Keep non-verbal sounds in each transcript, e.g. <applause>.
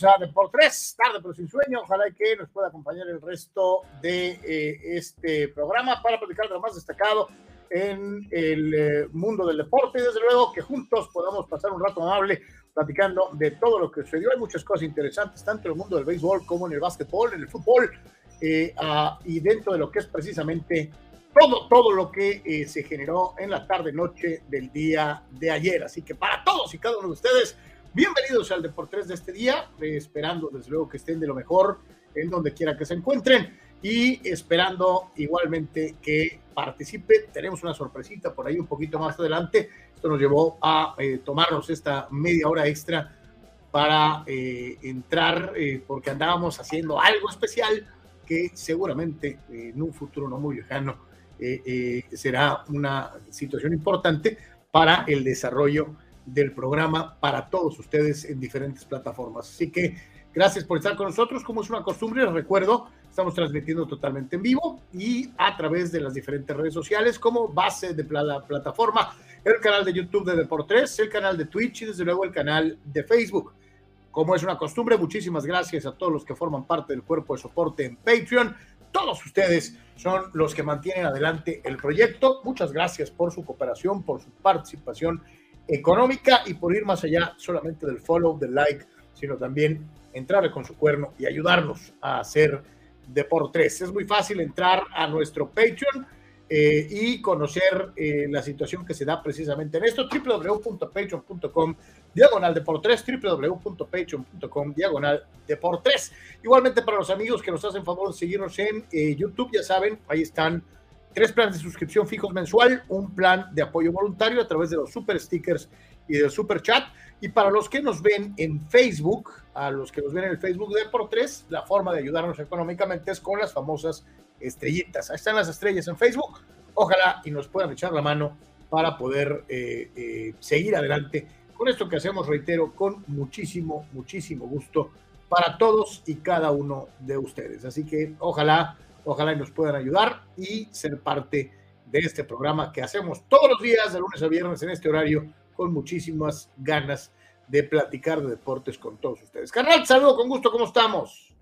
bienvenidos a Deportes, tarde pero sin sueño. Ojalá que nos pueda acompañar el resto de eh, este programa para platicar de lo más destacado en el eh, mundo del deporte y desde luego que juntos podamos pasar un rato amable platicando de todo lo que sucedió. Hay muchas cosas interesantes, tanto en el mundo del béisbol como en el básquetbol, en el fútbol eh, y dentro de lo que es precisamente todo, todo lo que eh, se generó en la tarde-noche del día de ayer. Así que para todos y cada uno de ustedes, bienvenidos al Deportes de este día, eh, esperando desde luego que estén de lo mejor en donde quiera que se encuentren y esperando igualmente que participe. Tenemos una sorpresita por ahí un poquito más adelante. Esto nos llevó a eh, tomarnos esta media hora extra para entrar porque andábamos haciendo algo especial que seguramente en un futuro no muy lejano eh, eh, será una situación importante para el desarrollo del programa para todos ustedes en diferentes plataformas. Así que gracias por estar con nosotros. Como es una costumbre, les recuerdo, estamos transmitiendo totalmente en vivo y a través de las diferentes redes sociales como base de la plataforma, el canal de YouTube de Deportes, el canal de Twitch y desde luego el canal de Facebook. Como es una costumbre, muchísimas gracias a todos los que forman parte del cuerpo de soporte en Patreon todos ustedes son los que mantienen adelante el proyecto. Muchas gracias por su cooperación, por su participación económica y por ir más allá solamente del follow, del like, sino también entrar con su cuerno y ayudarnos a hacer Deportes. Es muy fácil entrar a nuestro Patreon eh, y conocer eh, la situación que se da precisamente en esto, www.patreon.com diagonal de por tres, www.patreon.com diagonal de por tres. Igualmente para los amigos que nos hacen favor de seguirnos en eh, YouTube, ya saben, ahí están tres planes de suscripción fijos mensual, un plan de apoyo voluntario a través de los super stickers y del super chat. Y para los que nos ven en Facebook, a los que nos ven en el Facebook de por tres, la forma de ayudarnos económicamente es con las famosas estrellitas. Ahí están las estrellas en Facebook. Ojalá y nos puedan echar la mano para poder eh, eh, seguir adelante con esto que hacemos, reitero, con muchísimo, muchísimo gusto para todos y cada uno de ustedes. Así que ojalá, ojalá nos puedan ayudar y ser parte de este programa que hacemos todos los días, de lunes a viernes en este horario, con muchísimas ganas de platicar de deportes con todos ustedes. Carnal, saludo con gusto, ¿cómo estamos?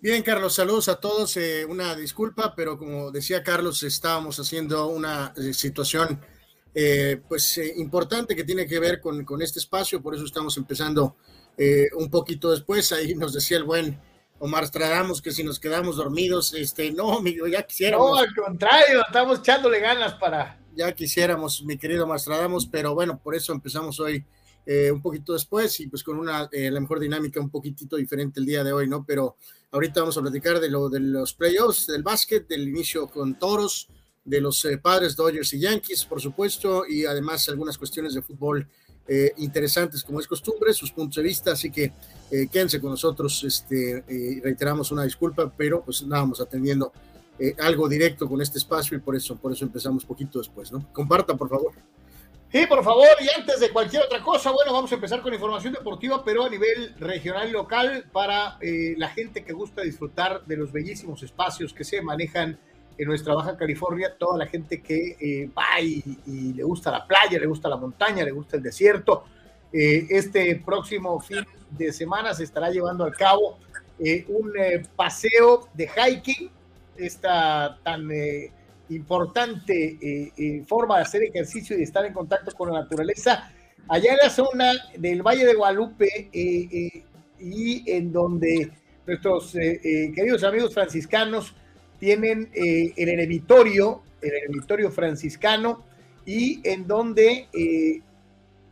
Bien, Carlos, saludos a todos. Eh, una disculpa, pero como decía Carlos, estábamos haciendo una eh, situación eh, pues importante que tiene que ver con, este espacio, por eso estamos empezando un poquito después. Ahí nos decía el buen Omar Stradamos que si nos quedamos dormidos, este, no, <laughs> amigo, ya quisiéramos. No, al contrario, estamos echándole ganas para. Ya quisiéramos, mi querido Omar Stradamos, pero bueno, por eso empezamos hoy un poquito después y pues con una, la mejor dinámica un poquitito diferente el día de hoy, ¿no? Pero ahorita vamos a platicar de lo de los playoffs, del básquet, del inicio con toros de los eh, padres Dodgers y Yankees, por supuesto, y además algunas cuestiones de fútbol eh, interesantes como es costumbre, sus puntos de vista, así que eh, quédense con nosotros, este, reiteramos una disculpa, pero pues estábamos atendiendo algo directo con este espacio y por eso, por eso empezamos poquito después, ¿no? Compartan, por favor. Sí, por favor, y antes de cualquier otra cosa, bueno, vamos a empezar con información deportiva, pero a nivel regional y local, para la gente que gusta disfrutar de los bellísimos espacios que se manejan en nuestra Baja California, toda la gente que eh, va y, le gusta la playa, le gusta la montaña, le gusta el desierto. Eh, este próximo fin de semana se estará llevando a cabo eh, un paseo de hiking, esta tan importante forma de hacer ejercicio y de estar en contacto con la naturaleza, allá en la zona del Valle de Guadalupe y en donde nuestros queridos amigos franciscanos tienen eh, el eremitorio, el eremitorio franciscano, y en donde eh,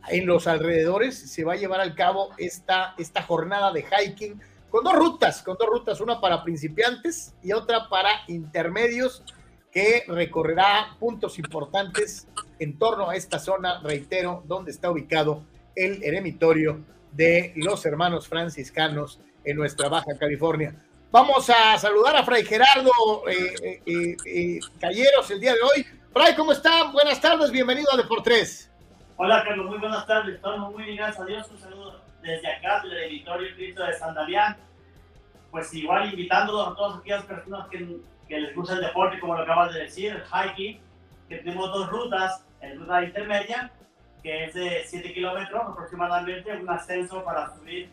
en los alrededores se va a llevar al cabo esta, esta jornada de hiking con dos rutas, con dos rutas, una para principiantes y otra para intermedios, que recorrerá puntos importantes en torno a esta zona, reitero, donde está ubicado el eremitorio de los hermanos franciscanos en nuestra Baja California. Vamos a saludar a Fray Gerardo eh, eh, eh, Calleros el día de hoy. Fray, ¿cómo están? Buenas tardes, bienvenido a Deportes. Hola, Carlos, muy buenas tardes. Estamos muy bien, gracias a Dios. Un saludo desde acá, del editorio Cristo de San Damián. Pues igual invitándolos a todas aquellas personas que, que les gusta el deporte, como lo acabas de decir, el hiking, que tenemos dos rutas, en ruta intermedia que es de 7 kilómetros aproximadamente, un ascenso para subir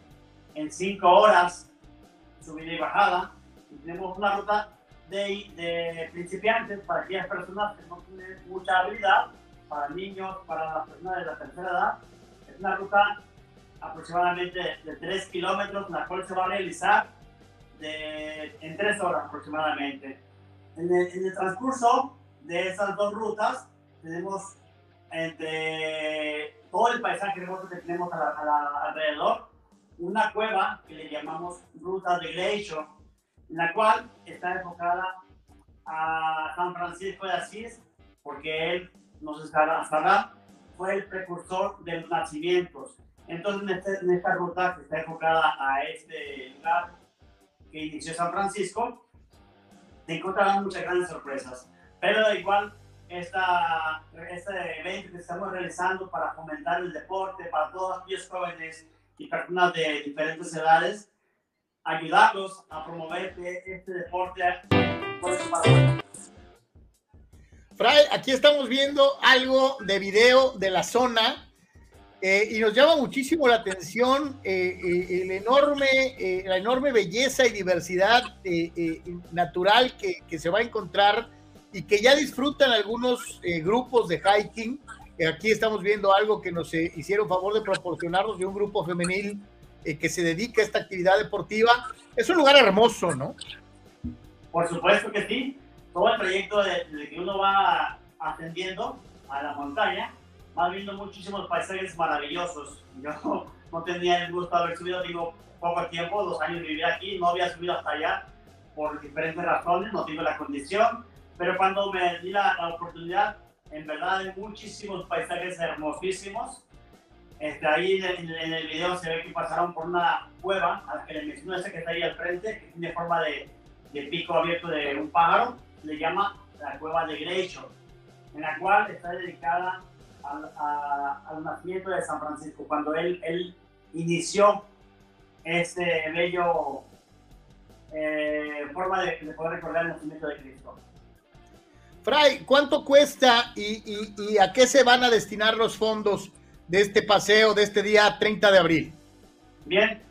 en 5 horas, subida y bajada. Y tenemos una ruta de, de, principiantes para aquellas personas que no tienen mucha habilidad, para niños, para las personas de la tercera edad. Es una ruta aproximadamente de 3 kilómetros, la cual se va a realizar de, en 3 horas aproximadamente. En el, en el transcurso de esas dos rutas tenemos entre todo el paisaje que tenemos a alrededor, una cueva que le llamamos Ruta de en la cual está enfocada a San Francisco de Asís, porque él, no se sabrá, fue el precursor de los nacimientos. Entonces, en, este, en esta ruta que está enfocada a este lugar que inició San Francisco, te encontrarán muchas grandes sorpresas. Pero igual esta, este evento que estamos realizando para fomentar el deporte para todos aquellos jóvenes y personas de diferentes edades, ayudarlos a promover este deporte. Fray, aquí estamos viendo algo de video de la zona eh, y nos llama muchísimo la atención eh, eh, el enorme, la enorme belleza y diversidad natural que, que se va a encontrar y que ya disfrutan algunos eh, grupos de hiking. Aquí estamos viendo algo que nos eh, hicieron favor de proporcionarnos de un grupo femenil eh, que se dedica a esta actividad deportiva. Es un lugar hermoso, ¿no? Por supuesto que sí. Todo el trayecto de, que uno va ascendiendo a la montaña, va viendo muchísimos paisajes maravillosos. Yo <laughs> no tenía el gusto de haber subido, digo, poco tiempo, dos años viví aquí, no había subido hasta allá por diferentes razones, no tengo la condición pero cuando me di la, oportunidad, en verdad hay muchísimos paisajes hermosísimos. Este, ahí en, el video se ve que pasaron por una cueva, a la que le menciono esa que está ahí al frente, que tiene forma de, de pico abierto de un pájaro, le llama la cueva de Glacier, en la cual está dedicada al, al nacimiento de San Francisco, cuando él, él inició este bello eh, forma de, de poder recordar el nacimiento de Cristo. Fray, ¿cuánto cuesta y, a qué se van a destinar los fondos de este paseo de este día 30 de abril? Bien,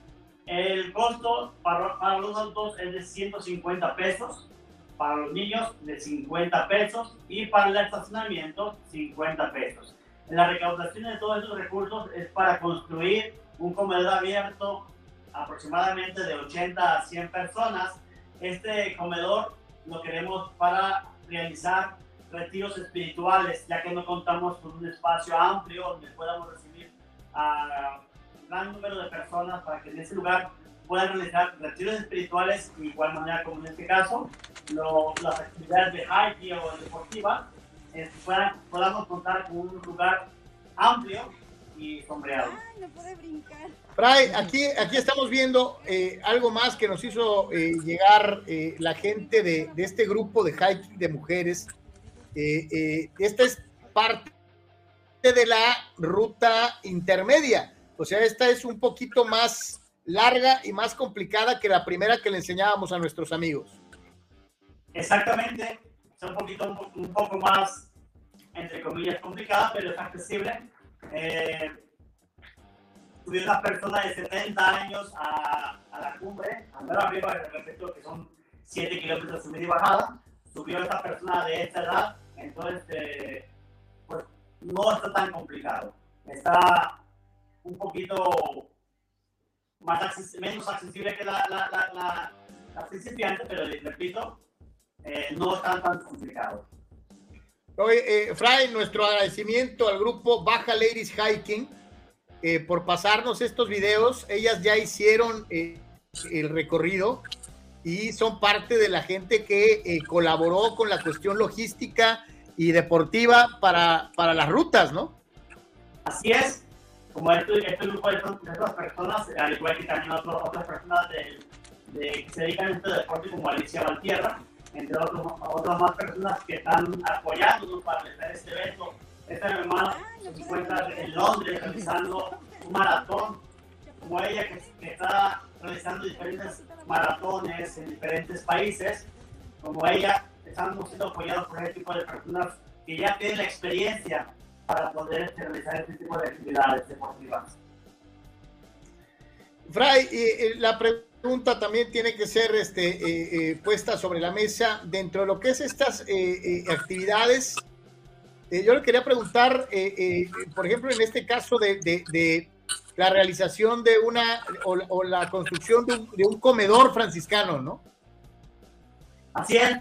el costo para, los adultos es de 150 pesos, para los niños de 50 pesos y para el estacionamiento 50 pesos. La recaudación de todos esos recursos es para construir un comedor abierto aproximadamente de 80 a 100 personas. Este comedor lo queremos para realizar retiros espirituales, ya que no contamos con un espacio amplio donde podamos recibir a gran número de personas para que en ese lugar puedan realizar retiros espirituales de igual manera como en este caso, las actividades de hiking o deportiva, eh, puedan, podamos contar con un lugar amplio y sombreado. Ay, no puede brincar. Fray, aquí, aquí estamos viendo eh, algo más que nos hizo eh, llegar eh, la gente de, de, este grupo de hiking de mujeres. esta es parte de la ruta intermedia. O sea, esta es un poquito más larga y más complicada que la primera que le enseñábamos a nuestros amigos. Exactamente. Es un poquito, un poco más, entre comillas, complicada, pero es accesible eh, subió una persona de 70 años a, a la cumbre, andar arriba, respecto que son 7 kilómetros subida y bajada, subió esta persona de esta edad, entonces eh, pues no está tan complicado. Está un poquito más menos accesible que la, la, la, la, principiante, pero repito, eh, no está tan complicado. Oye, eh, Fray, nuestro agradecimiento al grupo Baja Ladies Hiking eh, por pasarnos estos videos. Ellas ya hicieron eh, el recorrido y son parte de la gente que eh, colaboró con la cuestión logística y deportiva para, para las rutas, ¿no? Así es. Como este, este grupo de, estas personas, al igual que también otras personas de, de, que se dedican a este deporte, como Alicia Valtierra, entre otros, otras más personas que están apoyándonos para realizar este evento. Esta hermana se encuentra en Londres realizando un maratón, como ella que, está realizando diferentes maratones en diferentes países, como ella, estamos siendo apoyados por este tipo de personas que ya tienen la experiencia para poder realizar este tipo de actividades deportivas. Fray, la pregunta también tiene que ser este, eh, eh, puesta sobre la mesa dentro de lo que es estas eh, yo le quería preguntar, por ejemplo, en este caso de, de, la realización de una o, la construcción de un, de un, comedor franciscano, ¿no? Así es.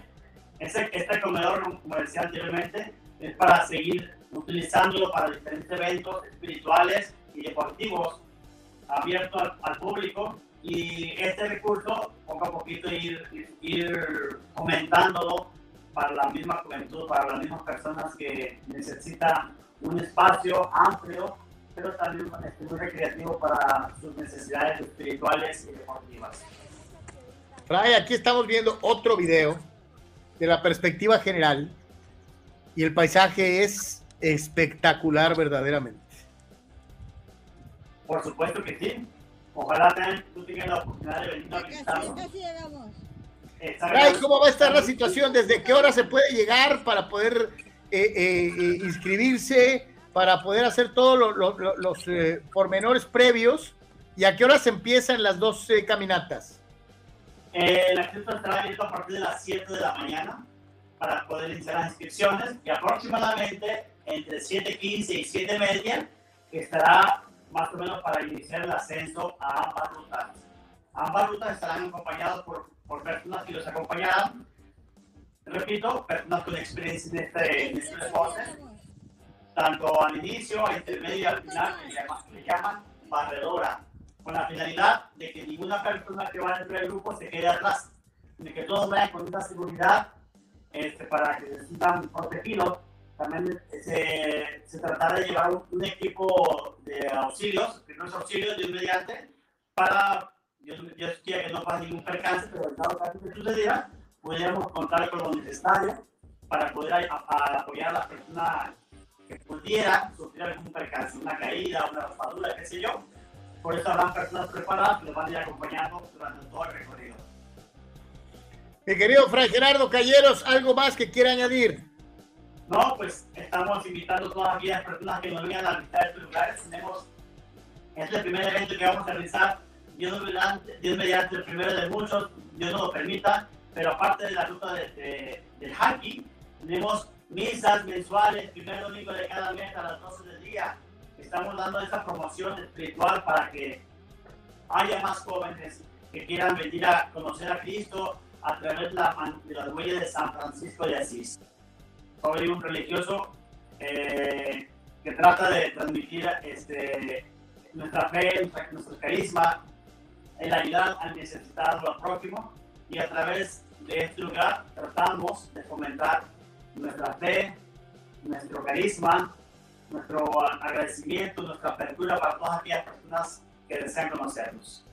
Este, este comedor, como decía anteriormente, es para seguir utilizándolo para diferentes eventos espirituales y deportivos abierto al, público y este recurso poco a poquito ir, ir comentándolo para la misma juventud, para las mismas personas que necesitan un espacio amplio, pero también muy recreativo para sus necesidades espirituales y deportivas. Ray, aquí estamos viendo otro video de la perspectiva general y el paisaje es espectacular verdaderamente. Por supuesto que sí. Ojalá tú tengas la oportunidad de venir a visitarnos. ¿Cómo va a estar la situación? ¿Desde qué hora se puede llegar para poder eh, eh, eh, inscribirse, para poder hacer todos los pormenores previos? ¿Y a qué hora se empiezan las dos caminatas? el acceso estará abierto a partir de las 7 de la mañana para poder iniciar las inscripciones y aproximadamente entre 7.15 y 7.30 estará más o menos para iniciar el ascenso a ambas rutas. Ambas rutas estarán acompañadas por, por personas que los acompañarán. Repito, personas con experiencia en este, en este deporte, tanto al inicio, al intermedio y al final, que le llaman, barredora, con la finalidad de que ninguna persona que va dentro del grupo se quede atrás, de que todos vayan con una seguridad este, para que se sientan protegidos también se, se tratará de llevar un, equipo de auxilios, primeros auxilios de inmediate, para, Dios quiera que no pase ningún percance, pero en dado caso que sucediera, pudiéramos contar con lo necesario para poder apoyar a la persona que pudiera sufrir algún percance, una caída, una raspadura, qué sé yo. Por eso habrán personas preparadas que les van a ir acompañando durante todo el recorrido. Mi querido Fray Gerardo Calleros, ¿algo más que quiera añadir? No, pues estamos invitando a todas aquellas personas que nos vengan a visitar estos lugares. Tenemos, es el primer evento que vamos a realizar. Dios mediante, Dios mediante el primero de muchos, Dios nos lo permita. Pero aparte de la ruta de, del hiking, tenemos misas mensuales, primer domingo de cada mes a las 12 del día. Estamos dando esa promoción espiritual para que haya más jóvenes que quieran venir a conocer a Cristo a través de, la, de las huellas de San Francisco de Asís soy un religioso eh, que trata de transmitir este, nuestra fe, nuestro carisma, el ayudar al necesitado, al próximo y a través de este lugar tratamos de fomentar nuestra fe, nuestro carisma, nuestro agradecimiento, nuestra apertura para todas aquellas personas que desean conocernos.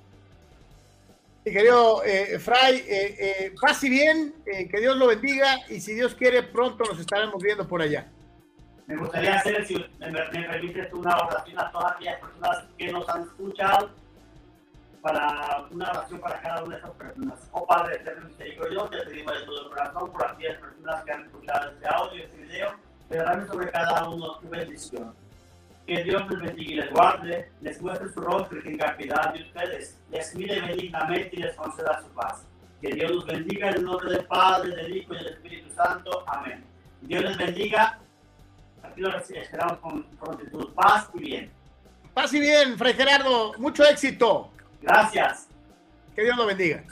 Mi querido eh, Fray, eh, eh, pase bien, eh, que Dios lo bendiga y si Dios quiere, pronto nos estaremos viendo por allá. Me gustaría hacer, si me, me permites, una oración a todas aquellas personas que nos han escuchado, para una oración para cada una de esas personas. Oh Padre eterno misericordioso, te pedimos de todo corazón por aquellas personas que han escuchado este audio, este video, pero sobre cada uno tu bendición que Dios les bendiga y les guarde, les muestre su rostro y tenga piedad de ustedes, les mire benignamente y les conceda su paz. Que Dios los bendiga en el nombre del Padre, del Hijo y del Espíritu Santo. Amén. Dios les bendiga. Aquí lo esperamos con prontitud. Paz y bien. Paz y bien, Fray Gerardo. Mucho éxito. Gracias. Que Dios lo bendiga.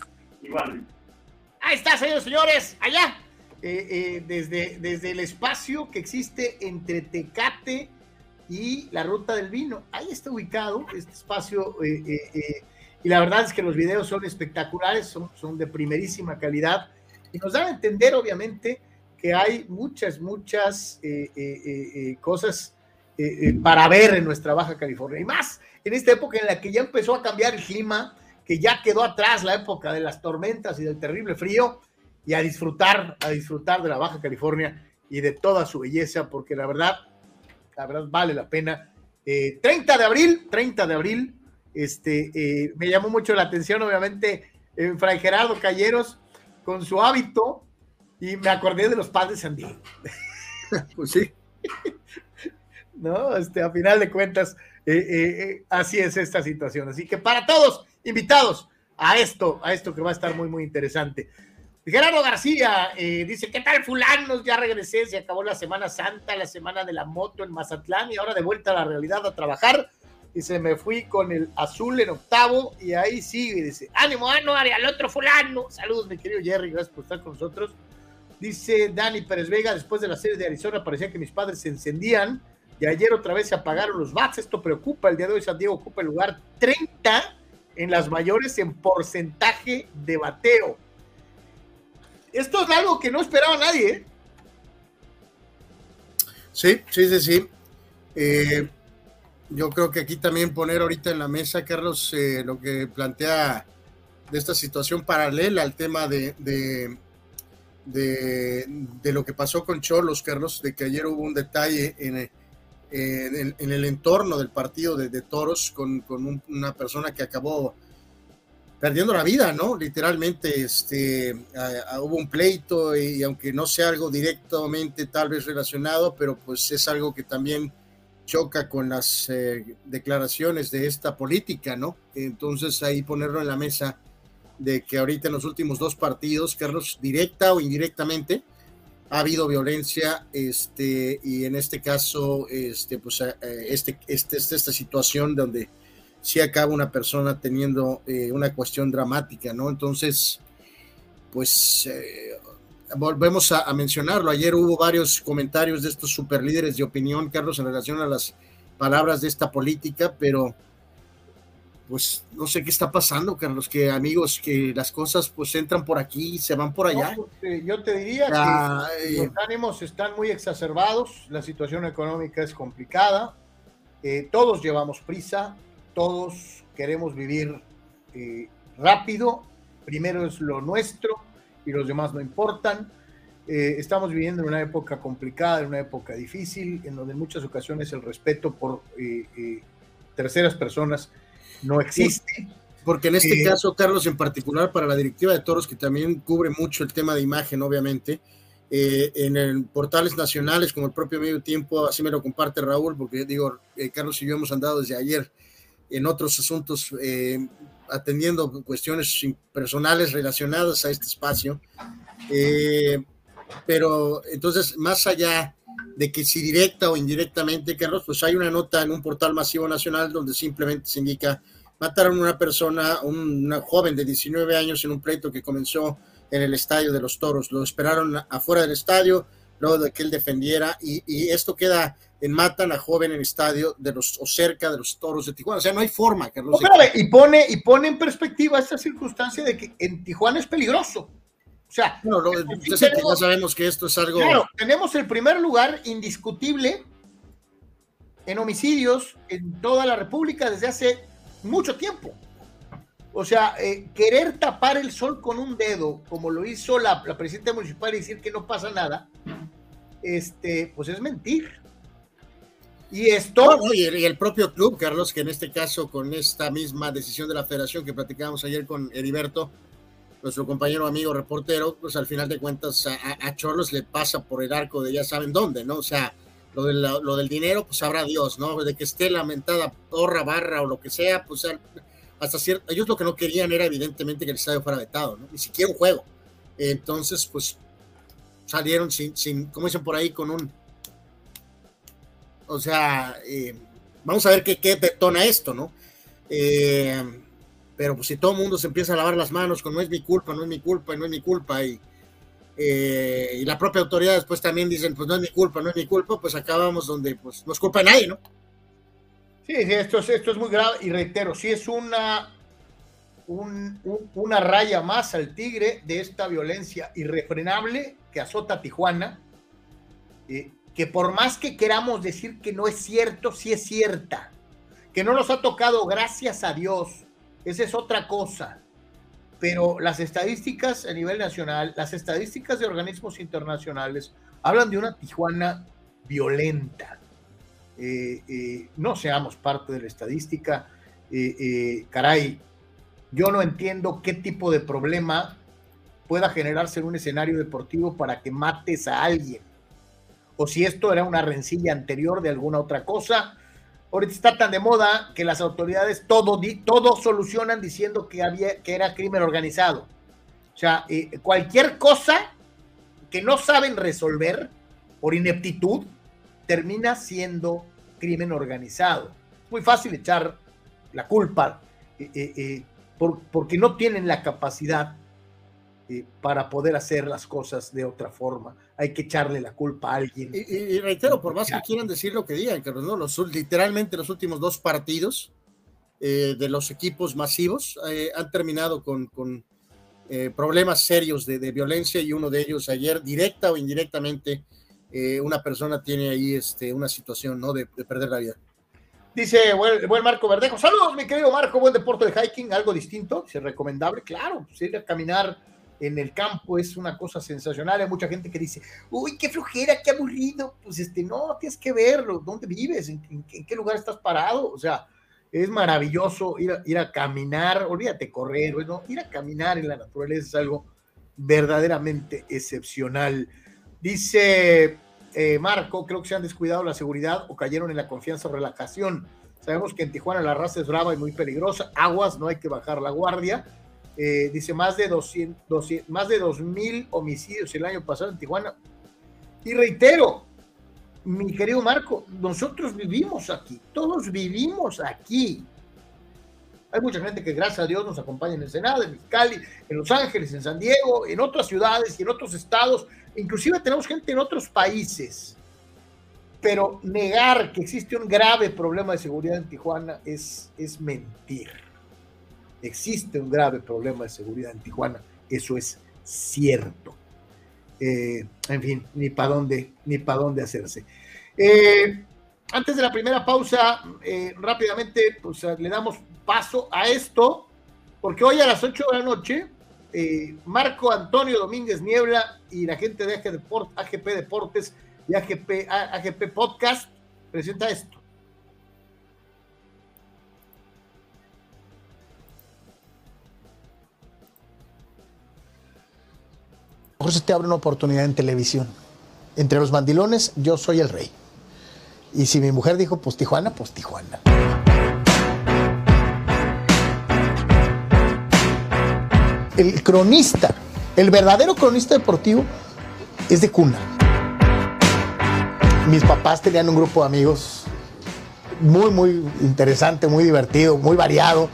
Igualmente. Ahí está, señores señores. Allá. Eh, eh, desde, desde el espacio que existe entre Tecate y la ruta del vino. Ahí está ubicado este espacio eh, eh, eh, y la verdad es que los videos son espectaculares, son, son de primerísima calidad y nos dan a entender obviamente que hay muchas, muchas cosas para ver en nuestra Baja California y más en esta época en la que ya empezó a cambiar el clima, que ya quedó atrás la época de las tormentas y del terrible frío y a disfrutar, a disfrutar de la Baja California y de toda su belleza, porque la verdad la verdad vale la pena. 30 eh, de abril, 30 de abril, este, eh, me llamó mucho la atención, obviamente, eh, Fray Gerardo Calleros con su hábito y me acordé de los padres San Diego. <laughs> Pues sí. <laughs> ¿no? Este, a final de cuentas, así es esta situación. Así que para todos, invitados a esto, a esto que va a estar muy, muy interesante. Gerardo García dice, ¿qué tal fulanos? Ya regresé, se acabó la Semana Santa, la Semana de la Moto en Mazatlán y ahora de vuelta a la realidad a trabajar y se me fui con el azul en octavo y ahí sigue, dice, ánimo, Anuar, al otro fulano. Saludos, mi querido Jerry, gracias por estar con nosotros. Dice Dani Pérez Vega, después de la serie de Arizona parecía que mis padres se encendían y ayer otra vez se apagaron los bats. Esto preocupa, el día de hoy San Diego ocupa el lugar 30 en las mayores en porcentaje de bateo. Esto es algo que no esperaba nadie. ¿eh? Sí, sí, sí, sí. Eh, yo creo que aquí también poner ahorita en la mesa, Carlos, eh, lo que plantea de esta situación paralela al tema de, de, lo que pasó con Cholos, Carlos, de que ayer hubo un detalle en, en, el entorno del partido de, Toros con, con una persona que acabó perdiendo la vida, ¿no? Literalmente, este, hubo un pleito y aunque no sea algo directamente tal vez relacionado, pero pues es algo que también choca con las eh, declaraciones de esta política, ¿no? Entonces ahí ponerlo en la mesa de que ahorita en los últimos dos partidos, Carlos, directa o indirectamente, ha habido violencia, este, y en este caso, este, pues, eh, este, este, esta situación donde sí acaba una persona teniendo eh, una cuestión dramática, ¿no? Entonces, pues volvemos a, mencionarlo. Ayer hubo varios comentarios de estos superlíderes de opinión, Carlos, en relación a las palabras de esta política, pero pues no sé qué está pasando, Carlos, que amigos, que las cosas pues entran por aquí y se van por allá. Pues, eh, yo te diría que los ánimos están muy exacerbados, la situación económica es complicada, eh, todos llevamos prisa, todos queremos vivir eh, rápido, primero es lo nuestro, y los demás no importan. Eh, estamos viviendo en una época complicada, en una época difícil, en donde en muchas ocasiones el respeto por eh, eh, terceras personas no existe. Porque en este caso, Carlos, en particular para la directiva de toros, que también cubre mucho el tema de imagen, obviamente, en el, portales nacionales, como el propio Medio Tiempo, así me lo comparte Raúl, porque digo, Carlos y yo hemos andado desde ayer en otros asuntos atendiendo cuestiones personales relacionadas a este espacio. Eh, pero entonces, más allá de que si directa o indirectamente, Carlos, pues hay una nota en un portal masivo nacional donde simplemente se indica mataron a una persona, una joven de 19 años en un pleito que comenzó en el estadio de los toros. Lo esperaron afuera del estadio, luego de que él defendiera, y, y esto queda en matan a joven en estadio de los o cerca de los toros de Tijuana. O sea, no hay forma, Carlos. y pone, y pone en perspectiva esta circunstancia de que en Tijuana es peligroso. O sea, no, ya sabemos que esto es algo. Claro, tenemos el primer lugar indiscutible en homicidios en toda la República desde hace mucho tiempo. O sea, eh, querer tapar el sol con un dedo, como lo hizo la, la presidenta municipal y decir que no pasa nada, este, pues es mentir. Y esto. y, el, propio club, Carlos, que en este caso, con esta misma decisión de la federación que platicábamos ayer con Heriberto, nuestro compañero amigo reportero, pues al final de cuentas a, a Cholos le pasa por el arco de ya saben dónde, ¿no? O sea, lo, de lo del dinero, pues sabrá Dios, ¿no? De que esté lamentada porra, barra o lo que sea, pues hasta cierto. Ellos lo que no querían era evidentemente que el estadio fuera vetado, ¿no? Ni siquiera un juego. Entonces, pues salieron sin, sin, como dicen por ahí, con un o sea, eh, vamos a ver qué, qué detona esto, ¿no? Eh, pero pues si todo el mundo se empieza a lavar las manos con no es mi culpa, no es mi culpa, no es mi culpa, y, eh, y la propia autoridad después también dicen, pues no es mi culpa, no es mi culpa, pues acabamos donde pues no es culpa de nadie, ¿no? Sí, sí, esto es, esto es muy grave y reitero, sí es una, una raya más al tigre de esta violencia irrefrenable que azota Tijuana que por más que queramos decir que no es cierto, sí es cierta. Que no nos ha tocado, gracias a Dios. Esa es otra cosa. Pero las estadísticas a nivel nacional, las estadísticas de organismos internacionales, hablan de una Tijuana violenta. Eh, eh, no seamos parte de la estadística. Eh, caray, yo no entiendo qué tipo de problema pueda generarse en un escenario deportivo para que mates a alguien o si esto era una rencilla anterior de alguna otra cosa. Ahorita está tan de moda que las autoridades todo, todo solucionan diciendo que, había, que era crimen organizado. O sea, eh, cualquier cosa que no saben resolver por ineptitud termina siendo crimen organizado. Es muy fácil echar la culpa eh, eh, porque no tienen la capacidad para poder hacer las cosas de otra forma. Hay que echarle la culpa a alguien. Y, reitero, por más que quieran decir lo que digan, Carlos, ¿no? los, literalmente los últimos dos partidos eh, de los equipos masivos eh, han terminado con, con eh, problemas serios de, violencia y uno de ellos ayer, directa o indirectamente, una persona tiene ahí este, una situación ¿no? de, perder la vida. Dice buen, buen, Marco Verdejo, saludos mi querido Marco, buen deporte de hiking, algo distinto, es recomendable, claro, pues, ir a caminar en el campo es una cosa sensacional. Hay mucha gente que dice, uy, qué flojera, qué aburrido. Pues este, no, tienes que verlo, dónde vives, en, qué lugar estás parado. O sea, es maravilloso ir a, ir a caminar, olvídate correr, bueno, ir a caminar en la naturaleza es algo verdaderamente excepcional. Dice eh, Marco, creo que se han descuidado la seguridad o cayeron en la confianza o relajación. Sabemos que en Tijuana la raza es brava y muy peligrosa. Aguas, no hay que bajar la guardia eh, dice más de 200, más de 2.000 homicidios el año pasado en Tijuana. Y reitero, mi querido Marco, nosotros vivimos aquí, todos vivimos aquí. Hay mucha gente que gracias a Dios nos acompaña en el Senado, en Cali, en Los Ángeles, en San Diego, en otras ciudades y en otros estados. Inclusive tenemos gente en otros países. Pero negar que existe un grave problema de seguridad en Tijuana es, es mentir existe un grave problema de seguridad en Tijuana, eso es cierto. Eh, en fin, ni para dónde, ni para dónde hacerse. Eh, antes de la primera pausa, eh, rápidamente, pues le damos paso a esto, porque hoy a las 8 de la noche, Marco Antonio Domínguez Niebla y la gente de AGP Deportes y AGP, AGP Podcast presenta esto. Mejor se te abre una oportunidad en televisión. Entre los mandilones, yo soy el rey. Y si mi mujer dijo, pues Tijuana, pues Tijuana. El cronista, el verdadero cronista deportivo, es de cuna. Mis papás tenían un grupo de amigos muy, muy interesante, muy divertido, muy variado.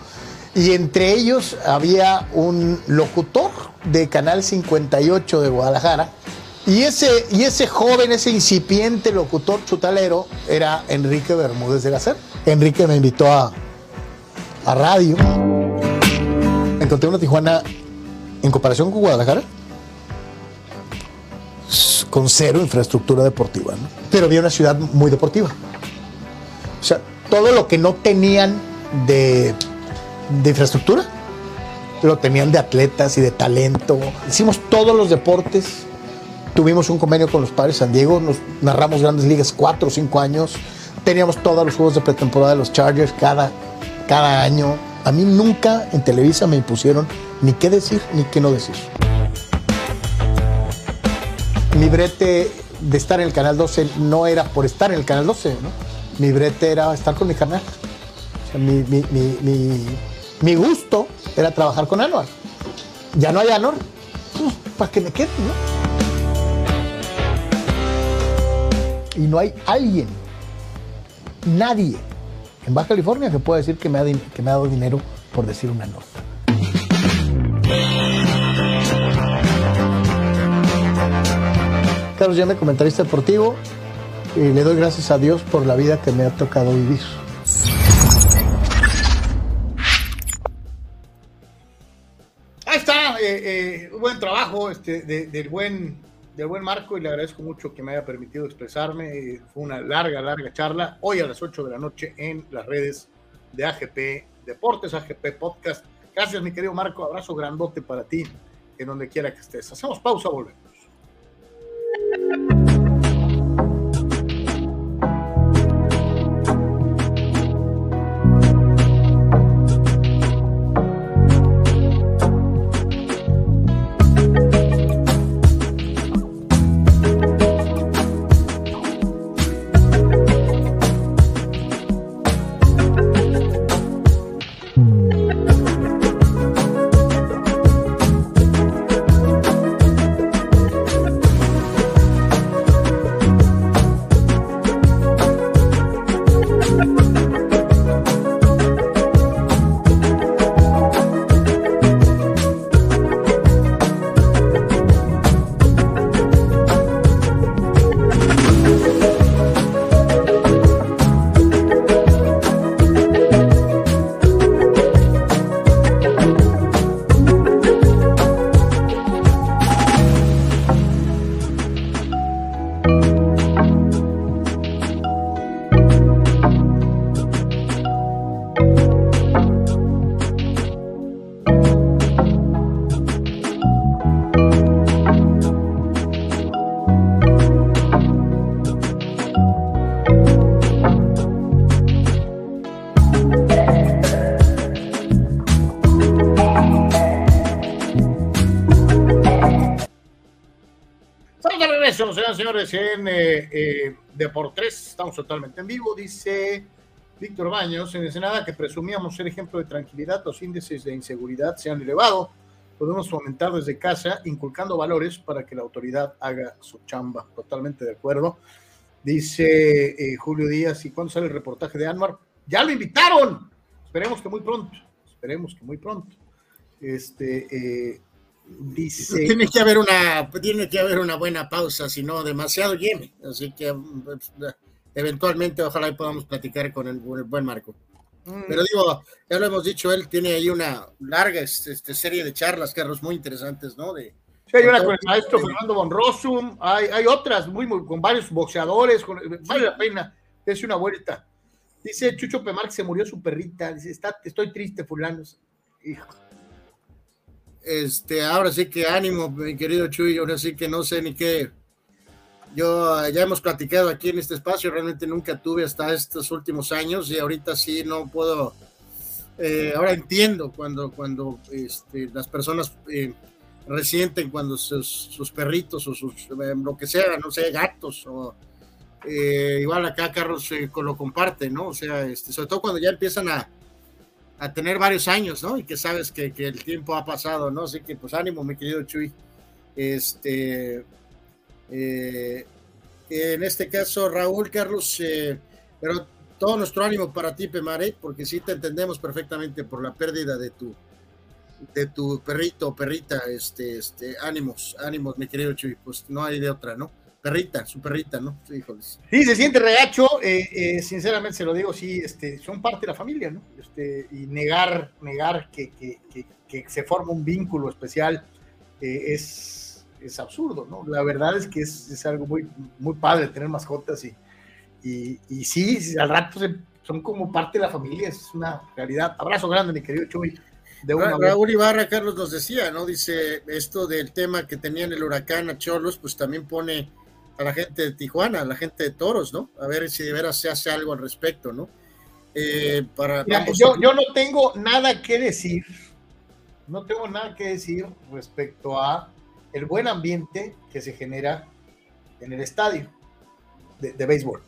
Y entre ellos había un locutor de Canal 58 de Guadalajara. Y ese, y ese joven, ese incipiente locutor chutalero era Enrique Bermúdez de Gacer. Enrique me invitó a, a radio. Encontré una Tijuana en comparación con Guadalajara con cero infraestructura deportiva, pero había una ciudad muy deportiva. O sea, todo lo que no tenían de, de infraestructura, lo tenían de atletas y de talento. Hicimos todos los deportes. Tuvimos un convenio con los padres San Diego, nos narramos grandes ligas cuatro o cinco años. Teníamos todos los juegos de pretemporada de los Chargers cada, cada año. A mí nunca en Televisa me impusieron ni qué decir ni qué no decir. Mi brete de estar en el Canal 12 no era por estar en el Canal 12, ¿no? Mi brete era estar con mi canal. mi, mi, mi gusto era trabajar con Anuar. Ya no hay Anuar, pues, para que me quede, ¿no? Y no hay alguien, nadie en Baja California que pueda decir que me ha, dado dinero por decir una nota. Carlos me comentarista deportivo, y le doy gracias a Dios por la vida que me ha tocado vivir. Eh, buen trabajo este, del, buen, del buen Marco y le agradezco mucho que me haya permitido expresarme. Fue una larga, larga charla. Hoy a las 8 de la noche en las redes de AGP Deportes, AGP Podcast. Gracias, mi querido Marco. Abrazo grandote para ti, en donde quiera que estés. Hacemos pausa, volvemos. En eh, eh, Deportes. Estamos totalmente en vivo. Dice Víctor Baños, en Ensenada, que presumíamos ser ejemplo de tranquilidad, los índices de inseguridad se han elevado. Podemos fomentar desde casa, inculcando valores para que la autoridad haga su chamba. Totalmente de acuerdo. Dice eh, Julio Díaz, ¿y cuándo sale el reportaje de Anwar? ¡Ya lo invitaron! Esperemos que muy pronto. Esperemos que muy pronto. Este, eh, dice. Tiene que haber una, tiene que haber una buena pausa, si no demasiado lleno. Así que pues, eventualmente ojalá podamos platicar con el, buen Marco. Mm. Pero digo, ya lo hemos dicho, él tiene ahí una larga este, serie de charlas, Carlos, muy interesantes, ¿no? De, sí, hay una con el maestro Fernando Von Rossum, hay, hay otras muy, muy, con varios boxeadores, vale la pena, es una vuelta. Dice Chucho Pemar que se murió su perrita, dice, Está, estoy triste, fulano. Hijo. Este, ahora sí que ánimo, mi querido Chuy, ahora sí que no sé ni qué. Yo ya hemos platicado aquí en este espacio, realmente nunca tuve hasta estos últimos años y ahorita sí no puedo. Eh, ahora entiendo cuando, cuando este, las personas eh, resienten cuando sus, perritos o sus, eh, lo que sea, no sé, gatos o igual acá Carlos lo comparte, ¿no? O sea, este, sobre todo cuando ya empiezan a, a tener varios años, ¿no? Y que sabes que, que, el tiempo ha pasado, ¿no? Así que pues ánimo, mi querido Chuy. Este, eh, en este caso, Raúl Carlos, eh, pero todo nuestro ánimo para ti, Pemare, porque sí te entendemos perfectamente por la pérdida de tu, de tu perrito o perrita, este, este, ánimos, ánimos, mi querido Chuy, pues no hay de otra, ¿no? Perrita, su perrita, ¿no? Sí, se siente regacho, eh, eh, sinceramente se lo digo, sí, este, son parte de la familia, ¿no? Este, y negar, negar que, que, que, se forma un vínculo especial eh, es, es absurdo, ¿no? La verdad es que es, es algo muy, muy padre tener mascotas y, y, y sí, al rato son como parte de la familia, es una realidad. Abrazo grande, mi querido Chuy. De Raúl Ibarra, Carlos nos decía, ¿no? Dice esto del tema que tenían el huracán a Cholos, pues también pone a la gente de Tijuana, a la gente de Toros, ¿no? A ver si de veras se hace algo al respecto, ¿no? Eh, para yo, yo no tengo nada que decir, no tengo nada que decir respecto a el buen ambiente que se genera en el estadio de, de béisbol.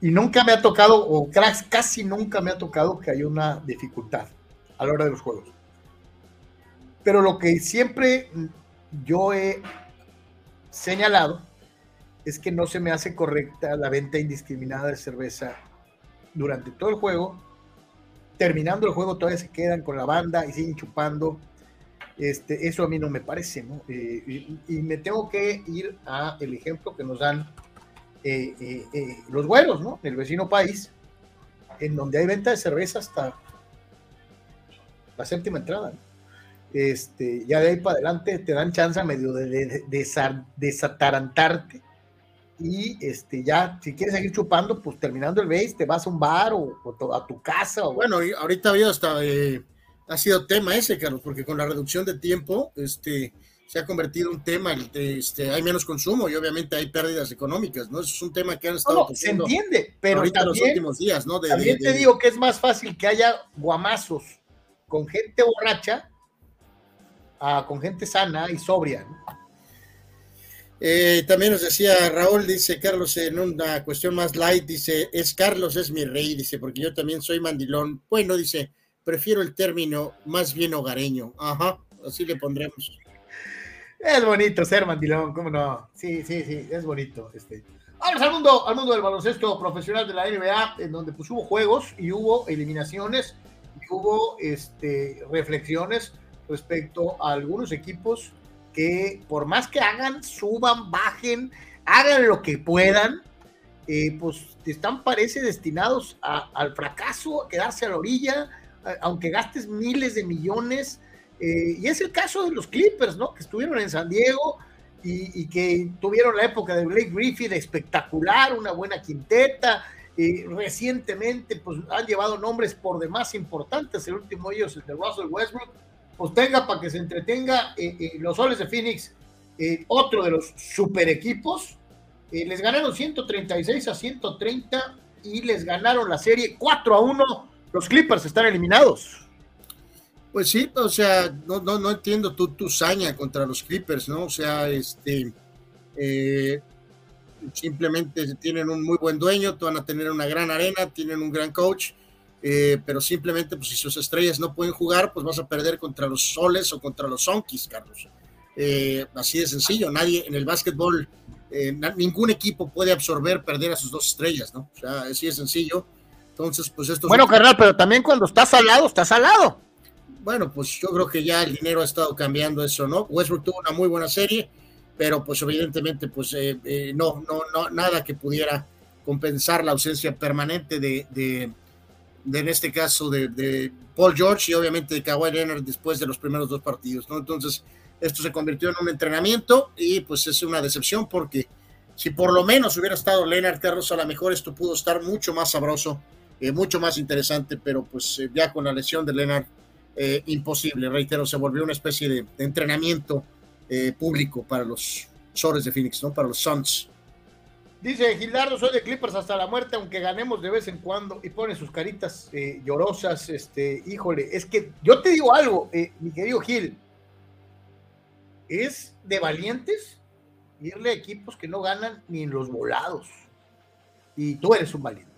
Y nunca me ha tocado, o casi nunca me ha tocado que haya una dificultad a la hora de los juegos. Pero lo que siempre yo he señalado es que no se me hace correcta la venta indiscriminada de cerveza durante todo el juego. Terminando el juego todavía se quedan con la banda y siguen chupando. Este, eso a mí no me parece, ¿no? Eh, y, me tengo que ir a el ejemplo que nos dan eh, eh, los güeros, ¿no? El vecino país, en donde hay venta de cerveza hasta la séptima entrada. Este, ya de ahí para adelante te dan chance medio de, de, de desatarantarte y este ya, si quieres seguir chupando, pues terminando el base, te vas a un bar o, a tu casa. O... Bueno, ahorita ha hasta, eh, ha sido tema ese, Carlos, porque con la reducción de tiempo, este, se ha convertido en un tema, este, hay menos consumo y obviamente hay pérdidas económicas, ¿no? Eso es un tema que han estado no, se entiende, pero ahorita los últimos días, ¿no? también te digo que es más fácil que haya guamazos con gente borracha a, con gente sana y sobria, ¿no? Eh, también nos decía Raúl, dice Carlos, en una cuestión más light, dice, es Carlos, es mi rey, dice, porque yo también soy mandilón. Bueno, dice, prefiero el término más bien hogareño. Ajá, así le pondremos. Es bonito ser mandilón, ¿cómo no? Sí, sí, sí, es bonito. Este. Vamos al mundo, al mundo del baloncesto profesional de la NBA, en donde pues hubo juegos y hubo eliminaciones y hubo este, reflexiones respecto a algunos equipos que por más que hagan, suban, bajen, hagan lo que puedan, eh, pues están, parece, destinados al fracaso, a quedarse a la orilla, aunque gastes miles de millones. Eh, y es el caso de los Clippers, ¿no? Que estuvieron en San Diego y, que tuvieron la época de Blake Griffith espectacular, una buena quinteta. Eh, recientemente, pues han llevado nombres por demás importantes. El último de ellos, el de Russell Westbrook, pues tenga para que se entretenga eh, eh, los soles de Phoenix, eh, otro de los super equipos. les ganaron 136 a 130 y les ganaron la serie 4 a 1. Los Clippers están eliminados. Pues sí, o sea, no, no, no entiendo tu, tu saña contra los Clippers, ¿no? O sea, este, simplemente tienen un muy buen dueño, van a tener una gran arena, tienen un gran coach, eh, pero simplemente pues si sus estrellas no pueden jugar, pues vas a perder contra los Soles o contra los Sonkis, Carlos. Eh, así de sencillo, nadie en el básquetbol, eh, ningún equipo puede absorber perder a sus dos estrellas, ¿no? O sea, así de sencillo. Entonces, pues esto... Bueno, carnal, pero también cuando estás al lado, estás al lado. Bueno, pues yo creo que ya el dinero ha estado cambiando eso, ¿no? Westbrook tuvo una muy buena serie, pero pues evidentemente pues eh, no, no, no, nada que pudiera compensar la ausencia permanente de, de, en este caso de, Paul George y obviamente de Kawhi Leonard después de los primeros dos partidos, ¿no? Entonces esto se convirtió en un entrenamiento y pues es una decepción porque si por lo menos hubiera estado Leonard Carlos a lo mejor esto pudo estar mucho más sabroso, eh, mucho más interesante, pero pues ya con la lesión de Leonard eh, imposible, reitero, se volvió una especie de, entrenamiento eh, público para los Sores de Phoenix, ¿no? Para los Suns. Dice Gildardo, soy de Clippers hasta la muerte, aunque ganemos de vez en cuando, y pone sus caritas eh, llorosas, este, híjole, es que yo te digo algo, mi querido Gil, es de valientes irle a equipos que no ganan ni en los volados, y tú eres un valiente.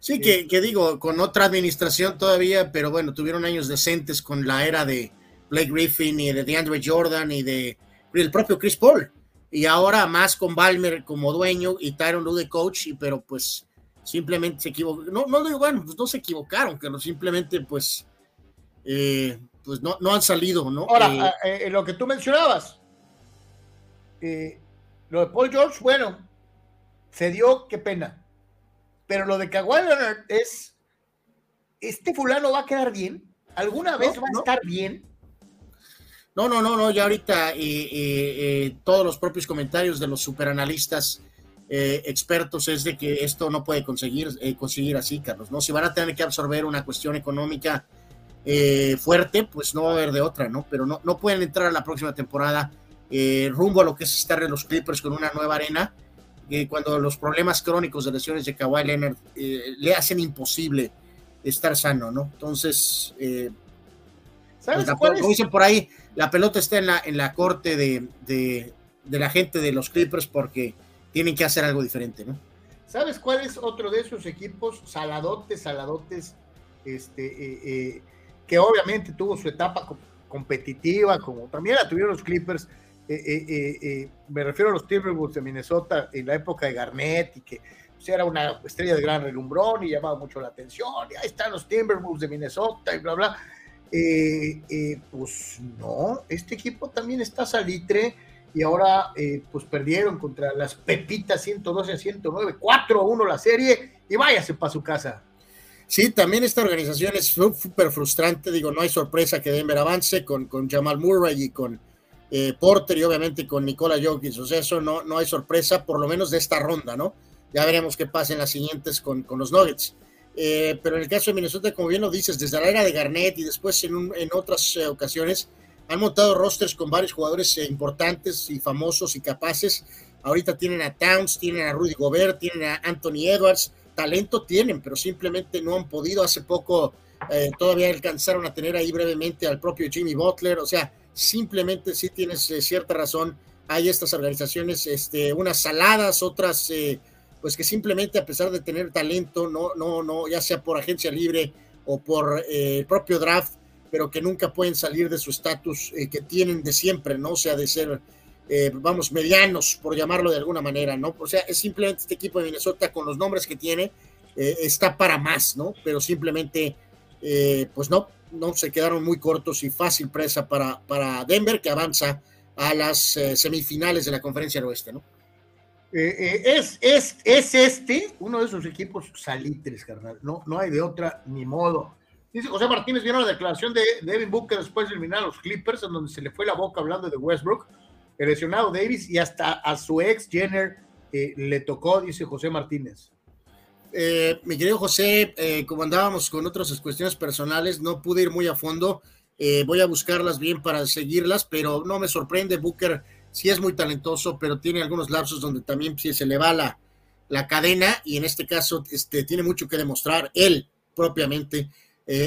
Sí, que, digo, con otra administración todavía, pero bueno, tuvieron años decentes con la era de Blake Griffin y de DeAndre Jordan y de el propio Chris Paul. Y ahora más con Balmer como dueño y Tyron Lue de coach, y, pero pues simplemente se equivocó. No, no digo, bueno, pues no se equivocaron, que no simplemente pues, eh, pues no, no han salido, ¿no? Ahora, eh, eh, lo que tú mencionabas, lo de Paul George, bueno, se dio, qué pena pero lo de Kawhi Leonard es, ¿este fulano va a quedar bien? ¿Alguna vez va a estar bien? No, no, no, no, ya ahorita eh, eh, eh, todos los propios comentarios de los superanalistas expertos es de que esto no puede conseguir, conseguir así, Carlos, ¿no? Si van a tener que absorber una cuestión económica fuerte, pues no va a haber de otra, ¿no? Pero no, no pueden entrar a la próxima temporada rumbo a lo que es estar en los Clippers con una nueva arena cuando los problemas crónicos de lesiones de Kawhi Leonard eh, le hacen imposible estar sano, ¿no? Entonces, eh, ¿sabes pues como dicen por ahí, la pelota está en la, en la corte de, de, la gente de los Clippers porque tienen que hacer algo diferente, ¿no? ¿Sabes cuál es otro de esos equipos saladotes, saladotes, este, eh, que obviamente tuvo su etapa competitiva, como también la tuvieron los Clippers, eh, eh, eh, me refiero a los Timberwolves de Minnesota en la época de Garnett y que pues, era una estrella de gran relumbrón y llamaba mucho la atención, y ahí están los Timberwolves de Minnesota y bla, bla. Pues no, este equipo también está salitre y ahora pues perdieron contra las Pepitas 112 a 109, 4 a 1 la serie y váyase para su casa. Sí, también esta organización es súper frustrante, digo, no hay sorpresa que Denver avance con, con Jamal Murray y con eh, Porter y obviamente con Nicola Jokic. O sea, eso no, no hay sorpresa, por lo menos de esta ronda, ¿no? Ya veremos qué pasa en las siguientes con, con los Nuggets. Eh, pero en el caso de Minnesota, como bien lo dices, desde la era de Garnett y después en, en otras eh, ocasiones, han montado rosters con varios jugadores importantes y famosos y capaces. Ahorita tienen a Towns, tienen a Rudy Gobert, tienen a Anthony Edwards. Talento tienen, pero simplemente no han podido. Hace poco todavía alcanzaron a tener ahí brevemente al propio Jimmy Butler. O sea, simplemente sí tienes eh, cierta razón, hay estas organizaciones, este, unas saladas, otras eh, pues que simplemente a pesar de tener talento, no, no, no, ya sea por agencia libre o por eh, el propio draft, pero que nunca pueden salir de su estatus que tienen de siempre, ¿no? O sea, de ser, vamos, medianos, por llamarlo de alguna manera, ¿no? O sea, es simplemente este equipo de Minnesota con los nombres que tiene, está para más, ¿no? Pero simplemente, pues no, no se quedaron muy cortos y fácil presa para, para Denver, que avanza a las eh, semifinales de la conferencia del oeste, ¿no? Eh, eh, es, es, es este uno de esos equipos salitres, carnal. No, no hay de otra ni modo. Dice José Martínez, vieron la declaración de Devin Booker después de eliminar a los Clippers, en donde se le fue la boca hablando de Westbrook, lesionado Davis, y hasta a su ex Jenner le tocó, dice José Martínez. Eh, mi querido José, eh, como andábamos con otras cuestiones personales, no pude ir muy a fondo. Eh, voy a buscarlas bien para seguirlas, pero no me sorprende. Booker sí es muy talentoso, pero tiene algunos lapsos donde también se le va la, cadena y en este caso este, tiene mucho que demostrar él propiamente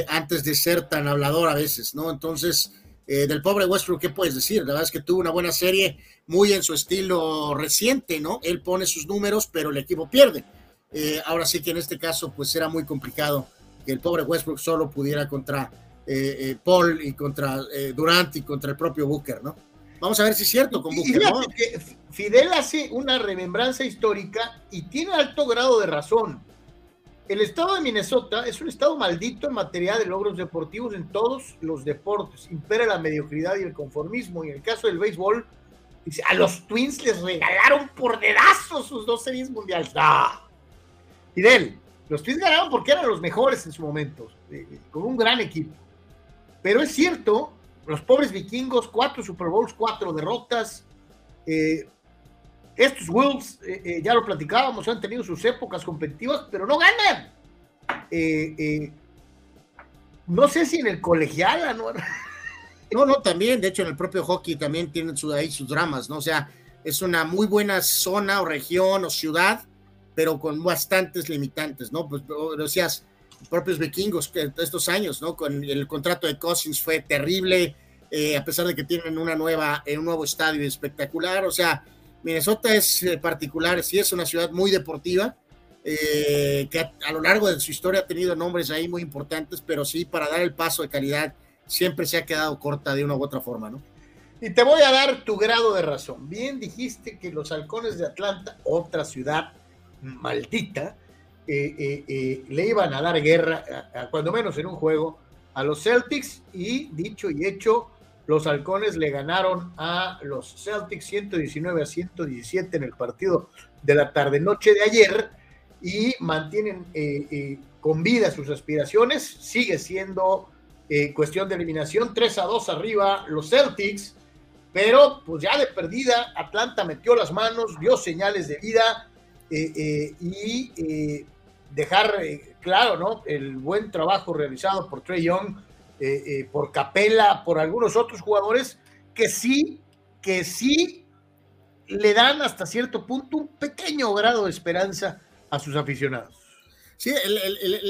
antes de ser tan hablador a veces, ¿no? Entonces, Eh, del pobre Westbrook, ¿qué puedes decir? La verdad es que tuvo una buena serie, muy en su estilo reciente, ¿no? Él pone sus números, pero el equipo pierde. Eh, ahora sí que en este caso, pues era muy complicado que el pobre Westbrook solo pudiera contra eh, Paul y contra Durant y contra el propio Booker, ¿no? Vamos a ver si es cierto con. ¿no? Fidel hace una remembranza histórica y tiene alto grado de razón. El estado de Minnesota es un estado maldito en materia de logros deportivos en todos los deportes. Impera la mediocridad y el conformismo. Y en el caso del béisbol, dice, a los Twins les regalaron por dedazos sus dos series mundiales. ¡Ah! Fidel, los Twins ganaron porque eran los mejores en su momento, eh, eh, con un gran equipo. Pero es cierto, los pobres vikingos, cuatro Super Bowls, cuatro derrotas. Eh, estos Wolves, eh, eh, ya lo platicábamos, han tenido sus épocas competitivas, pero no ganan. No sé si en el colegial. <laughs> No, no, también, de hecho en el propio hockey también tienen ahí sus dramas, ¿no? O sea, es una muy buena zona o región o ciudad, pero con bastantes limitantes, ¿no? Pues decías, propios vikingos estos años, ¿no? Con el contrato de Cousins fue terrible, a pesar de que tienen una nueva, un nuevo estadio espectacular, o sea, Minnesota es eh, particular, sí es una ciudad muy deportiva, eh, que a, lo largo de su historia ha tenido nombres ahí muy importantes, pero sí, para dar el paso de calidad, siempre se ha quedado corta de una u otra forma, ¿no? Y te voy a dar tu grado de razón. Bien dijiste que los halcones de Atlanta, otra ciudad maldita, eh, le iban a dar guerra, cuando menos en un juego, a los Celtics y dicho y hecho, los halcones le ganaron a los Celtics 119 a 117 en el partido de la tarde-noche de ayer y mantienen eh, eh, con vida sus aspiraciones. Sigue siendo eh, cuestión de eliminación 3 a 2 arriba los Celtics, pero pues ya de perdida Atlanta metió las manos, dio señales de vida y dejar claro ¿no? el buen trabajo realizado por Trey Young eh, eh, por Capela, por algunos otros jugadores que sí, que sí le dan hasta cierto punto un pequeño grado de esperanza a sus aficionados. Sí,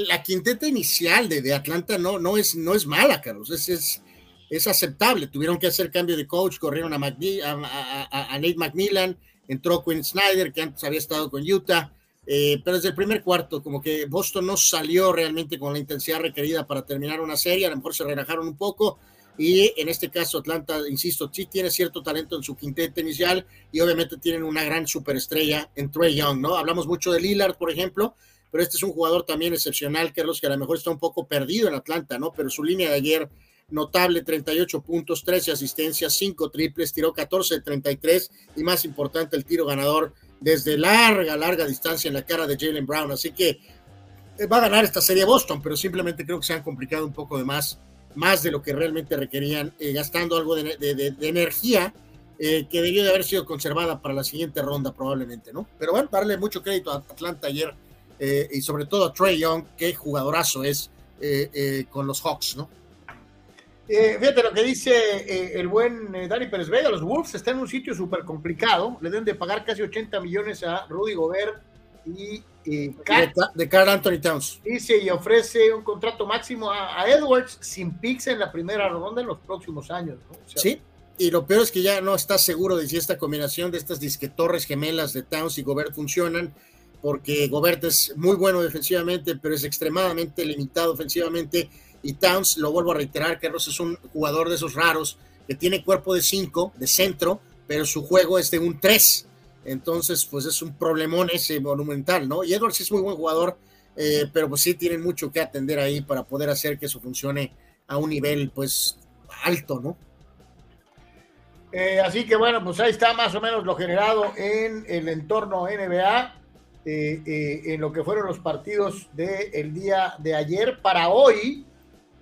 la quinteta inicial de, de, Atlanta no, no, es, no es mala, Carlos, es, es, es, aceptable. Tuvieron que hacer cambio de coach, corrieron a, a, a Nate McMillan, entró Quinn Snyder, que antes había estado con Utah, eh, pero desde el primer cuarto, como que Boston no salió realmente con la intensidad requerida para terminar una serie, a lo mejor se relajaron un poco. Y en este caso, Atlanta, insisto, sí tiene cierto talento en su quinteto inicial y obviamente tienen una gran superestrella en Trey Young, ¿no? Hablamos mucho de Lillard, por ejemplo, pero este es un jugador también excepcional, Carlos, que a lo mejor está un poco perdido en Atlanta, ¿no? Pero su línea de ayer, notable, 38 puntos, 13 asistencias, 5 triples, tiró 14 de 33 y más importante, el tiro ganador desde larga, larga distancia en la cara de Jalen Brown. Así que eh, va a ganar esta serie Boston, pero simplemente creo que se han complicado un poco de más, más de lo que realmente requerían, eh, gastando algo de, energía eh, que debió de haber sido conservada para la siguiente ronda probablemente, ¿no? Pero bueno, darle mucho crédito a Atlanta ayer y sobre todo a Trey Young, qué jugadorazo es con los Hawks, ¿no? Eh, fíjate lo que dice eh, el buen eh, Dani Pérez Vega, los Wolves están en un sitio súper complicado, le deben de pagar casi 80 millones a Rudy Gobert y, de, Carl Anthony Towns. Dice y ofrece un contrato máximo a, Edwards sin pix en la primera ronda en los próximos años. sí, y lo peor es que ya no está seguro de si esta combinación de estas disquetorres gemelas de Towns y Gobert funcionan, porque Gobert es muy bueno defensivamente, pero es extremadamente limitado ofensivamente y Towns, lo vuelvo a reiterar, Carlos es un jugador de esos raros que tiene cuerpo de 5, de centro, pero su juego es de un 3. Entonces, pues es un problemón ese monumental, ¿no? Y Edwards es muy buen jugador, eh, pero pues sí tienen mucho que atender ahí para poder hacer que eso funcione a un nivel, pues, alto, ¿no? Eh, así que bueno, pues ahí está más o menos lo generado en el entorno NBA, eh, en lo que fueron los partidos del día de ayer. Para hoy,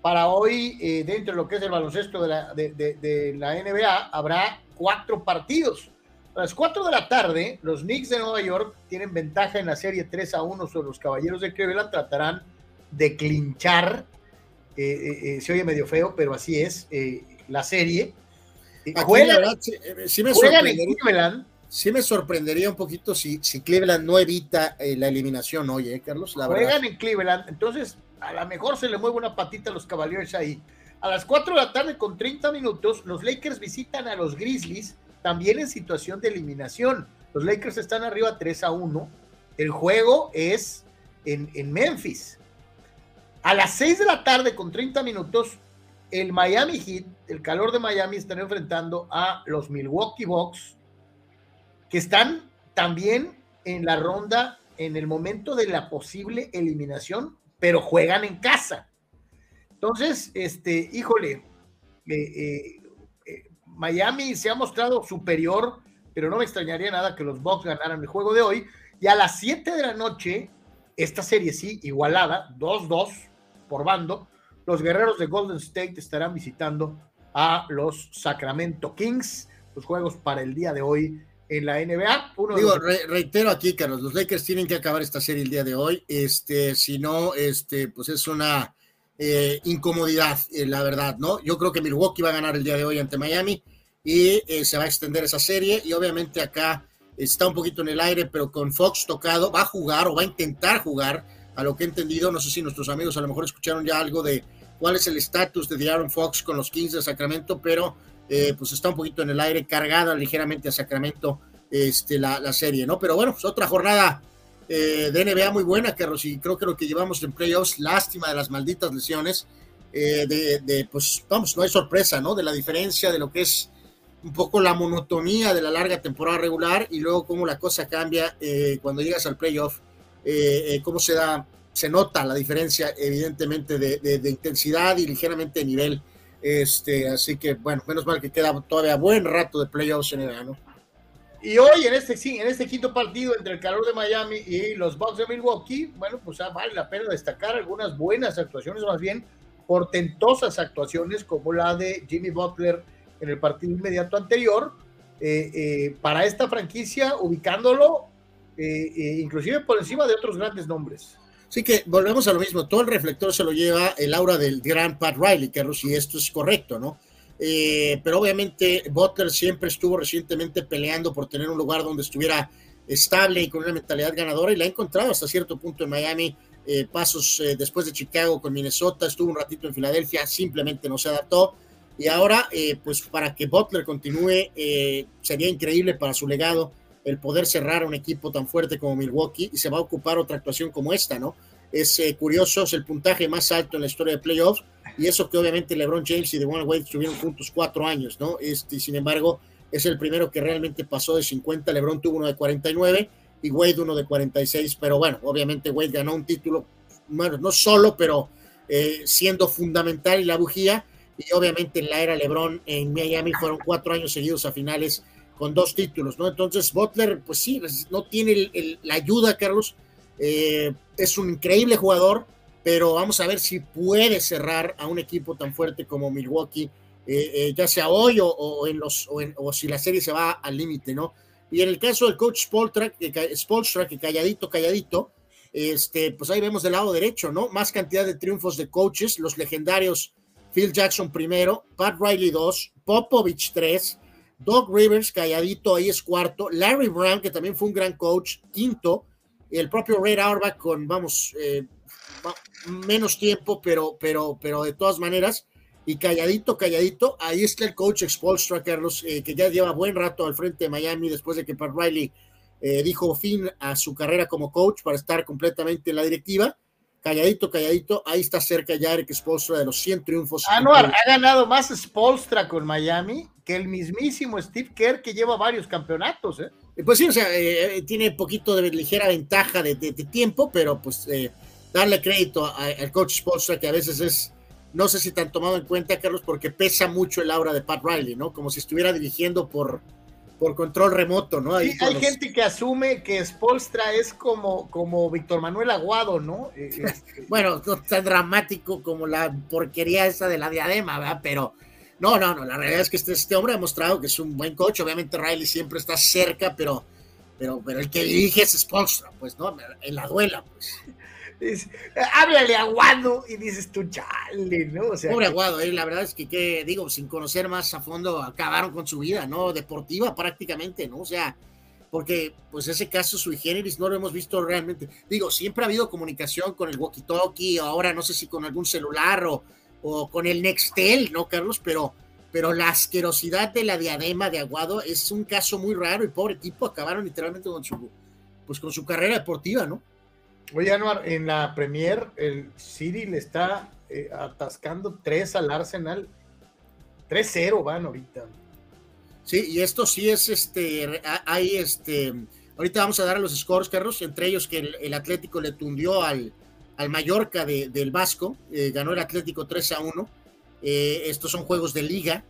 para hoy, eh, dentro de lo que es el baloncesto de la, de, la NBA, habrá cuatro partidos. A las cuatro de la tarde, los Knicks de Nueva York tienen ventaja en la serie 3 a 1 sobre los Caballeros de Cleveland. Tratarán de clinchar, eh, eh, se oye medio feo, pero así es, la serie. Juegan, sí, me sorprendería, sí me sorprendería un poquito si, si Cleveland no evita la eliminación hoy, Carlos? juegan en Cleveland, entonces a lo mejor se le mueve una patita a los Cavaliers ahí. A las 4 de la tarde con 30 minutos, los Lakers visitan a los Grizzlies, también en situación de eliminación. Los Lakers están arriba 3 a 1. El juego es en, en Memphis. A las 6 de la tarde con 30 minutos, el Miami Heat, el calor de Miami, están enfrentando a los Milwaukee Bucks, que están también en la ronda, en el momento de la posible eliminación, pero juegan en casa. Entonces, este, híjole, eh, eh, eh, Miami se ha mostrado superior, pero no me extrañaría nada que los Bucks ganaran el juego de hoy. Y a las 7 de la noche, esta serie sí, igualada, 2-2 por bando, los guerreros de Golden State estarán visitando a los Sacramento Kings. Los juegos para el día de hoy en la NBA. Digo, reitero aquí, Carlos, los Lakers tienen que acabar esta serie el día de hoy. Este, si no, este, pues es una eh, incomodidad, eh, la verdad, ¿no? Yo creo que Milwaukee va a ganar el día de hoy ante Miami y eh, se va a extender esa serie. Y obviamente acá está un poquito en el aire, pero con Fox tocado, va a jugar o va a intentar jugar. A lo que he entendido, no sé si nuestros amigos a lo mejor escucharon ya algo de cuál es el estatus de Aaron Fox con los Kings de Sacramento, pero eh, pues está un poquito en el aire, cargada ligeramente a Sacramento este, la, serie, ¿no? Pero bueno, pues otra jornada eh, de NBA muy buena, Carlos, y creo que lo que llevamos en playoffs, lástima de las malditas lesiones, eh, de, pues vamos, no hay sorpresa, ¿no? De la diferencia de lo que es un poco la monotonía de la larga temporada regular y luego cómo la cosa cambia cuando llegas al playoff, cómo se da se nota la diferencia, evidentemente, de, intensidad y ligeramente de nivel. Este, así que, bueno, menos mal que queda todavía buen rato de playoffs en el verano. Y hoy, en este, en este quinto partido entre el calor de Miami y los Bucks de Milwaukee, bueno, pues ah, vale la pena destacar algunas buenas actuaciones, más bien portentosas actuaciones, como la de Jimmy Butler en el partido inmediato anterior, eh, eh, para esta franquicia, ubicándolo eh, inclusive por encima de otros grandes nombres. Así que volvemos a lo mismo, todo el reflector se lo lleva el aura del gran Pat Riley, Carlos, y esto es correcto, ¿no? Eh, pero obviamente Butler siempre estuvo recientemente peleando por tener un lugar donde estuviera estable y con una mentalidad ganadora y la ha encontrado hasta cierto punto en Miami, eh, pasos eh, después de Chicago con Minnesota, estuvo un ratito en Filadelfia, simplemente no se adaptó y ahora pues para que Butler continúe sería increíble para su legado el poder cerrar a un equipo tan fuerte como Milwaukee y se va a ocupar otra actuación como esta, ¿no? Es eh, curioso, es el puntaje más alto en la historia de playoffs y eso que obviamente LeBron James y DeWan Wade estuvieron juntos cuatro años, ¿no? Este, sin embargo, es el primero que realmente pasó de 50, LeBron tuvo uno de 49 y Wade uno de 46, pero bueno, obviamente Wade ganó un título, bueno, no solo, pero eh, siendo fundamental y la bujía, y obviamente en la era LeBron en Miami fueron cuatro años seguidos a finales con dos títulos, ¿no? Entonces Butler, pues sí, pues, no tiene la ayuda, Carlos. Eh, es un increíble jugador, pero vamos a ver si puede cerrar a un equipo tan fuerte como Milwaukee, eh, eh, ya sea hoy o, en los, o, si la serie se va al límite, ¿no? Y en el caso del coach Spolstra, que calladito, calladito, este, pues ahí vemos del lado derecho, ¿no? Más cantidad de triunfos de coaches, los legendarios Phil Jackson primero, Pat Riley dos, Popovich tres, Doug Rivers, calladito, ahí es cuarto. Larry Brown, que también fue un gran coach, quinto. El propio Ray Auerbach con, vamos, eh, menos tiempo, pero, pero, pero de todas maneras. Y calladito, calladito, ahí está el coach Expolstra, Carlos, eh, que ya lleva buen rato al frente de Miami después de que Pat Riley eh, dijo fin a su carrera como coach para estar completamente en la directiva calladito, calladito, ahí está cerca ya Eric Spolstra de los 100 triunfos. Anuar, ha ganado más Spolstra con Miami que el mismísimo Steve Kerr que lleva varios campeonatos. ¿eh? Pues sí, o sea, eh, tiene poquito de ligera ventaja de, tiempo, pero pues eh, darle crédito al coach Spolstra que a veces es, no sé si tan tomado en cuenta, Carlos, porque pesa mucho el aura de Pat Riley, ¿no? Como si estuviera dirigiendo por por control remoto, ¿no? hay gente que asume que Spolstra es como, como Víctor Manuel Aguado, ¿no? Eh, <laughs> este, bueno, no tan dramático como la porquería esa de la diadema, ¿verdad? Pero no, no, no, la realidad es que este, este hombre ha mostrado que es un buen coach, obviamente Riley siempre está cerca, pero, pero, pero el que dirige es Spolstra, pues, ¿no? En la duela, pues háblale a Aguado y dices tú, chale, ¿no? O sea, Pobre Aguado, eh, la verdad es que, digo, sin conocer más a fondo, acabaron con su vida, ¿no? Deportiva prácticamente, ¿no? O sea, porque pues ese caso sui generis no lo hemos visto realmente. Digo, siempre ha habido comunicación con el walkie-talkie, ahora no sé si con algún celular o, o con el Nextel, ¿no, Carlos? Pero, pero la asquerosidad de la diadema de Aguado es un caso muy raro y pobre tipo, acabaron literalmente con su, pues con su carrera deportiva, ¿no? Oye, Anuar, en la Premier, el City le está eh, atascando 3 al Arsenal. 3-0 van ahorita. Sí, y esto sí es este, hay este, ahorita vamos a dar los scores, Carlos, entre ellos que el, Atlético le tundió al, al Mallorca del Vasco, eh, ganó el Atlético 3 a 1. Eh, estos son juegos de liga,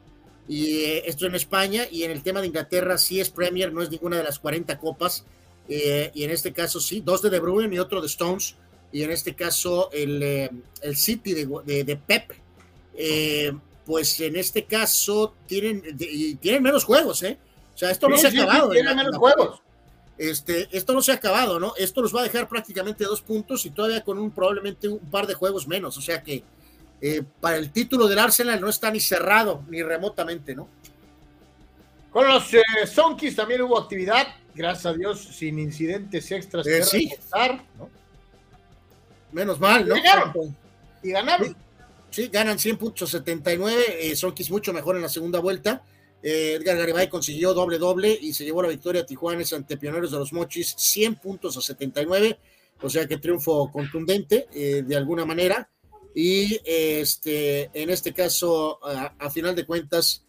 y esto en España, y en el tema de Inglaterra sí es Premier, no es ninguna de las 40 copas, y en este caso sí, dos de De Bruyne y otro de Stones, y en este caso el, eh, el City de, de, Pep, eh, pues en este caso tienen, tienen menos juegos, ¿eh? O sea, esto no se ha acabado. Tienen menos juegos. Este, esto no se ha acabado, ¿no? Esto nos va a dejar prácticamente dos puntos y todavía con un probablemente un par de juegos menos. O sea que eh, para el título del Arsenal no está ni cerrado ni remotamente, ¿no? Con los eh, Sonkis también hubo actividad, gracias a Dios, sin incidentes extras. Eh, sí. ¿no? Menos mal, ¿no? Y ganaron. Sí, ganan 100 puntos 79. Eh, Sonkis mucho mejor en la segunda vuelta. Eh, Edgar Garibay consiguió doble doble y se llevó la victoria a Tijuana ante Pioneros de los Mochis 100 puntos a 79. O sea que triunfo contundente eh, de alguna manera. Y este, en este caso, a, final de cuentas,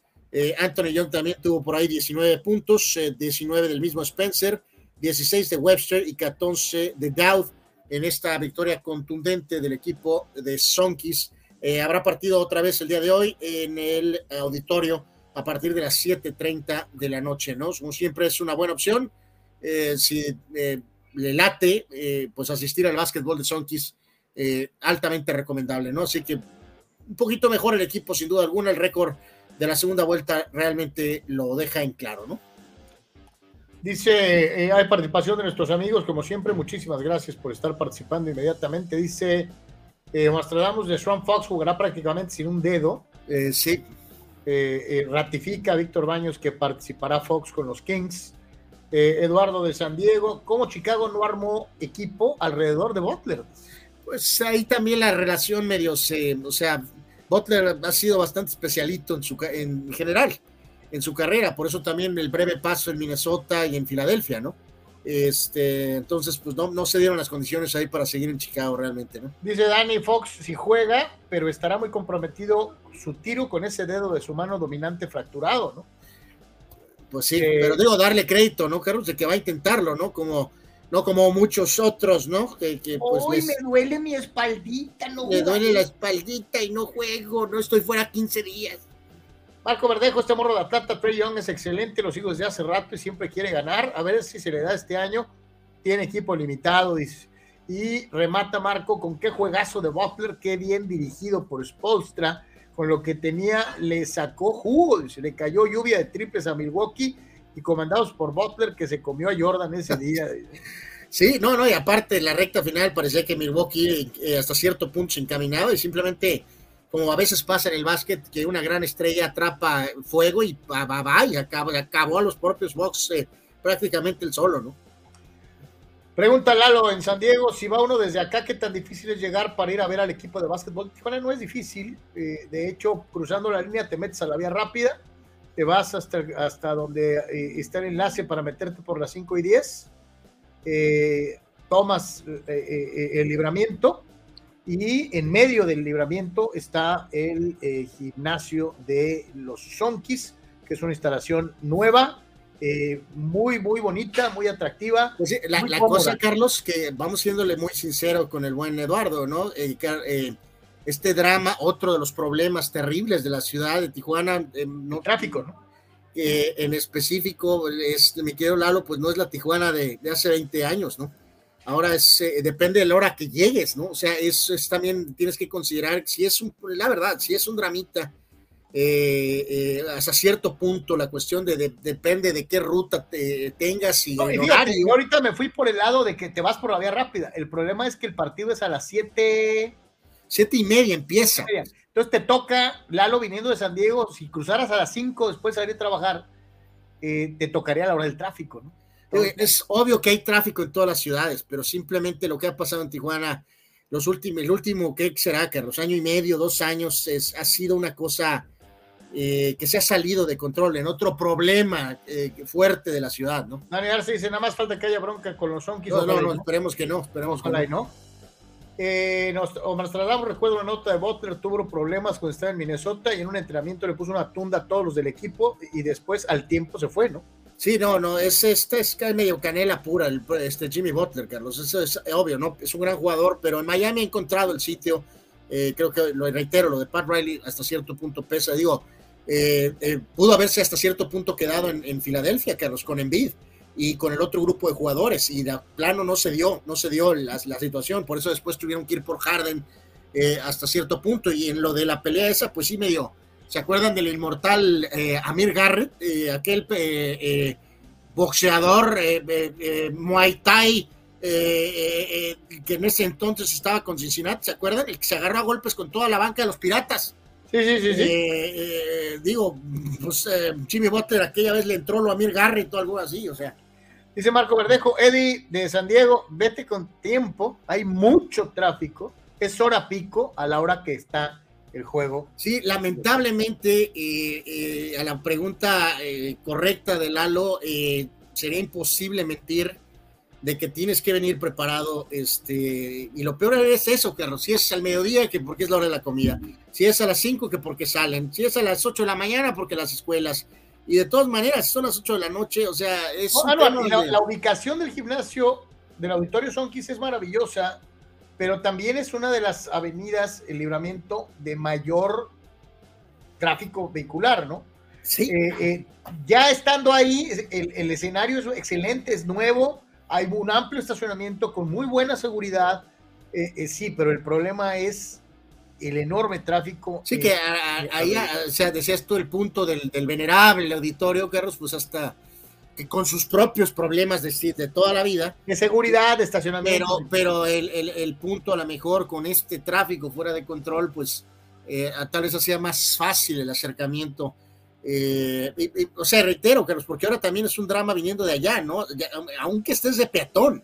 Anthony Young también tuvo por ahí 19 puntos, 19 del mismo Spencer, 16 de Webster y 14 de Dowd en esta victoria contundente del equipo de Sonkis. Eh, habrá partido otra vez el día de hoy en el auditorio a partir de las 7:30 de la noche, ¿no? Como siempre es una buena opción. Eh, si eh, le late, pues asistir al básquetbol de Sonkis, altamente recomendable, ¿no? Así que un poquito mejor el equipo, sin duda alguna. El récord de la segunda vuelta realmente lo deja en claro, ¿no? Dice, eh, hay participación de nuestros amigos, como siempre, muchísimas gracias por estar participando inmediatamente. Dice, eh, de Swan Fox jugará prácticamente sin un dedo. Eh, sí. Eh, ratifica Víctor Baños que participará Fox con los Kings. Eduardo de San Diego, ¿cómo Chicago no armó equipo alrededor de Butler? Pues ahí también la relación medio, o sea, Butler ha sido bastante especialito en, su, en general en su carrera, por eso también el breve paso en Minnesota y en Filadelfia, ¿no? Este, entonces, pues no, no se dieron las condiciones ahí para seguir en Chicago realmente, ¿no? Dice Danny Fox, si juega, pero estará muy comprometido su tiro con ese dedo de su mano dominante fracturado, ¿no? Pues sí, pero digo, darle crédito, ¿no, Carlos? De que va a intentarlo, ¿no? Como, no como muchos otros, ¿no? Que, que pues me duele mi espaldita, no Me duele la espaldita y no juego, no estoy fuera 15 días. Marco Verdejo, este morro de Atlanta, Trey Young es excelente, lo sigo desde hace rato y siempre quiere ganar. A ver si se le da este año. Tiene equipo limitado, dice. Y remata Marco con qué juegazo de Butler, qué bien dirigido por Spolstra. Con lo que tenía, le sacó jugo, se le cayó lluvia de triples a Milwaukee y comandados por Butler que se comió a Jordan ese día. Sí, no, no, y aparte la recta final parecía que Milwaukee eh, hasta cierto punto se encaminaba y simplemente como a veces pasa en el básquet, que una gran estrella atrapa fuego y va, va, y acabó, acabó a los propios Bucks eh, prácticamente el solo, ¿no? Pregunta Lalo en San Diego, si va uno desde acá, ¿qué tan difícil es llegar para ir a ver al equipo de básquetbol? Tijuana no es difícil, eh, de hecho, cruzando la línea te metes a la vía rápida, te vas hasta, hasta donde eh, está el enlace para meterte por las 5 y 10, tomas el libramiento, y en medio del libramiento está el eh, gimnasio de los Sonkis, que es una instalación nueva, eh, muy, muy bonita, muy atractiva. Pues la, cosa, Carlos, que vamos siéndole muy sincero con el buen Eduardo, ¿no? Eh, este drama, otro de los problemas terribles de la ciudad de Tijuana. no, tráfico, ¿no? en específico, es, me quiero Lalo, pues no es la Tijuana de, de hace 20 años, ¿no? Ahora es, eh, depende de la hora que llegues, ¿no? O sea, es, también tienes que considerar si es un, la verdad, si es un dramita, eh, eh, hasta cierto punto la cuestión de, depende de qué ruta te, tengas y, ahorita me fui por el lado de que te vas por la vía rápida. El problema es que el partido es a las siete. Siete y media empieza. Entonces te toca, Lalo viniendo de San Diego, si cruzaras a las cinco después de salir a trabajar, te tocaría la hora del tráfico, ¿no? Es obvio que hay tráfico en todas las ciudades, pero simplemente lo que ha pasado en Tijuana los últimos, el último, ¿qué será? Que los años y medio, dos años, es, ha sido una cosa eh, que se ha salido de control en otro problema eh, fuerte de la ciudad, ¿no? Dani Arce dice, nada más falta que haya bronca con los Sonkis. No, no, no, esperemos que no, esperemos que no. Eh, nos, Omar recuerdo una nota de Butler, tuvo problemas cuando estaba en Minnesota y en un entrenamiento le puso una tunda a todos los del equipo y después al tiempo se fue, ¿no? Sí, no, no, es este es medio canela pura, el, este Jimmy Butler, Carlos, eso es obvio, ¿no? Es un gran jugador, pero en Miami ha encontrado el sitio, eh, creo que lo reitero, lo de Pat Riley hasta cierto punto pesa, digo, eh, eh, pudo haberse hasta cierto punto quedado en, en, Filadelfia, Carlos, con Embiid y con el otro grupo de jugadores, y de plano no se dio, no se dio la, la situación, por eso después tuvieron que ir por Harden hasta cierto punto, y en lo de la pelea esa, pues sí medio ¿Se acuerdan del inmortal eh, Amir Garrett? Eh, aquel eh, boxeador Muay Thai que en ese entonces estaba con Cincinnati, ¿se acuerdan? El que se agarró a golpes con toda la banca de los piratas. Sí, sí, sí. sí. digo, pues Jimmy Butler aquella vez le entró lo Amir Garrett o algo así, o sea. Dice Marco Verdejo, Eddie de San Diego, vete con tiempo, hay mucho tráfico, es hora pico a la hora que está el juego. Sí, lamentablemente eh, eh, a la pregunta eh, correcta de Lalo sería imposible mentir de que tienes que venir preparado, este, y lo peor es eso, Carlos, si es al mediodía, que porque es la hora de la comida, si es a las 5, que porque salen, si es a las 8 de la mañana, porque las escuelas, y de todas maneras, son las 8 de la noche, o sea, es... la, ubicación del gimnasio, del auditorio Sonkis es maravillosa, pero también es una de las avenidas, el libramiento, de mayor tráfico vehicular, ¿no? Sí. Eh, eh, ya estando ahí, el, escenario es excelente, es nuevo, hay un amplio estacionamiento con muy buena seguridad, eh, sí, pero el problema es el enorme tráfico. Sí, que ahí, o sea, decías tú el punto del, del venerable auditorio, Carlos, pues hasta con sus propios problemas de, de toda la vida. De seguridad, de estacionamiento. Pero, pero el, el, punto a lo mejor con este tráfico fuera de control, pues eh, tal vez hacía más fácil el acercamiento. Eh, o sea, reitero, Carlos, porque ahora también es un drama viniendo de allá, ¿no? aunque estés de peatón.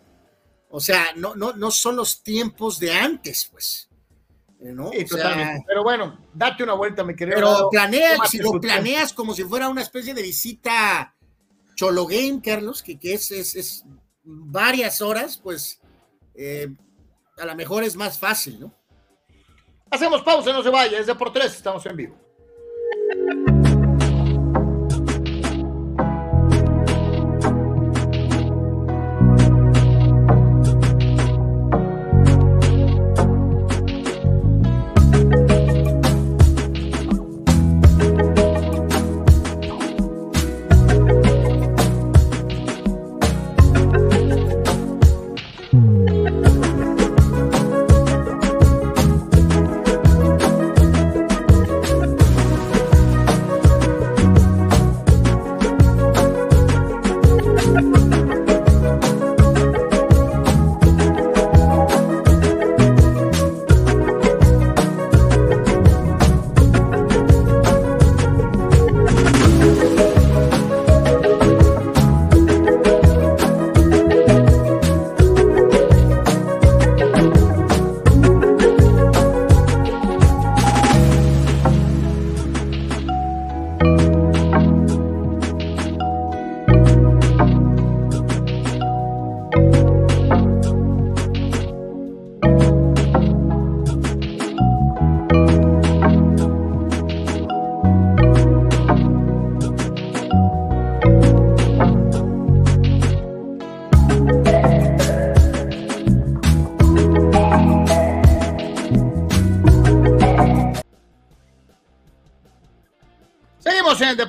O sea, no, no, no son los tiempos de antes, pues. Eh, ¿no? pero bueno, date una vuelta, me querido. Pero planeas, si lo planeas como si fuera una especie de visita Cholo Game, Carlos, que, que es, es, varias horas, pues eh, a lo mejor es más fácil, ¿no? Hacemos pausa, no se vaya, es de por tres, estamos en vivo.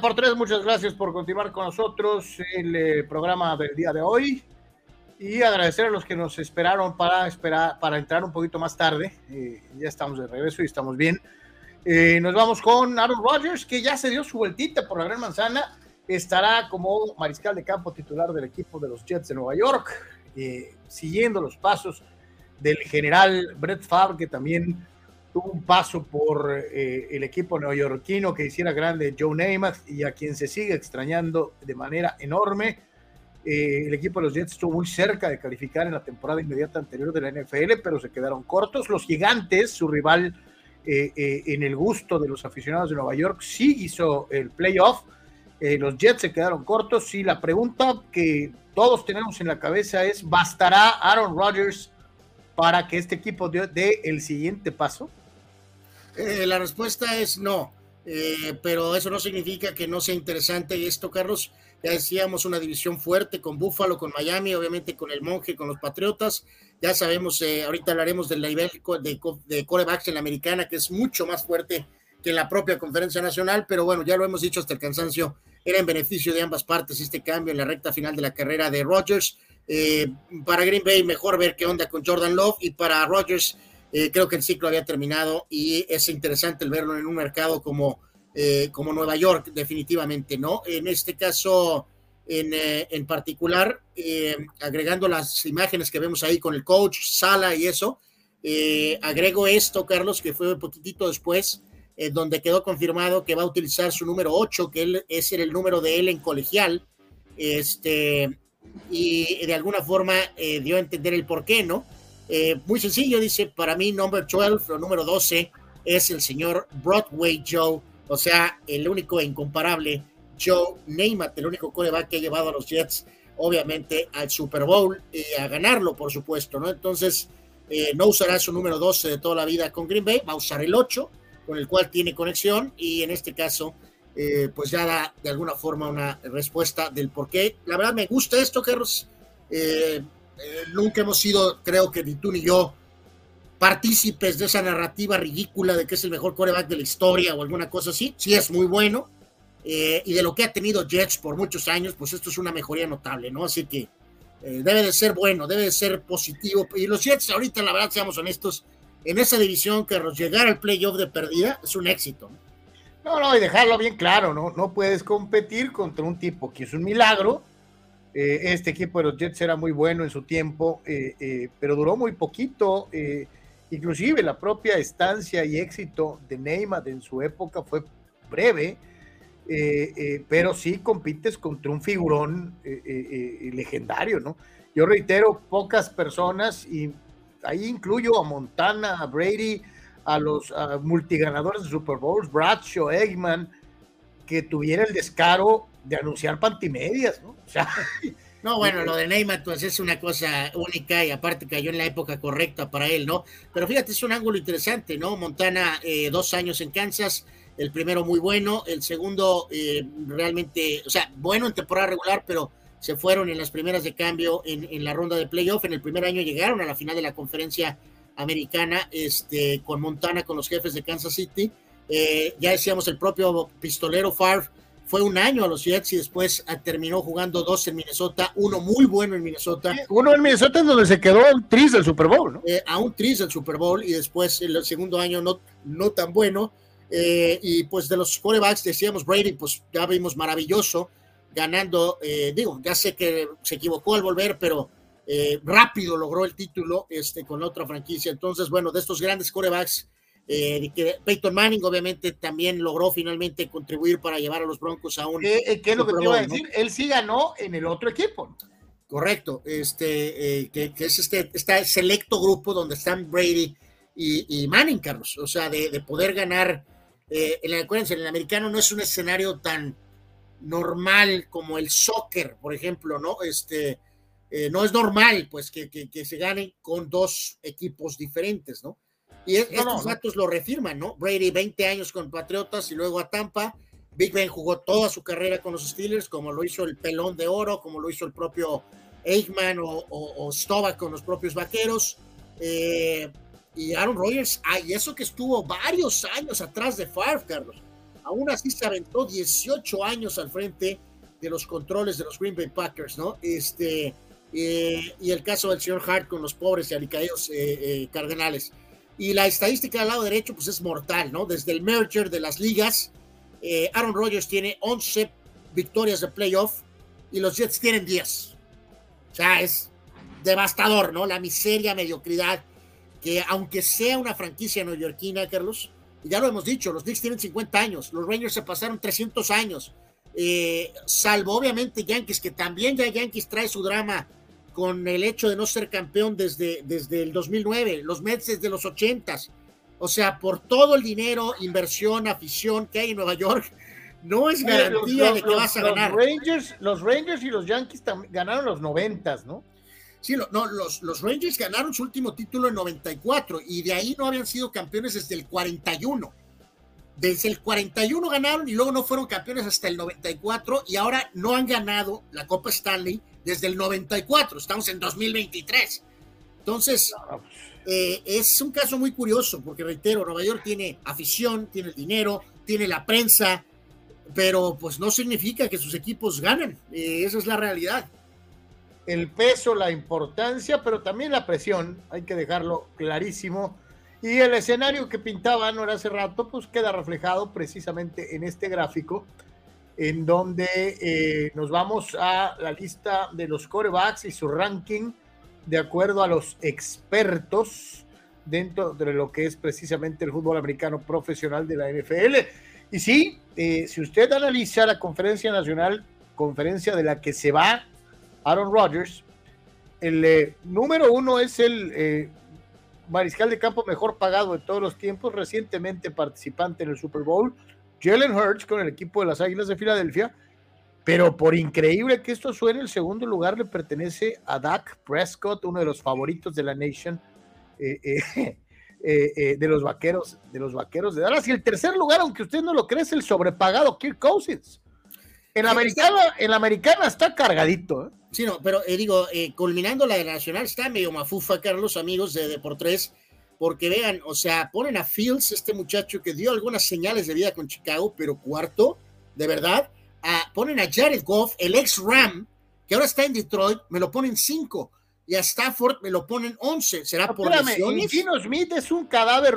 Por tres, muchas gracias por continuar con nosotros el eh, programa del día de hoy y agradecer a los que nos esperaron para esperar para entrar un poquito más tarde. Eh, ya estamos de regreso y estamos bien. Eh, nos vamos con Aaron Rodgers, que ya se dio su vueltita por la Gran Manzana. Estará como mariscal de campo titular del equipo de los Jets de Nueva York, siguiendo los pasos del general Brett Favre, que también tuvo un paso por eh, el equipo neoyorquino que hiciera grande Joe Namath y a quien se sigue extrañando de manera enorme. Eh, el equipo de los Jets estuvo muy cerca de calificar en la temporada inmediata anterior de la NFL, pero se quedaron cortos. Los Gigantes, su rival eh, en el gusto de los aficionados de Nueva York, sí hizo el playoff. los Jets se quedaron cortos y la pregunta que todos tenemos en la cabeza es, ¿bastará Aaron Rodgers para que este equipo dé el siguiente paso? La respuesta es no, pero eso no significa que no sea interesante esto, Carlos. Ya decíamos una división fuerte con Buffalo, con Miami, obviamente con el Monje, con los Patriotas. Ya sabemos, eh, ahorita hablaremos del nivel de, de corebacks en la americana, que es mucho más fuerte que en la propia conferencia nacional, pero bueno, ya lo hemos dicho hasta el cansancio, era en beneficio de ambas partes este cambio en la recta final de la carrera de Rodgers. Eh, para Green Bay, mejor ver qué onda con Jordan Love, y para Rodgers, eh, creo que el ciclo había terminado y es interesante verlo en un mercado como eh, como Nueva York, definitivamente, ¿no? En este caso, en, eh, en particular, eh, agregando las imágenes que vemos ahí con el coach, Sala y eso, agrego esto, Carlos, que fue un poquitito después, donde quedó confirmado que va a utilizar su número 8, que él, ese era el número de él en colegial, este, y de alguna forma dio a entender el por qué, ¿no? Muy sencillo, dice, para mí, number 12 o número 12 es el señor Broadway Joe o sea, el único e incomparable Joe Namath, el único coreback que ha llevado a los Jets, obviamente, al Super Bowl y a ganarlo, por supuesto, ¿no? Entonces, eh, no usará su número 12 de toda la vida con Green Bay, va a usar el 8, con el cual tiene conexión, y en este caso, eh, pues ya da de alguna forma una respuesta del por qué. La verdad me gusta esto, Carlos. Eh, nunca hemos sido, creo que ni tú ni yo, partícipes de esa narrativa ridícula de que es el mejor coreback de la historia o alguna cosa así. Sí es muy bueno. Eh, y de lo que ha tenido Jets por muchos años, pues esto es una mejoría notable, ¿no? Así que eh, debe de ser bueno, debe de ser positivo. Y los Jets ahorita, la verdad, seamos honestos, en esa división que llegar al playoff de perdida es un éxito. No, no, y dejarlo bien claro, ¿no? No puedes competir contra un tipo que es un milagro. Eh, este equipo de los Jets era muy bueno en su tiempo, pero duró muy poquito. Inclusive la propia estancia y éxito de Neymar en su época fue breve, eh, eh, pero sí compites contra un figurón eh, legendario, ¿no? Yo reitero, pocas personas, y ahí incluyo a Montana, a Brady, a los multiganadores de Super Bowls, Bradshaw, Eggman, que tuviera el descaro de anunciar pantimedias, ¿no? O sea, <laughs> No, bueno, lo de Neymar pues es una cosa única y aparte cayó en la época correcta para él, ¿no? Pero fíjate, es un ángulo interesante, ¿no? Montana, eh, dos años en Kansas, el primero muy bueno, el segundo eh, realmente, o sea, bueno en temporada regular, pero se fueron en las primeras de cambio en, la ronda de playoff. En el primer año llegaron a la final de la conferencia americana este, con Montana, con los jefes de Kansas City. Eh, ya decíamos, el propio pistolero Favre fue un año a los Jets y después ah, terminó jugando dos en Minnesota, uno muy bueno en Minnesota. Uno en Minnesota en donde se quedó un tris del Super Bowl, ¿no? Eh, a un tris del Super Bowl y después el segundo año no, no tan bueno. Eh, y pues de los quarterbacks decíamos Brady, pues ya vimos maravilloso, ganando, eh, digo, ya sé que se equivocó al volver, pero rápido logró el título este, con otra franquicia. Entonces, bueno, de estos grandes quarterbacks eh, que Peyton Manning obviamente también logró finalmente contribuir para llevar a los Broncos a un... ¿Qué, eh, es lo que te iba a decir? Él sí ganó en el otro equipo. Correcto, este, eh, que, es este, este selecto grupo donde están Brady y, Manning, Carlos, o sea, de, poder ganar, en la, acuérdense, en el americano no es un escenario tan normal como el soccer, por ejemplo, ¿no? Este, no es normal, pues, que, que se ganen con dos equipos diferentes, ¿no? Y estos datos lo refirman, ¿no? Brady 20 años con Patriotas y luego a Tampa. Big Ben jugó toda su carrera con los Steelers, como lo hizo el Pelón de Oro, como lo hizo el propio Aikman o, o, con los propios Vaqueros. Eh, y Aaron Rodgers, ah, y eso que estuvo varios años atrás de Favre, Carlos. Aún así se aventó 18 años al frente de los controles de los Green Bay Packers, ¿no? Este, eh, y el caso del señor Hart con los pobres y alicaídos eh, Cardenales. Y la estadística del lado derecho, pues es mortal, ¿no? Desde el merger de las ligas, eh, Aaron Rodgers tiene 11 victorias de playoff y los Jets tienen 10. O sea, es devastador, ¿no? La miseria, mediocridad, que aunque sea una franquicia neoyorquina, Carlos, ya lo hemos dicho, los Knicks tienen 50 años, los Rangers se pasaron 300 años. eh, salvo obviamente Yankees, que también ya Yankees trae su drama con el hecho de no ser campeón desde, desde el 2009, los Mets desde los 80 o sea, por todo el dinero, inversión, afición que hay en Nueva York, no es garantía de que vas a ganar. Los Rangers, los Rangers y los Yankees ganaron los 90, ¿no? Sí, no, los, los Rangers ganaron su último título en 94 y de ahí no habían sido campeones desde el 41. Desde el 41 ganaron y luego no fueron campeones hasta el 94 y ahora no han ganado la Copa Stanley desde el 94. Estamos en 2023. Entonces, eh, es un caso muy curioso porque, reitero, Nueva York tiene afición, tiene el dinero, tiene la prensa, pero pues no significa que sus equipos ganen. Eh, esa es la realidad el peso, la importancia, pero también la presión, hay que dejarlo clarísimo. Y el escenario que pintaba no hace rato, pues queda reflejado precisamente en este gráfico, en donde eh, nos vamos a la lista de los corebacks y su ranking de acuerdo a los expertos dentro de lo que es precisamente el fútbol americano profesional de la NFL. Y sí, eh, si usted analiza la conferencia nacional, conferencia de la que se va Aaron Rodgers. El eh, número uno es el eh, mariscal de campo mejor pagado de todos los tiempos, recientemente participante en el Super Bowl, Jalen Hurts con el equipo de las Águilas de Filadelfia. Pero por increíble que esto suene, el segundo lugar le pertenece a Dak Prescott, uno de los favoritos de la Nation, eh, <laughs> de los vaqueros, de los vaqueros de Dallas. Y el tercer lugar, aunque usted no lo cree, es el sobrepagado Kirk Cousins. En la americana, en la americana está cargadito. ¿eh? Sí, no, pero eh, digo, eh, culminando la de Nacional, está medio mafufa, Carlos, amigos de Deportes, porque vean, o sea, ponen a Fields, este muchacho que dio algunas señales de vida con Chicago, pero cuarto, de verdad. ponen a Jared Goff, el ex Ram, que ahora está en Detroit, me lo ponen cinco y a Stafford me lo ponen 11. ¿Será por lesiones? Gino Smith es un cadáver,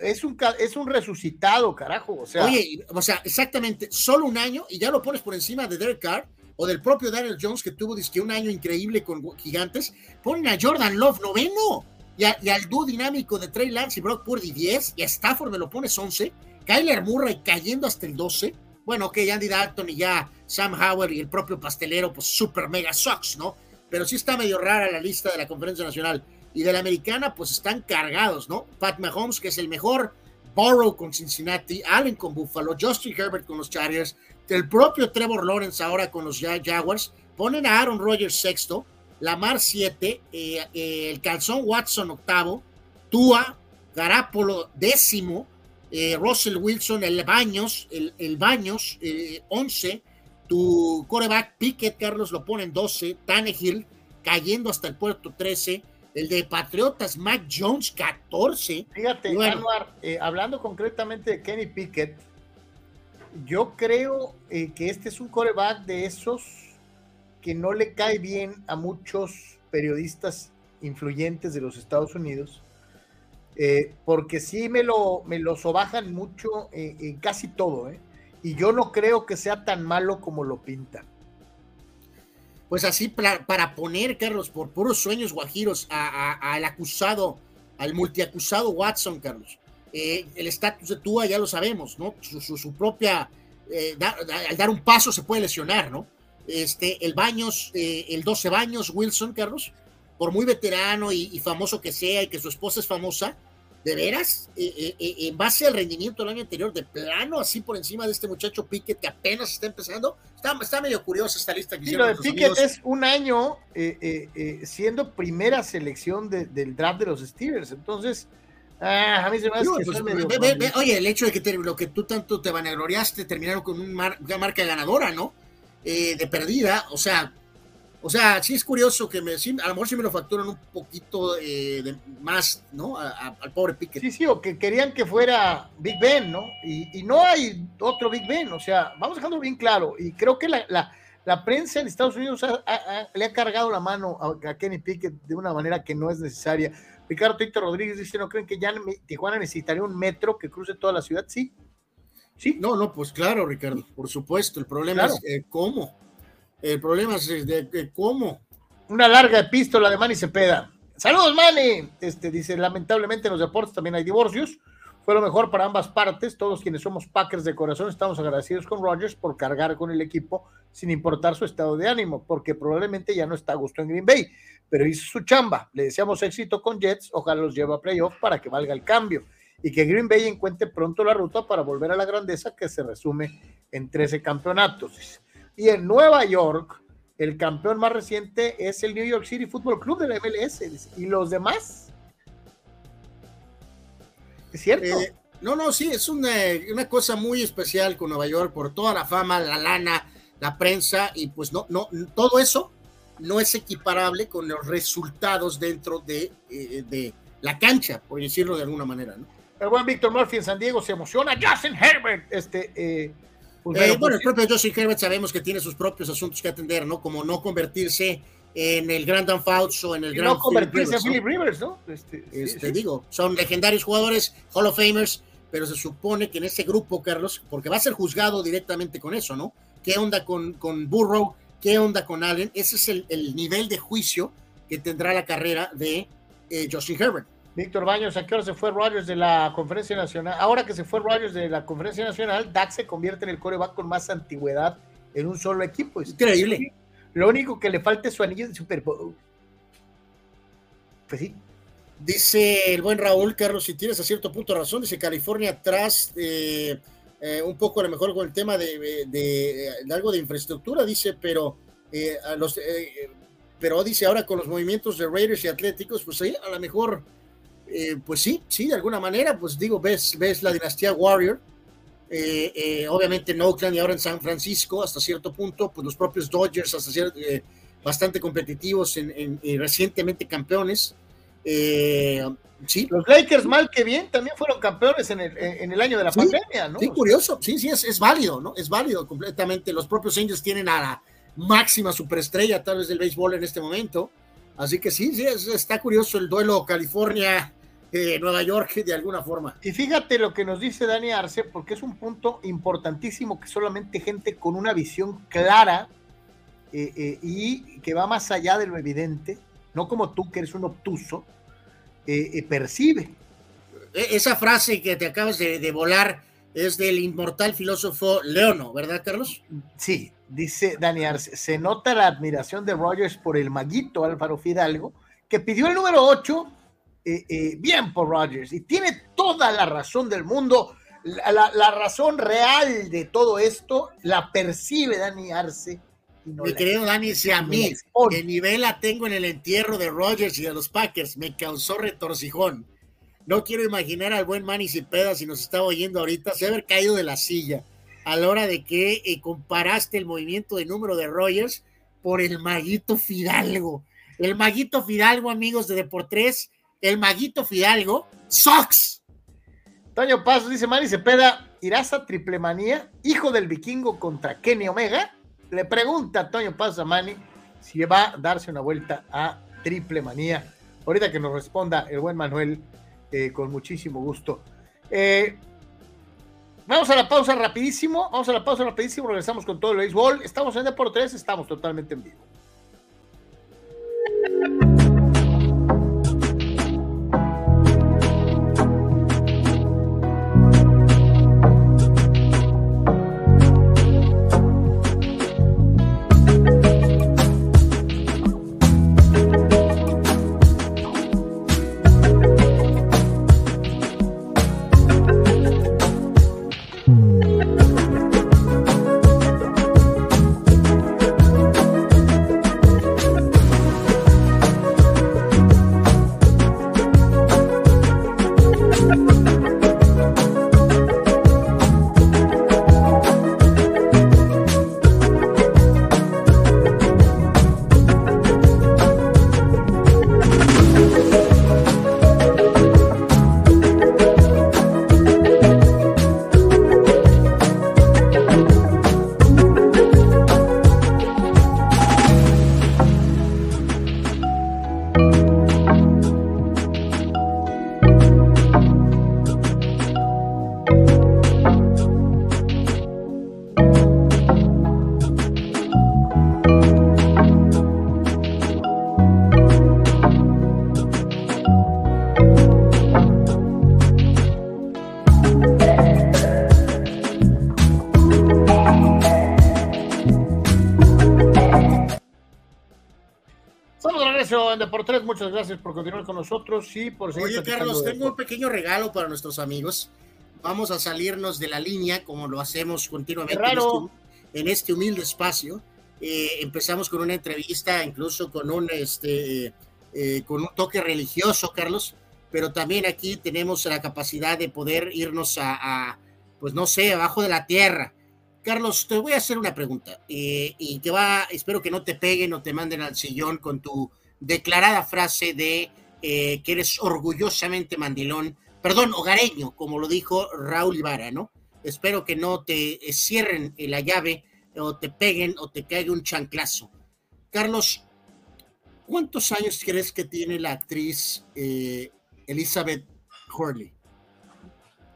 es un, es un resucitado, carajo. O sea. Oye, o sea, exactamente, solo un año y ya lo pones por encima de Derek Carr o del propio Daniel Jones que tuvo que un año increíble con Gigantes. Ponen a Jordan Love noveno y, al dúo dinámico de Trey Lance y Brock Purdy 10 y a Stafford me lo pones 11. Kyler Murray cayendo hasta el 12. Bueno, ok, Andy Dalton y ya Sam Howard y el propio pastelero, pues super mega sucks, ¿no? pero sí está medio rara la lista de la Conferencia Nacional. Y de la Americana, pues están cargados, ¿no? Pat Mahomes, que es el mejor, Burrow con Cincinnati, Allen con Buffalo, Justin Herbert con los Chargers, el propio Trevor Lawrence ahora con los Jaguars, ponen a Aaron Rodgers sexto, Lamar siete, eh, eh, el Calzón Watson octavo, Tua, Garapolo décimo, eh, Russell Wilson, el Baños, el, el Baños once, tu coreback Pickett, Carlos, lo pone en 12. Tannehill cayendo hasta el puerto 13. El de Patriotas, Mac Jones, 14. Fíjate, eh, hablando concretamente de Kenny Pickett, yo creo eh, que este es un coreback de esos que no le cae bien a muchos periodistas influyentes de los Estados Unidos, eh, porque sí me lo, me sobajan mucho en casi todo, ¿eh? y yo no creo que sea tan malo como lo pintan. Pues así, para, poner, Carlos, por puros sueños guajiros al acusado, al multiacusado Watson, Carlos. Eh, el estatus de Tua ya lo sabemos, ¿no? Su, propia, eh, al dar un paso se puede lesionar, ¿no? Este, el Baños, eh, el 12 Baños, Wilson, Carlos, por muy veterano y, famoso que sea y que su esposa es famosa, ¿De veras? Eh, eh, en base al rendimiento del año anterior, de plano, así por encima de este muchacho Pickett que apenas está empezando. Está, medio curiosa esta lista que sí, lo de Pickett es un año siendo primera selección del draft de los Steelers. Entonces, ah, a mí se me hace pues, Oye, el hecho de que lo que tú tanto te vanagloriaste terminaron con una marca ganadora, ¿no? De perdida, o sea, o sea, sí es curioso que me, a lo mejor sí me lo facturan un poquito eh, de más, ¿no? al pobre Piquet. Sí, sí, o que querían que fuera Big Ben, ¿no? Y, no hay otro Big Ben, o sea, vamos dejando bien claro. Y creo que la, prensa en Estados Unidos le ha cargado la mano a, Kenny Pickett de una manera que no es necesaria. Ricardo Tito Rodríguez dice, ¿no creen que ya Tijuana necesitaría un metro que cruce toda la ciudad? Sí. Sí. No, no, pues claro, Ricardo, por supuesto. El problema es eh, cómo. El problema es de, cómo. Una larga epístola de Manny Cepeda. Saludos, Manny. Este dice, lamentablemente en los deportes también hay divorcios. Fue lo mejor para ambas partes. Todos quienes somos Packers de corazón estamos agradecidos con Rodgers por cargar con el equipo sin importar su estado de ánimo, porque probablemente ya no está a gusto en Green Bay, pero hizo su chamba. Le deseamos éxito con Jets, ojalá los lleve a playoff para que valga el cambio y que Green Bay encuentre pronto la ruta para volver a la grandeza que se resume en 13 campeonatos. Y en Nueva York, el campeón más reciente es el New York City Football Club de la MLS. ¿Y los demás? ¿Es cierto? Eh, no, no, sí, es una, una, cosa muy especial con Nueva York por toda la fama, la lana, la prensa y pues no, no, todo eso no es equiparable con los resultados dentro de, eh, de la cancha, por decirlo de alguna manera, ¿no? El buen Víctor Murphy en San Diego se emociona. Justin Herbert, este, eh, pues, bueno, pues el propio Justin Herbert sabemos que tiene sus propios asuntos que atender, ¿no? Como no convertirse en el Grand Fouts o en el Grand No convertirse en Philip Rivers, ¿no? Este, este digo, son legendarios jugadores, Hall of Famers, pero se supone que en ese grupo, Carlos, porque va a ser juzgado directamente con eso, ¿no? ¿Qué onda con, con Burrow? ¿Qué onda con Allen? Ese es el, nivel de juicio que tendrá la carrera de eh, Justin Herbert. Víctor Baños, ¿a qué hora se fue Rogers de la Conferencia Nacional? Ahora que se fue Rogers de la Conferencia Nacional, Dak se convierte en el coreback con más antigüedad en un solo equipo. Increíble. Lo único que le falta es su anillo de Super Bowl. Pues sí. Dice el buen Raúl, Carlos, si tienes a cierto punto razón, dice California atrás, eh, un poco a lo mejor con el tema de, algo de infraestructura, dice, pero eh, a los, eh, pero dice ahora con los movimientos de Raiders y Atléticos, pues ahí a lo mejor, pues sí, sí, de alguna manera, pues digo, ves, ves la dinastía Warrior, eh, eh, obviamente en Oakland y ahora en San Francisco hasta cierto punto, pues los propios Dodgers hasta cierto, eh, bastante competitivos en, recientemente campeones. sí. Los Lakers mal que bien también fueron campeones en el, año de la pandemia, ¿no? Sí, curioso, sí, sí, es, es, válido, ¿no? Es válido completamente. Los propios Angels tienen a la máxima superestrella tal vez del béisbol en este momento. Así que sí, sí, está curioso el duelo California Nueva York de alguna forma. Y fíjate lo que nos dice Dani Arce, porque es un punto importantísimo que solamente gente con una visión clara eh, eh, y que va más allá de lo evidente, no como tú que eres un obtuso, eh, percibe. E, esa frase que te acabas de, volar es del inmortal filósofo Leono, ¿verdad, Carlos? Sí, dice Dani Arce, se nota la admiración de Rogers por el maguito Álvaro Fidalgo, que pidió el número 8 eh, eh, bien por Rodgers y tiene toda la razón del mundo. La, razón real de todo esto la percibe Dani Arce. Mi querido Dani, si a mí, que nivel la tengo en el entierro de Rodgers y de los Packers, me causó retorcijón. No quiero imaginar al buen Manny Cepeda, si nos estaba oyendo ahorita, se haber caído de la silla a la hora de que eh, comparaste el movimiento de número de Rodgers por el Maguito Fidalgo. El Maguito Fidalgo, amigos de Deportes, el maguito Fidalgo, Sox. Toño Paso dice Manny Cepeda, ¿irás a triple manía? Hijo del vikingo contra Kenny Omega. Le pregunta a Toño Paso a Manny si va a darse una vuelta a triple manía. Ahorita que nos responda el buen Manuel, eh, con muchísimo gusto. Eh, vamos a la pausa rapidísimo, vamos a la pausa rapidísimo, regresamos con todo el béisbol. Estamos en Deportes, estamos totalmente en vivo. En Deportes, muchas gracias por continuar con nosotros y por seguir. Oye, Carlos, tengo un pequeño regalo para nuestros amigos. Vamos a salirnos de la línea como lo hacemos continuamente en este, en este, humilde espacio. Eh, empezamos con una entrevista, incluso con un, este, eh, con un toque religioso, Carlos, pero también aquí tenemos la capacidad de poder irnos a, pues no sé, abajo de la tierra. Carlos, te voy a hacer una pregunta eh, y que va, espero que no te peguen o te manden al sillón con tu declarada frase de que eres orgullosamente mandilón, perdón, hogareño, como lo dijo Raúl Ibarra, ¿no? Espero que no te cierren la llave o te peguen o te caiga un chanclazo. Carlos, ¿cuántos años crees que tiene la actriz eh, Elizabeth Hurley?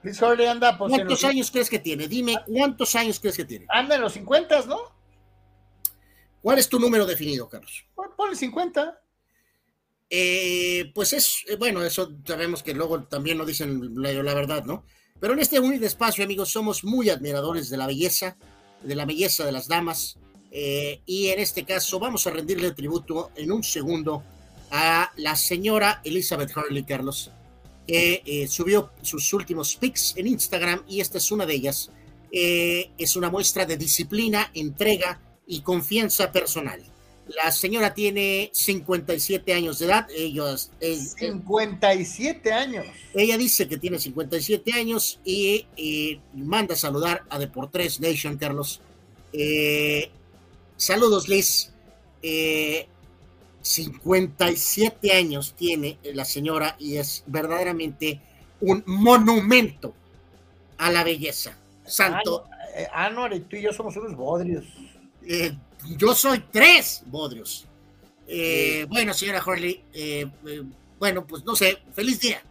Liz Hurley anda pues, ¿Cuántos años crees que tiene? Dime, ¿cuántos años crees que tiene? Anda en los 50, ¿no? ¿Cuál es tu número definido, Carlos? Ponle 50. Eh, pues es, eh, bueno, eso sabemos que luego también no dicen la, verdad, ¿no? Pero en este humilde espacio, amigos, somos muy admiradores de la belleza, de la belleza de las damas. Eh, y en este caso vamos a rendirle tributo en un segundo a la señora Elizabeth Hurley Carlos, que subió sus últimos pics en Instagram y esta es una de ellas. Es una muestra de disciplina, entrega y confianza personal. La señora tiene 57 años de edad. Ellos, 57 años. Ella dice que tiene 57 años y manda a saludar a Deportes Nation, Carlos. Eh, saludos, Liz. 57 eh, años tiene la señora y es verdaderamente un monumento a la belleza. Santo. Ah, no, tú y yo somos unos bodrios. Eh, yo soy tres bodrios. Eh, bueno, señora Hurley, eh, eh, bueno, pues no sé, feliz día.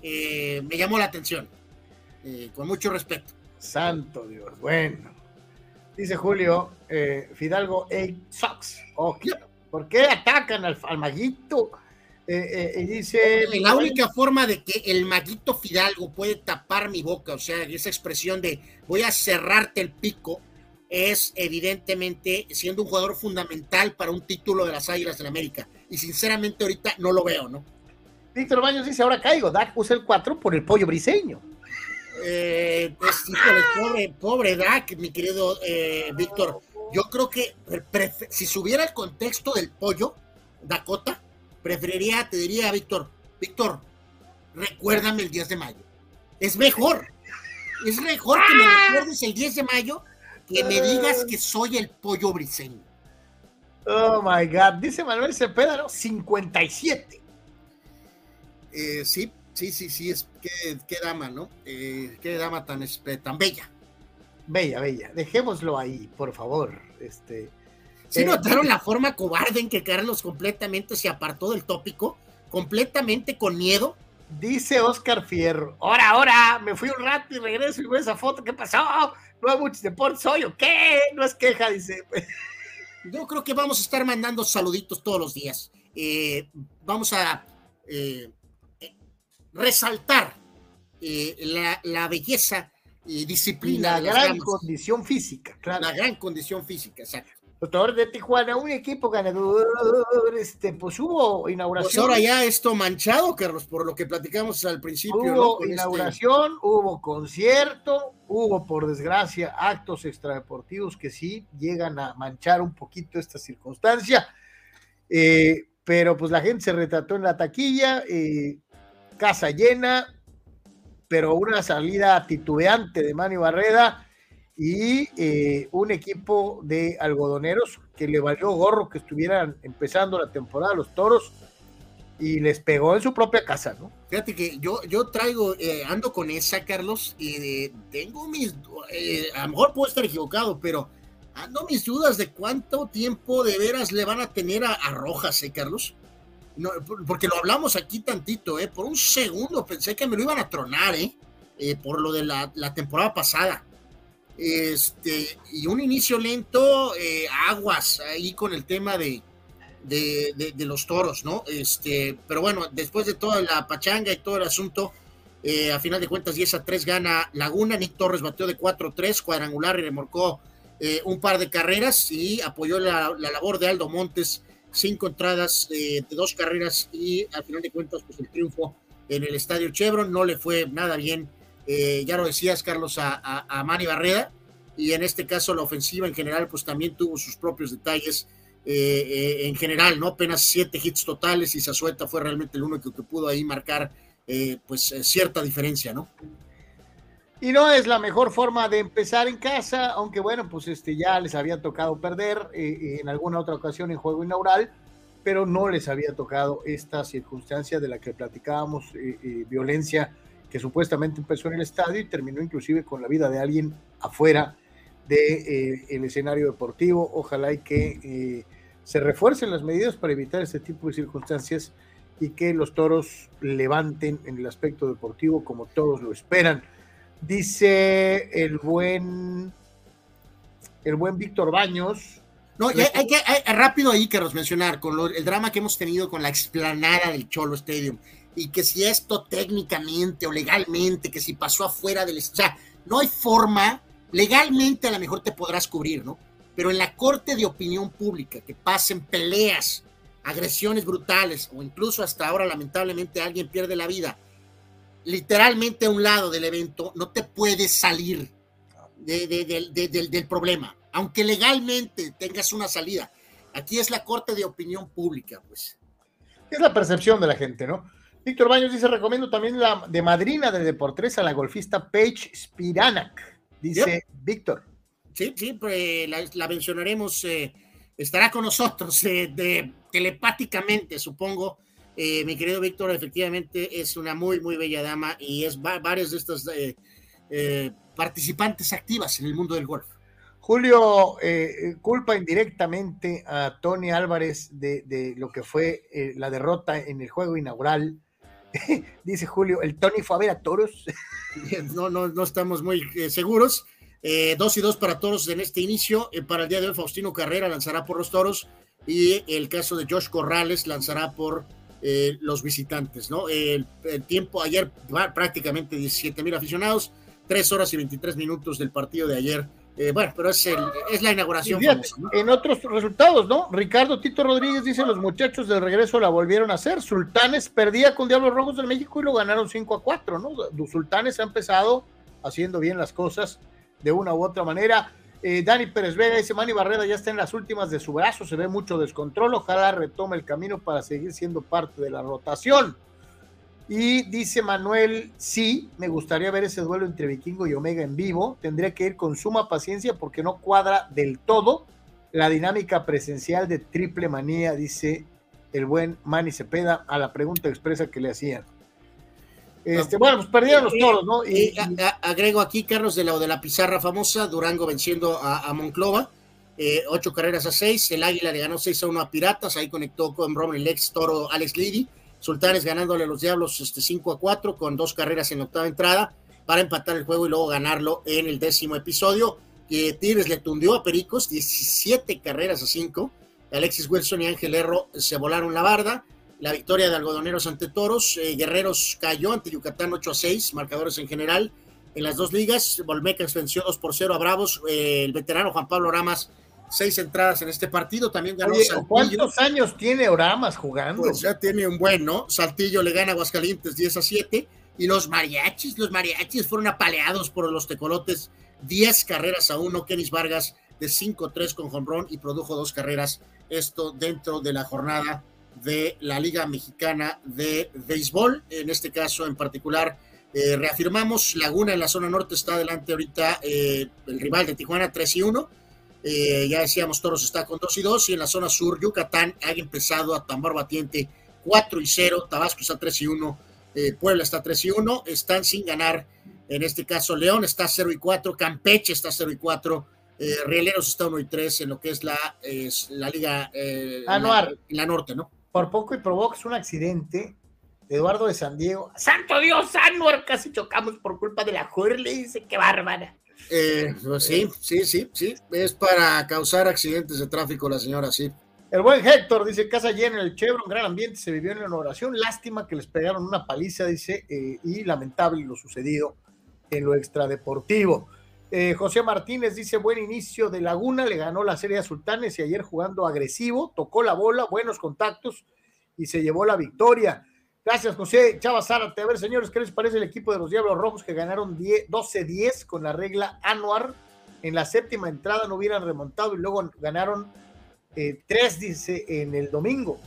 me llamó la atención, con mucho respeto. Santo Dios, bueno. Dice Julio, Fidalgo, hey, sucks. ¿Por qué atacan al, maguito? y dice... La única forma de que el maguito Fidalgo puede tapar mi boca, o sea, esa expresión de voy a cerrarte el pico, es evidentemente siendo un jugador fundamental para un título de las Águilas la América. Y sinceramente ahorita no lo veo, ¿no? Víctor Baños dice, ahora caigo, Dak usa el 4 por el pollo briseño. Eh, pues, pobre, pobre Dak, mi querido eh, Víctor. Yo creo que si subiera el contexto del pollo, Dakota, preferiría, te diría, Víctor, Víctor, recuérdame el 10 de mayo. Es mejor. Es mejor que me recuerdes el 10 de mayo que me digas que soy el pollo briseño. Oh my God, dice Manuel Cepeda, ¿no? 57. Eh, sí, sí, sí, sí, es qué, dama, ¿no? Eh, qué dama tan, tan bella. Bella, bella. Dejémoslo ahí, por favor. Este, ¿Sí eh, notaron la forma cobarde en que Carlos completamente se apartó del tópico? Completamente con miedo. Dice Oscar Fierro, ahora, ahora, me fui un rato y regreso y veo esa foto, ¿qué pasó? No hay muchos deportes hoy, ¿o qué? No es queja, dice. Yo creo que vamos a estar mandando saluditos todos los días. Eh, vamos a eh, resaltar eh, la, belleza y disciplina. La gran condición física, claro. La gran condición física, exacto. De Tijuana, un equipo ganador, este, pues hubo inauguración. Pues ahora ya esto manchado, Carlos, por lo que platicamos al principio. Hubo este inauguración, hubo concierto, hubo, por desgracia, actos extradeportivos que sí llegan a manchar un poquito esta circunstancia. Eh, pero pues la gente se retrató en la taquilla, eh, casa llena, pero una salida titubeante de Manny Barreda y eh, un equipo de algodoneros que le valió gorro que estuvieran empezando la temporada los toros y les pegó en su propia casa, ¿no? Fíjate que yo, yo traigo, eh, ando con esa, Carlos, y tengo mis, eh, a lo mejor puedo estar equivocado, pero ando mis dudas de cuánto tiempo de veras le van a tener a, Rojas, ¿eh, Carlos? No, porque lo hablamos aquí tantito, ¿eh? Por un segundo pensé que me lo iban a tronar, ¿eh? por lo de la, la temporada pasada este, y un inicio lento, eh, aguas ahí con el tema de, de, los toros, ¿no? Este, pero bueno, después de toda la pachanga y todo el asunto, eh, a final de cuentas 10 a 3 gana Laguna, Nick Torres batió de 4-3, cuadrangular y remorcó eh, un par de carreras y apoyó la, labor de Aldo Montes, cinco entradas de dos carreras y al final de cuentas, pues el triunfo en el estadio Chevron no le fue nada bien, ya lo decías, Carlos, a, a, Manny Barreda, y en este caso la ofensiva en general, pues también tuvo sus propios detalles eh, eh, en general, ¿no? Apenas siete hits totales y Zazueta fue realmente el único que pudo ahí marcar eh, pues cierta diferencia, ¿no? Y no es la mejor forma de empezar en casa, aunque bueno, pues este ya les había tocado perder en alguna otra ocasión en juego inaugural, pero no les había tocado esta circunstancia de la que platicábamos, violencia que supuestamente empezó en el estadio y terminó inclusive con la vida de alguien afuera del de, el escenario deportivo. Ojalá y que se refuercen las medidas para evitar este tipo de circunstancias y que los toros levanten en el aspecto deportivo como todos lo esperan. Dice el buen el buen Víctor Baños. No, hay, que rápido ahí que mencionar con el drama que hemos tenido con la explanada del Cholo Stadium y que si esto técnicamente o legalmente, que si pasó afuera del, o sea, no hay forma, legalmente a lo mejor te podrás cubrir, ¿no? pero en la corte de opinión pública, que pasen peleas, agresiones brutales o incluso hasta ahora lamentablemente alguien pierde la vida, literalmente a un lado del evento, no te puedes salir del problema, aunque legalmente tengas una salida. Aquí es la corte de opinión pública, pues. Es la percepción de la gente, ¿no? Víctor Baños dice, recomiendo también la de madrina de Deportes a la golfista Paige Spiranak, dice Víctor. Sí, sí, pues la, mencionaremos, eh, estará con nosotros eh, de, telepáticamente, supongo. Eh, mi querido Víctor, efectivamente es una muy, muy bella dama y es varias de estas participantes activas en el mundo del golf. Julio culpa indirectamente a Tony Álvarez de, de lo que fue la derrota en el juego inaugural. <laughs> Dice Julio, el Tony fue a ver a toros. no, no, no estamos muy seguros. Eh, dos y dos para toros en este inicio. Eh, para el día de hoy, Faustino Carrera lanzará por los toros y el caso de Josh Corrales lanzará por eh, los visitantes. ¿no? El, tiempo ayer, prácticamente 17 mil aficionados, 3 horas y 23 minutos del partido de ayer. Bueno, pero es, es la inauguración. En otros resultados, ¿no? Ricardo Tito Rodríguez dice: Los muchachos del regreso la volvieron a hacer. Sultanes perdía con Diablos Rojos del México y lo ganaron 5 a 4, ¿no? Los Sultanes ha empezado haciendo bien las cosas de una u otra manera. Eh, Dani Pérez Vega dice, Manny Barrera ya está en las últimas de su brazo, se ve mucho descontrol, ojalá retome el camino para seguir siendo parte de la rotación. Y dice Manuel, sí, me gustaría ver ese duelo entre Vikingo y Omega en vivo, tendría que ir con suma paciencia porque no cuadra del todo la dinámica presencial de triple manía, dice el buen Manny Cepeda a la pregunta expresa que le hacían. Este, bueno, pues perdieron los toros, ¿no? Y, agrego aquí, Carlos, de la, de la pizarra famosa, Durango venciendo a, Monclova, eh, ocho carreras a seis, el Águila le ganó 6 a 1 a Piratas, ahí conectó con Roman Lex, Toro, Alex Liddy, Sultanes ganándole a los Diablos este, 5 a 4 con dos carreras en la octava entrada para empatar el juego y luego ganarlo en el décimo episodio. que Tigres le tundió a Pericos 17 carreras a 5. Alexis Wilson y Ángel Erro se volaron la barda la victoria de Algodoneros ante Toros. Eh, Guerreros cayó ante Yucatán 8 a 6, marcadores en general. En las dos ligas, Volmecas venció 2 por 0 a Bravos. Eh, el veterano Juan Pablo Ramas, seis entradas en este partido. También ganó Saltillo. ¿Cuántos años tiene Oramas jugando? Pues ya tiene un buen, ¿no? Saltillo le gana a Aguascalientes 10 a 7. Y los mariachis, los mariachis fueron apaleados por los tecolotes. 10 carreras a 1. Kenis Vargas de 5-3 con Jonrón y produjo dos carreras. Esto dentro de la jornada de la Liga Mexicana de Béisbol. En este caso en particular, eh, reafirmamos, Laguna en la zona norte está adelante ahorita eh, el rival de Tijuana 3 y 1. Eh, ya decíamos, Toros está con 2 y 2. Y en la zona sur, Yucatán ha empezado a tambor batiente 4 y 0. Tabasco está 3 y 1. Puebla está 3 y 1. Están sin ganar. En este caso, León está 0 y 4. Campeche está 0 y 4. Rieleros está 1 y 3 en lo que es la, la liga Anuar. en la norte, ¿no? por poco y provocas un accidente. Eduardo de San Diego, santo Dios, Anuar, casi chocamos por culpa de la le dice, qué bárbara. Eh, pues sí, sí, sí, sí, es para causar accidentes de tráfico la señora, sí. El buen Héctor dice, casa llena en el Chevron, gran ambiente, se vivió en la oración, lástima que les pegaron una paliza, dice, eh, y lamentable lo sucedido en lo extradeportivo. Eh, José Martínez dice, buen inicio de Laguna, le ganó la serie a Sultanes y ayer jugando agresivo, tocó la bola, buenos contactos y se llevó la victoria. Gracias, José. Chava Zárate. A ver, señores, ¿qué les parece el equipo de los Diablos Rojos que ganaron 12-10 con la regla Anuar? En la séptima entrada no hubieran remontado y luego ganaron 3, eh, dice, en el domingo.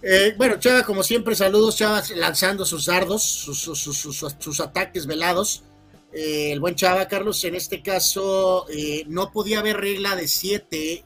Eh, bueno, Chava, como siempre, saludos, Chava, lanzando sus dardos, sus, ataques velados. Eh, el buen Chava, Carlos, en este caso, no podía haber regla de 7,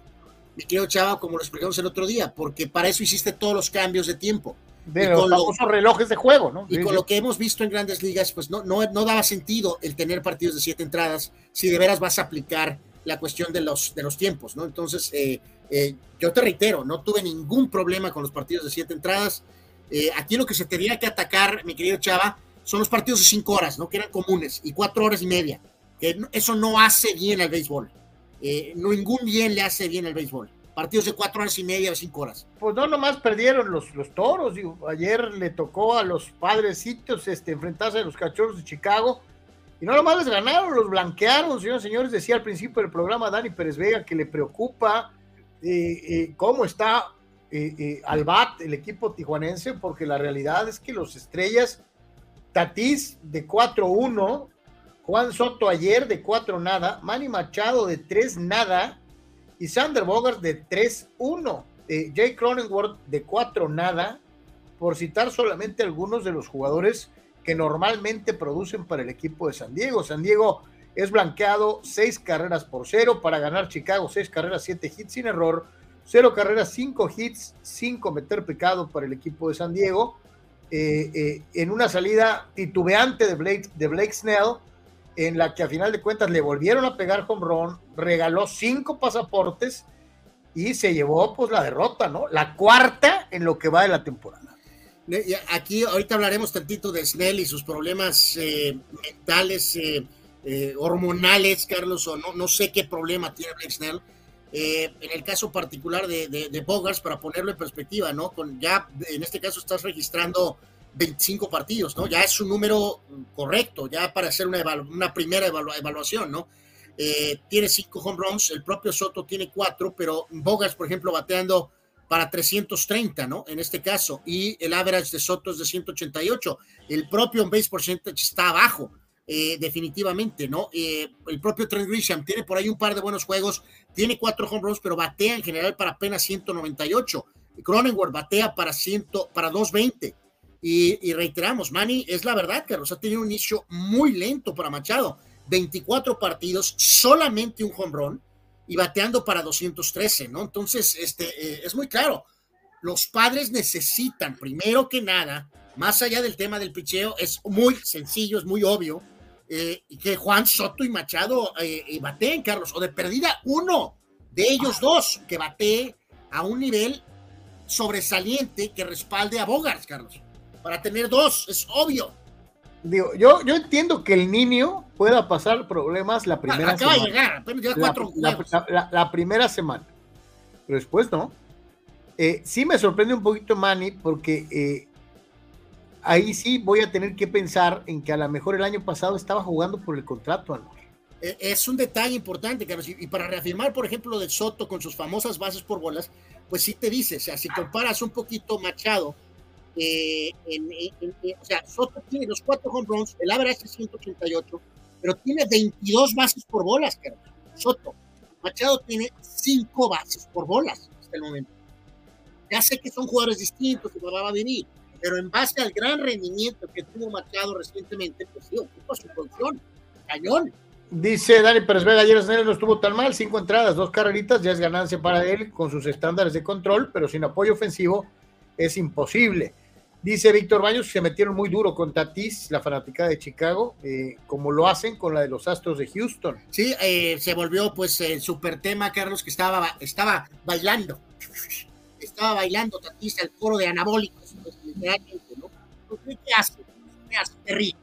mi querido Chava, como lo explicamos el otro día, porque para eso hiciste todos los cambios de tiempo de los famosos relojes de juego, ¿no? Y con lo que hemos visto en grandes ligas, pues no, no, no daba sentido el tener partidos de siete entradas si de veras vas a aplicar la cuestión de los, de los tiempos, ¿no? Entonces, eh, eh, yo te reitero, no tuve ningún problema con los partidos de siete entradas. Eh, aquí lo que se tenía que atacar, mi querido Chava, son los partidos de cinco horas, ¿no? Que eran comunes, y cuatro horas y media. Que eso no hace bien al béisbol. ningún bien le hace bien al béisbol partidos de cuatro horas y media cinco horas. Pues no, nomás perdieron los, los toros. Digo, ayer le tocó a los padrecitos este, enfrentarse a los cachorros de Chicago. Y no nomás les ganaron, los blanquearon, señores señores. Decía al principio del programa Dani Pérez Vega que le preocupa eh, eh, cómo está eh, bat el equipo tijuanense, porque la realidad es que los estrellas, Tatís de 4-1, Juan Soto ayer de 4 nada, Manny Machado de 3 nada, y Sander Bogart de 3-1, eh, Jay Cronenworth de 4 nada, por citar solamente algunos de los jugadores que normalmente producen para el equipo de San Diego. San Diego es blanqueado 6 carreras por 0 para ganar Chicago, 6 carreras, 7 hits sin error, 0 carreras, 5 hits, 5 meter pecado para el equipo de San Diego. Eh, eh, en una salida titubeante de Blake, de Blake Snell, en la que a final de cuentas le volvieron a pegar home run, regaló cinco pasaportes y se llevó pues la derrota, ¿no? La cuarta en lo que va de la temporada. Aquí ahorita hablaremos tantito de Snell y sus problemas eh, mentales, eh, eh, hormonales, Carlos, o no, no sé qué problema tiene Blake Snell. en el caso particular de, de, Bogars, para ponerlo en perspectiva, ¿no? Con ya, en este caso estás registrando 25 partidos, ¿no? Ya es un número correcto, ya para hacer una, primera evaluación, ¿no? Eh, tiene cinco home runs, el propio Soto tiene cuatro, pero Bogas, por ejemplo, bateando para 330, ¿no? En este caso, y el average de Soto es de 188. El propio base percentage está abajo, eh, definitivamente, ¿no? Eh, el propio Trent Grisham tiene por ahí un par de buenos juegos, tiene cuatro home runs, pero batea en general para apenas 198. Cronenworth batea para, 100, para 220. Y, reiteramos, Manny, es la verdad, Carlos, ha tenido un inicio muy lento para Machado. 24 partidos, solamente un home y bateando para 213, ¿no? Entonces, este, eh, es muy claro. Los padres necesitan, primero que nada, más allá del tema del picheo, es muy sencillo, es muy obvio, eh, que Juan Soto y Machado eh, eh, bateen, Carlos, o de perdida uno de ellos dos que batee a un nivel sobresaliente que respalde a Bogart, Carlos para tener dos, es obvio. Digo, yo, yo entiendo que el niño pueda pasar problemas la primera Acaba semana. de llegar, apenas lleva cuatro la, la, primera semana. Pero después no. Eh, sí me sorprende un poquito Manny porque eh, ahí sí voy a tener que pensar en que a lo mejor el año pasado estaba jugando por el contrato anual. Eh, es un detalle importante, Carlos. Y para reafirmar, por ejemplo, lo de Soto con sus famosas bases por bolas, pues sí te dice, o sea, si comparas un poquito Machado eh, o sea, Soto tiene los cuatro home runs, el average es 188, pero tiene 22 bases por bolas, Soto. Machado tiene 5 bases por bolas hasta el momento. Ya sé que son jugadores distintos que va a venir, pero en base al gran rendimiento que tuvo Machado recientemente, pues sí, ocupa su posición. Cañón. Dice Dani Pérez Vega, ayer no estuvo tan mal, cinco entradas, dos carreritas, ya es ganancia para él con sus estándares de control, pero sin apoyo ofensivo es imposible. Dice Víctor Baños que se metieron muy duro con Tatis, la fanática de Chicago, eh, como lo hacen con la de los Astros de Houston. Sí, eh, se volvió pues el super tema, Carlos, que estaba, estaba bailando. Estaba bailando Tatis al coro de anabólicos, pues, ¿no? ¿Qué hace? ¿Qué hace? Te ríe.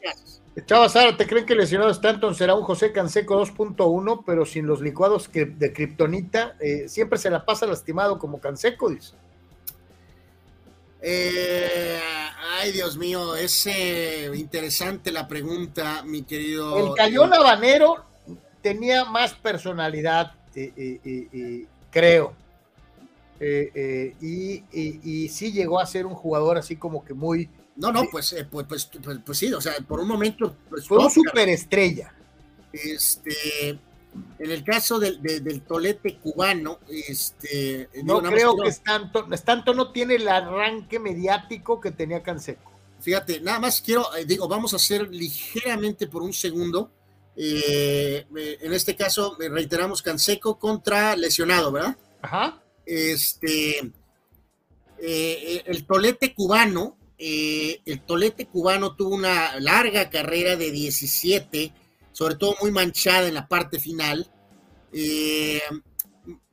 ¿Qué haces? Chava Sara, ¿te creen que lesionado Stanton será un José Canseco 2.1, pero sin los licuados de Kryptonita? Eh, siempre se la pasa lastimado como Canseco, dice. Eh, ay, Dios mío, es eh, interesante la pregunta, mi querido. El cañón habanero tenía más personalidad, eh, creo. Y, y, sí llegó a ser un jugador así como que muy... No, no, pues, pues, pues, pues, pues, sí, o sea, por un momento... Pues, fue un superestrella. Este, en el caso del, del tolete cubano, este, no creo que Stanton, no tiene el arranque mediático que tenía Canseco. Fíjate, nada más quiero, eh, digo, vamos a hacer ligeramente por un segundo. Eh, en este caso, reiteramos Canseco contra lesionado, ¿verdad? Ajá. Este, eh, el tolete cubano, el tolete cubano tuvo una larga carrera de 17 sobre todo muy manchada en la parte final. Eh,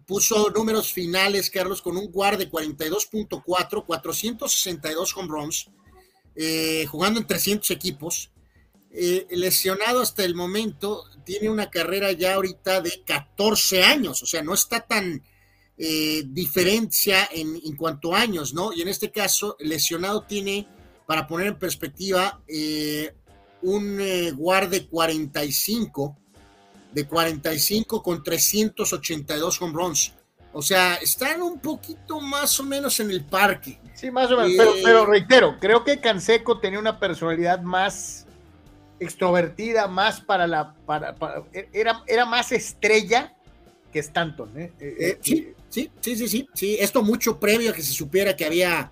puso números finales, Carlos, con un guard de 42.4, 462 home runs, eh, jugando en 300 equipos. Eh, lesionado hasta el momento, tiene una carrera ya ahorita de 14 años, o sea, no está tan diferencia en, en, cuanto a años, ¿no? Y en este caso, lesionado tiene, para poner en perspectiva, un eh, guard de 45, de 45 con 382 home runs. O sea, están un poquito más o menos en el parque. Sí, más o menos, pero, eh, pero, reitero, creo que Canseco tenía una personalidad más extrovertida, más para la, para, era, era más estrella que Stanton. ¿eh? sí, sí, sí, sí, sí, esto mucho previo a que se supiera que había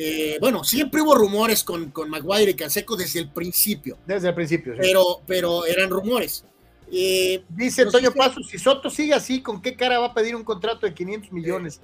eh, bueno, siempre hubo rumores con, con Maguire y Canseco desde el principio. Desde el principio, sí. Pero, pero eran rumores. Eh, Dice Antonio Paso, si Soto sigue así, ¿con qué cara va a pedir un contrato de 500 millones?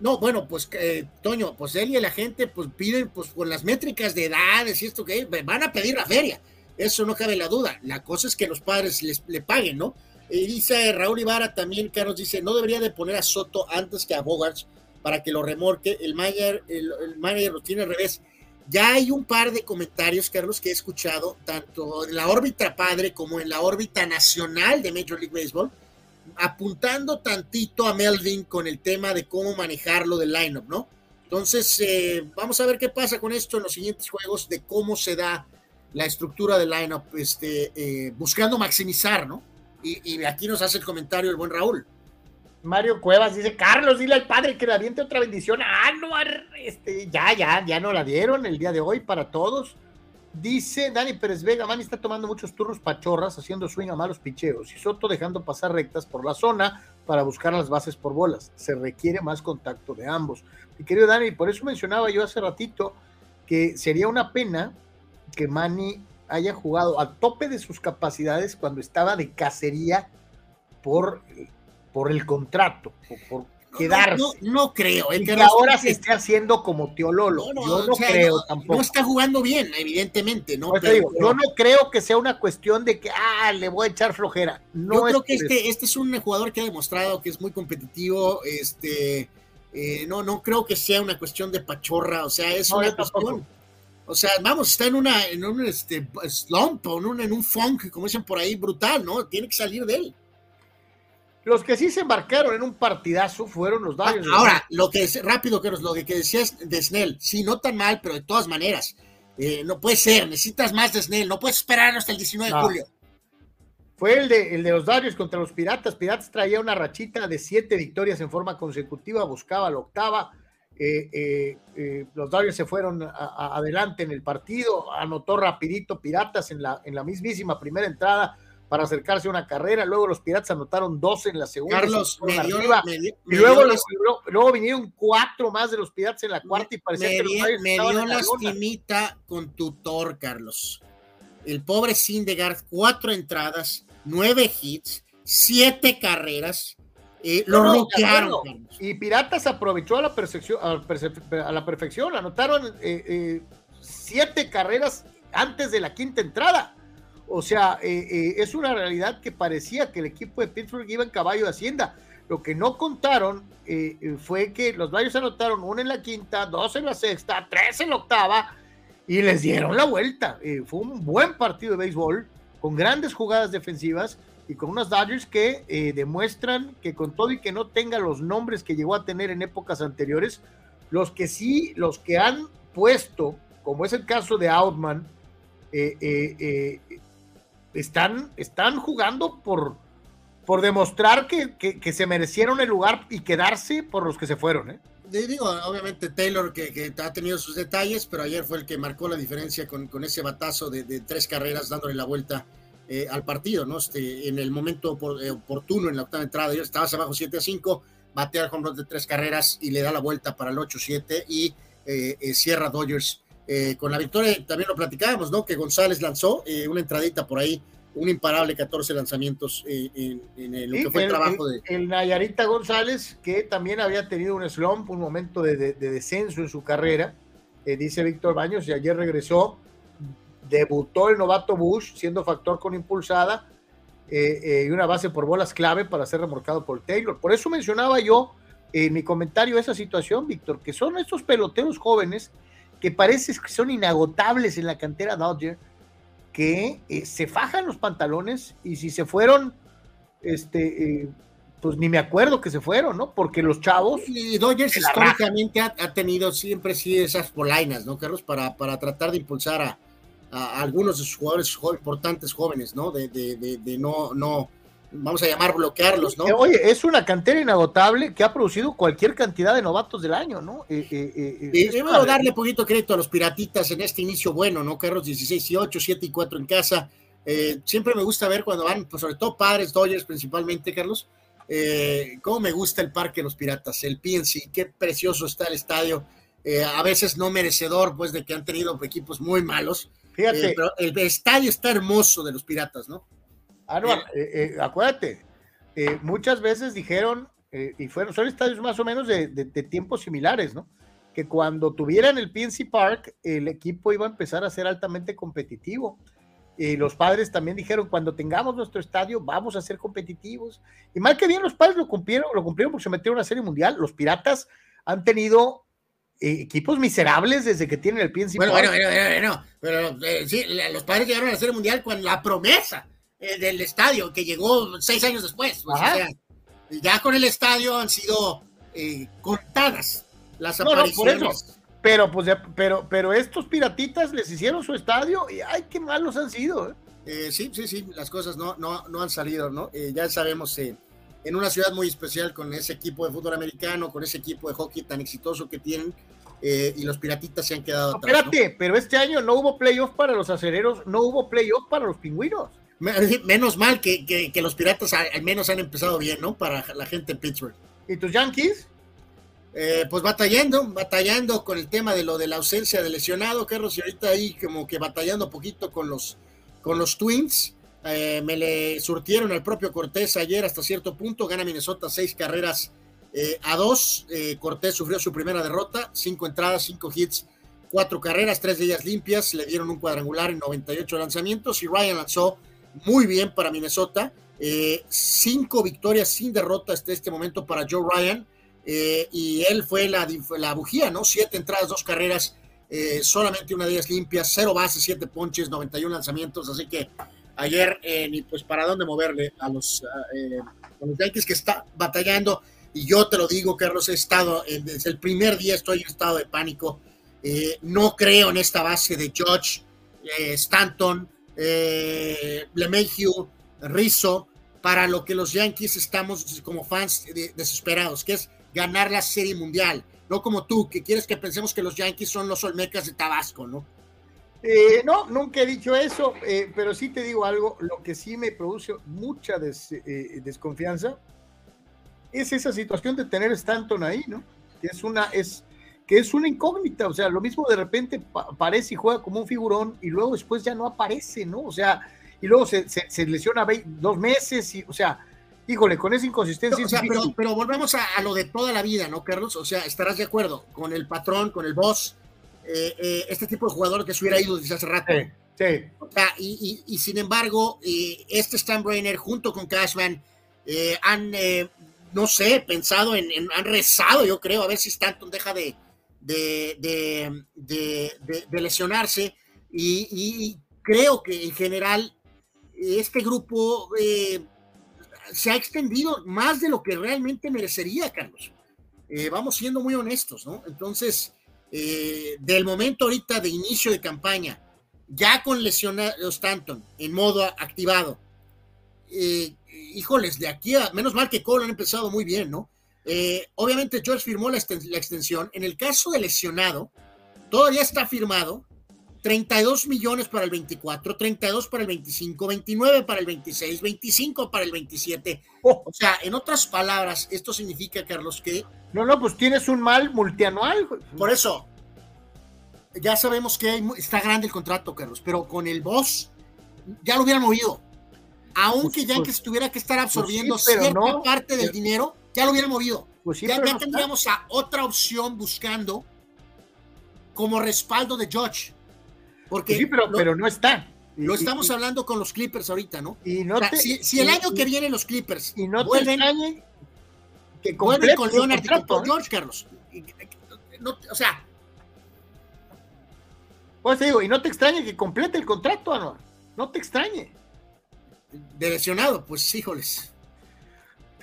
no, bueno, pues eh, Toño, pues él y la gente pues piden, pues con las métricas de edades y esto que van a pedir la feria. Eso no cabe la duda. La cosa es que los padres les, le paguen, ¿no? Y dice Raúl Ibarra también, Carlos dice, no debería de poner a Soto antes que a Bogarts para que lo remorque. El manager, el, manager lo tiene al revés. Ya hay un par de comentarios, Carlos, que he escuchado, tanto en la órbita padre como en la órbita nacional de Major League Baseball, apuntando tantito a Melvin con el tema de cómo manejarlo del lineup, ¿no? Entonces, eh, vamos a ver qué pasa con esto en los siguientes juegos, de cómo se da la estructura del lineup, este, eh, buscando maximizar, ¿no? Y, y aquí nos hace el comentario el buen Raúl. Mario Cuevas dice, Carlos, dile al padre que le aviente otra bendición a Anuar. Este, ya, ya, ya no la dieron el día de hoy para todos. Dice Dani Pérez Vega, Manny está tomando muchos turros pachorras, haciendo swing a malos picheos y Soto dejando pasar rectas por la zona para buscar las bases por bolas. Se requiere más contacto de ambos. Mi querido Dani, por eso mencionaba yo hace ratito que sería una pena que Manny haya jugado al tope de sus capacidades cuando estaba de cacería por por el contrato, por quedarse. No, creo. El que ahora se esté haciendo como Teololo. yo no creo tampoco. No está jugando bien, evidentemente. ¿no? yo no creo que sea una cuestión de que, ah, le voy a echar flojera. No yo creo que este, este es un jugador que ha demostrado que es muy competitivo. Este, eh, no, no creo que sea una cuestión de pachorra. O sea, es una cuestión. O sea, vamos, está en una, en un este, slump, en un, en un funk, como dicen por ahí, brutal, ¿no? Tiene que salir de él. Los que sí se embarcaron en un partidazo fueron los Dodgers. ahora, lo que es rápido, que lo que decías de Snell, sí, no tan mal, pero de todas maneras, eh, no puede ser, necesitas más de Snell, no puedes esperar hasta el 19 de julio. Fue el de, el de los Dodgers contra los Piratas. Piratas traía una rachita de siete victorias en forma consecutiva, buscaba la octava. Eh, eh, los Dodgers se fueron adelante en el partido, anotó rapidito Piratas en la, en la mismísima primera entrada para acercarse a una carrera. Luego los Piratas anotaron dos en la segunda. Carlos, y luego, luego, vinieron cuatro más de los Piratas en la cuarta y parecía que los Me dio lastimita con tutor, Carlos. El pobre Sindegard, cuatro entradas, nueve hits, siete carreras. Eh, lo no, Y Piratas aprovechó a la, perfección, a la perfección, anotaron eh, eh, siete carreras antes de la quinta entrada. O sea, eh, eh, es una realidad que parecía que el equipo de Pittsburgh iba en caballo de Hacienda. Lo que no contaron eh, fue que los Bayos anotaron uno en la quinta, dos en la sexta, tres en la octava y les dieron la vuelta. fue un buen partido de béisbol con grandes jugadas defensivas y con unos Dodgers que demuestran que con todo y que no tenga los nombres que llegó a tener en épocas anteriores, los que sí, los que han puesto, como es el caso de Outman, están, están jugando por, por demostrar que, que, se merecieron el lugar y quedarse por los que se fueron. ¿eh? Digo, obviamente Taylor que, ha tenido sus detalles, pero ayer fue el que marcó la diferencia con, con ese batazo de, de, tres carreras dándole la vuelta eh, al partido, ¿no? Este, en el momento eh, oportuno, en la octava entrada, estabas abajo 7 a 5, batea el home de tres carreras y le da la vuelta para el 8-7 y eh, cierra Dodgers con la victoria. También lo platicábamos, ¿no? Que González lanzó una entradita por ahí un imparable 14 lanzamientos en, lo que fue el, trabajo de. El Nayarita González, que también había tenido un slump, un momento de, descenso en su carrera, dice Víctor Baños, y ayer regresó debutó el novato Bush siendo factor con impulsada eh, eh, y una base por bolas clave para ser remolcado por Taylor. Por eso mencionaba yo en mi comentario esa situación, Víctor, que son estos peloteros jóvenes que parece que son inagotables en la cantera Dodger, que eh, se fajan los pantalones y si se fueron, este, pues ni me acuerdo que se fueron, ¿no? Porque los chavos. Y Dodgers históricamente ha, tenido siempre sí esas polainas, ¿no, Carlos? Para, para tratar de impulsar a, a, algunos de sus jugadores importantes jóvenes, ¿no? De, de, de, no, no, vamos a llamar bloquearlos, ¿no? Oye, es una cantera inagotable que ha producido cualquier cantidad de novatos del año, ¿no? Eh, eh, eh, eh a darle poquito crédito a los piratitas en este inicio bueno, ¿no? Carlos 16 y 8, 7 y 4 en casa. siempre me gusta ver cuando van, pues sobre todo padres, Dodgers principalmente, Carlos. cómo me gusta el parque de los piratas, el PNC, qué precioso está el estadio. a veces no merecedor, pues, de que han tenido equipos muy malos Fíjate. Eh, el estadio está hermoso de los piratas, ¿no? Ah, no, eh, acuérdate, muchas veces dijeron, y fueron, son estadios más o menos de, tiempos similares, ¿no? Que cuando tuvieran el PNC Park, el equipo iba a empezar a ser altamente competitivo. Y los padres también dijeron, cuando tengamos nuestro estadio, vamos a ser competitivos. Y mal que bien los padres lo cumplieron, lo cumplieron porque se metieron a una serie mundial. Los piratas han tenido equipos miserables desde que tienen el pie Bueno, bueno, bueno, bueno, pero eh, sí, los padres llegaron a la Serie Mundial con la promesa eh, del estadio, que llegó seis años después. Pues, o sea, ya con el estadio han sido eh, contadas las apariciones. pero, pues, pero, pero estos piratitas les hicieron su estadio y ay, qué malos han sido. sí, sí, sí, las cosas no, no, no han salido, ¿no? ya sabemos en una ciudad muy especial con ese equipo de fútbol americano, con ese equipo de hockey tan exitoso que tienen, eh, y los piratitas se han quedado atrás. Espérate, pero este año no hubo playoff para los acereros, no hubo playoff para los pingüinos. Menos mal que, que, los piratas al menos han empezado bien, ¿no? Para la gente en Pittsburgh. ¿Y tus Yankees? Eh, pues batallando, batallando con el tema de lo de la ausencia de lesionado, Carlos, y ahorita ahí como que batallando un poquito con los, con los Twins. Eh, me le surtieron al propio Cortés ayer hasta cierto punto, gana Minnesota seis carreras eh, a dos. Cortés sufrió su primera derrota, cinco entradas, cinco hits, cuatro carreras, tres de ellas limpias, le dieron un cuadrangular en 98 lanzamientos y Ryan lanzó muy bien para Minnesota. cinco victorias sin derrota hasta este momento para Joe Ryan y él fue la, la bujía, ¿no? Siete entradas, dos carreras, solamente una de ellas limpias, cero bases, siete ponches, 91 lanzamientos, así que ayer eh, ni pues para dónde moverle a los, eh, los Yankees que está batallando. Y yo te lo digo, Carlos, he estado, desde el primer día estoy en estado de pánico. Eh, no creo en esta base de George, Stanton, LeMahieu, Rizzo, para lo que los Yankees estamos como fans desesperados, que es ganar la Serie Mundial. No como tú, que quieres que pensemos que los Yankees son los Olmecas de Tabasco, ¿no? Eh, no, nunca he dicho eso, eh, pero sí te digo algo, lo que sí me produce mucha eh, desconfianza es esa situación de tener Stanton ahí, ¿no? Que es una, es, que es una incógnita, o sea, lo mismo de repente aparece y juega como un figurón y luego después ya no aparece, ¿no? O sea, y luego se, lesiona dos meses y, o sea, híjole, con esa inconsistencia. pero, volvemos a, a, lo de toda la vida, ¿no, Carlos? O sea, estarás de acuerdo con el patrón, con el boss, eh, eh, este tipo de jugador que se hubiera ido desde hace rato. Sí, y, sin embargo, eh, este Brainer junto con Cashman han, no sé, pensado en, han rezado, yo creo, a ver si Stanton deja de, de, lesionarse. Y, creo que en general este grupo se ha extendido más de lo que realmente merecería, Carlos. vamos siendo muy honestos, ¿no? Entonces, eh, del momento ahorita de inicio de campaña, ya con lesionados Stanton en modo activado, eh, híjoles, de aquí a, menos mal que Cole han empezado muy bien, ¿no? Eh, obviamente George firmó la, extensión. En el caso de lesionado, todavía está firmado 32 millones para el 24, 32 para el 25, 29 para el 26, 25 para el 27. O sea, en otras palabras, esto significa, Carlos, que... No, no, pues tienes un mal multianual. Por eso, ya sabemos que está grande el contrato, Carlos, pero con el boss ya lo hubieran movido. Aunque pues, Yankees pues, tuviera que estar pues absorbiendo cierta parte del dinero, ya lo hubieran movido. Pues ya, tendríamos a otra opción buscando como respaldo de George. Porque sí, pero, pero no está. Lo estamos hablando con los Clippers ahorita, ¿no? Y no si, el año que viene los Clippers y no vuelven, que vuelven con Leonard y con ¿eh? George Carlos. o sea, pues te digo, y no te extrañe que complete el contrato, Anuar. No te extrañe. De lesionado, pues híjoles.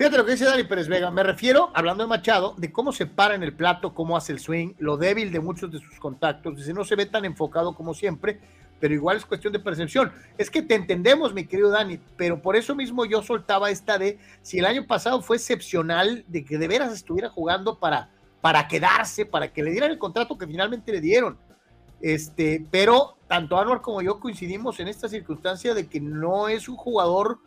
Fíjate lo que dice Dani Pérez Vega. Me refiero, hablando de Machado, de cómo se para en el plato, cómo hace el swing, lo débil de muchos de sus contactos. Dice, no se ve tan enfocado como siempre, pero igual es cuestión de percepción. Es que te entendemos, mi querido Dani, pero por eso mismo yo soltaba esta de si el año pasado fue excepcional, de que de veras estuviera jugando para, para quedarse, para que le dieran el contrato que finalmente le dieron. Este, pero tanto Anwar como yo coincidimos en esta circunstancia de que no es un jugador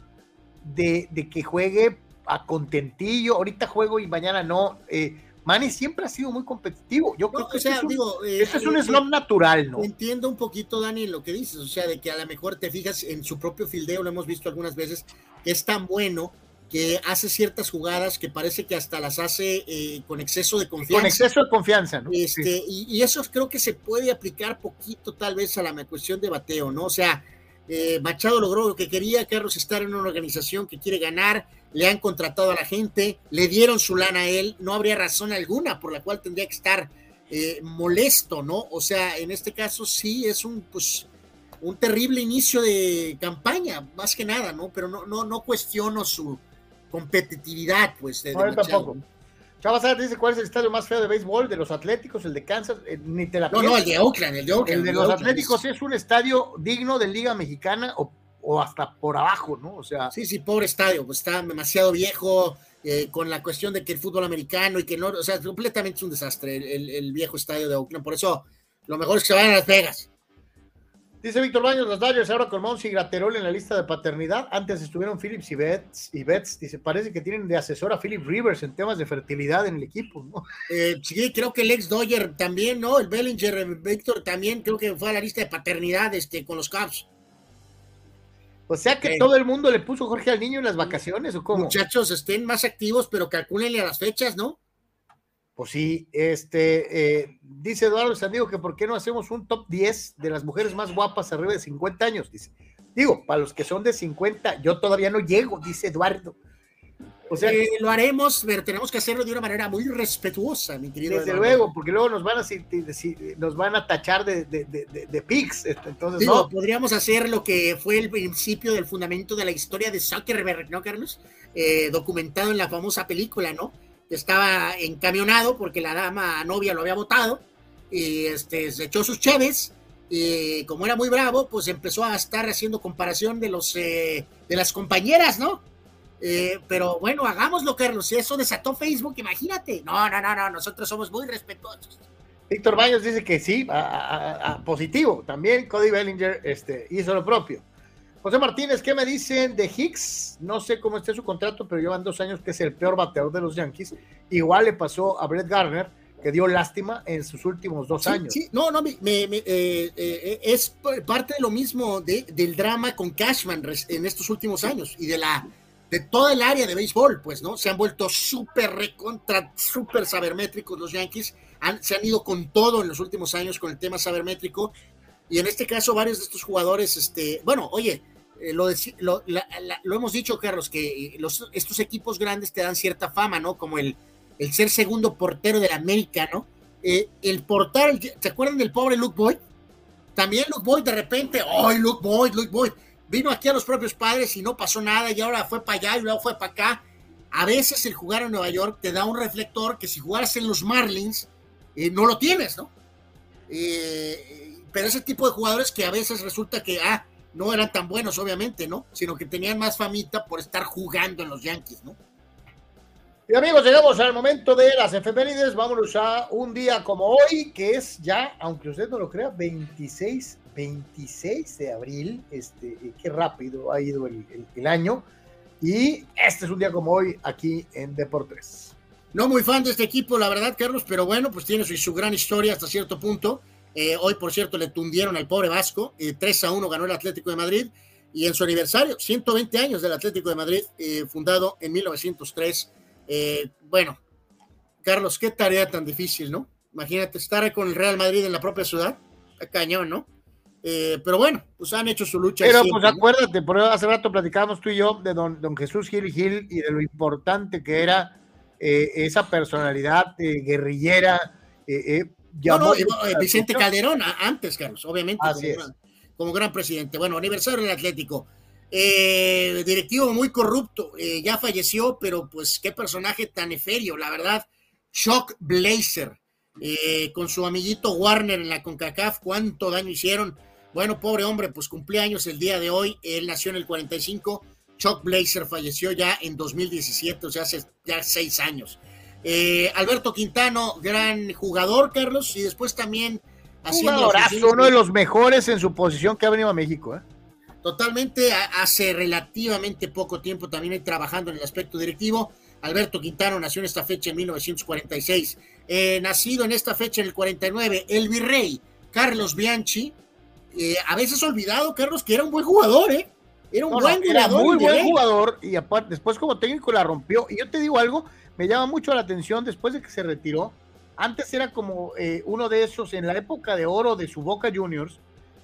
de, de que juegue a contentillo, ahorita juego y mañana no. Eh, Manny siempre ha sido muy competitivo. Yo creo que sea, es un, digo, eh, es un slump natural, ¿no? Entiendo un poquito, Dani, lo que dices, o sea, de que a lo mejor te fijas en su propio fildeo, lo hemos visto algunas veces, que es tan bueno que hace ciertas jugadas que parece que hasta las hace eh, con exceso de confianza. Con exceso de confianza, ¿no? Este, y, y, eso creo que se puede aplicar poquito tal vez a la cuestión de bateo, ¿no? O sea, eh, Machado logró lo que quería, Carlos, estar en una organización que quiere ganar, le han contratado a la gente, le dieron su lana a él, no habría razón alguna por la cual tendría que estar eh, molesto, ¿no? O sea, en este caso sí es un, pues, un terrible inicio de campaña, más que nada, ¿no? Pero no, no, no cuestiono su competitividad, pues. De, no, tampoco. Chava dice cuál es el estadio más feo de béisbol, de los Atléticos, el de Kansas, eh, ni te la No, no, el de Oakland, el de Oakland. El de los Atléticos es un estadio digno de Liga Mexicana o, hasta por abajo, ¿no? O sea. Sí, sí, pobre estadio, pues está demasiado viejo, eh, con la cuestión de que el fútbol americano y que no, o sea, completamente es un desastre el, el viejo estadio de Oakland. Por eso, lo mejor es que se vayan a Las Vegas. Dice Víctor Baños, los Dodgers ahora con Monsi y Graterol en la lista de paternidad. Antes estuvieron Phillips y Betts, y Betts. Dice, parece que tienen de asesor a Philip Rivers en temas de fertilidad en el equipo, ¿no? Eh, sí, creo que el ex Dodger también, ¿no? El Bellinger, eh, Víctor también creo que fue a la lista de paternidad este, con los Cubs. O sea que todo el mundo le puso Jorge al niño en las vacaciones, ¿o cómo? Muchachos, estén más activos, pero calcúlenle a las fechas, ¿no? Pues sí, este, eh, dice Eduardo Sandiego que por qué no hacemos un top 10 de las mujeres más guapas arriba de 50 años, dice. Digo, para los que son de 50, yo todavía no llego, dice Eduardo. O sea, eh, lo haremos, pero tenemos que hacerlo de una manera muy respetuosa, mi querido. Desde luego, porque luego nos van a nos van a tachar de, de, de, pics. Este, entonces, Digo, no. podríamos hacer lo que fue el principio del fundamento de la historia de Zuckerberg, ¿no, Carlos? Eh, documentado en la famosa película, ¿no? Estaba encamionado porque la dama novia lo había votado y este, se echó sus cheves y como era muy bravo, pues empezó a estar haciendo comparación de los eh, de las compañeras, ¿no? Eh, pero bueno, hagámoslo, Carlos. Si eso desató Facebook, imagínate. No, no, no, no, nosotros somos muy respetuosos. Víctor Baños dice que sí, a, positivo. También Cody Bellinger este, hizo lo propio. José Martínez, ¿qué me dicen de Hicks? No sé cómo esté su contrato, pero llevan dos años que es el peor bateador de los Yankees. Igual le pasó a Brett Garner, que dio lástima en sus últimos dos años. Sí, no, no, me, eh, eh, es parte de lo mismo del drama con Cashman en estos últimos años y de la de toda el área de béisbol, pues, ¿no? Se han vuelto súper recontra, súper sabermétricos los Yankees, se han ido con todo en los últimos años con el tema sabermétrico y en este caso varios de estos jugadores, este, bueno, oye, eh, lo, hemos dicho, Carlos, que eh, estos equipos grandes te dan cierta fama, ¿no? Como el, el ser segundo portero de la América, ¿no? Eh, el portar, ¿se acuerdan del pobre Luke Boyd? También Luke Boyd de repente, ¡ay, Luke Boyd, Luke Boyd! Vino aquí a los propios padres y no pasó nada y ahora fue para allá y luego fue para acá. A veces el jugar en Nueva York te da un reflector que si jugaras en los Marlins no lo tienes, ¿no? pero ese tipo de jugadores que a veces resulta que, ah, no eran tan buenos, obviamente, ¿no? Sino que tenían más famita por estar jugando en los Yankees, ¿no? Y amigos, llegamos al momento de las efemérides. Vámonos a un día como hoy, que es ya, aunque usted no lo crea, 26, 26 de abril. Este, qué rápido ha ido el, el año. Y este es un día como hoy aquí en Deportes. No muy fan de este equipo, la verdad, Carlos, pero bueno, pues tiene su, su gran historia hasta cierto punto. Eh, hoy, por cierto, le tundieron al pobre Vasco. 3 eh, a 1 ganó el Atlético de Madrid. Y en su aniversario, 120 años del Atlético de Madrid, eh, fundado en 1903. bueno, Carlos, qué tarea tan difícil, ¿no? Imagínate estar con el Real Madrid en la propia ciudad. cañón, ¿no? pero bueno, pues han hecho su lucha. Pero pues acuérdate, por hace rato platicábamos tú y yo de don, don Jesús Gil Gil y de lo importante que era esa personalidad guerrillera, eh, Vicente Calderón, antes, Carlos, obviamente, como gran, presidente. Bueno, aniversario del Atlético. Eh, directivo muy corrupto, eh, ya falleció, pero pues qué personaje tan eferio, la verdad. Shock Blazer, con su amiguito Warner en la CONCACAF, cuánto daño hicieron. Bueno, pobre hombre, pues cumpleaños el día de hoy, él nació en el 45, Chuck Blazer falleció ya en 2017, o sea, hace ya seis años. Eh, Alberto Quintano, gran jugador, Carlos, y después también haciendo. uno de los mejores en su posición que ha venido a México. ¿eh? Totalmente, hace relativamente poco tiempo también trabajando en el aspecto directivo. Alberto Quintano nació en esta fecha en 1946. Eh, nacido en esta fecha en el 49, el virrey Carlos Bianchi. a veces olvidado, Carlos, que era un buen jugador, ¿eh? Era un buen jugador. Muy buen jugador y aparte, después como técnico la rompió. Y yo te digo algo, me llama mucho la atención después de que se retiró. Antes era como eh, uno de esos, en la época de oro de su Boca Juniors,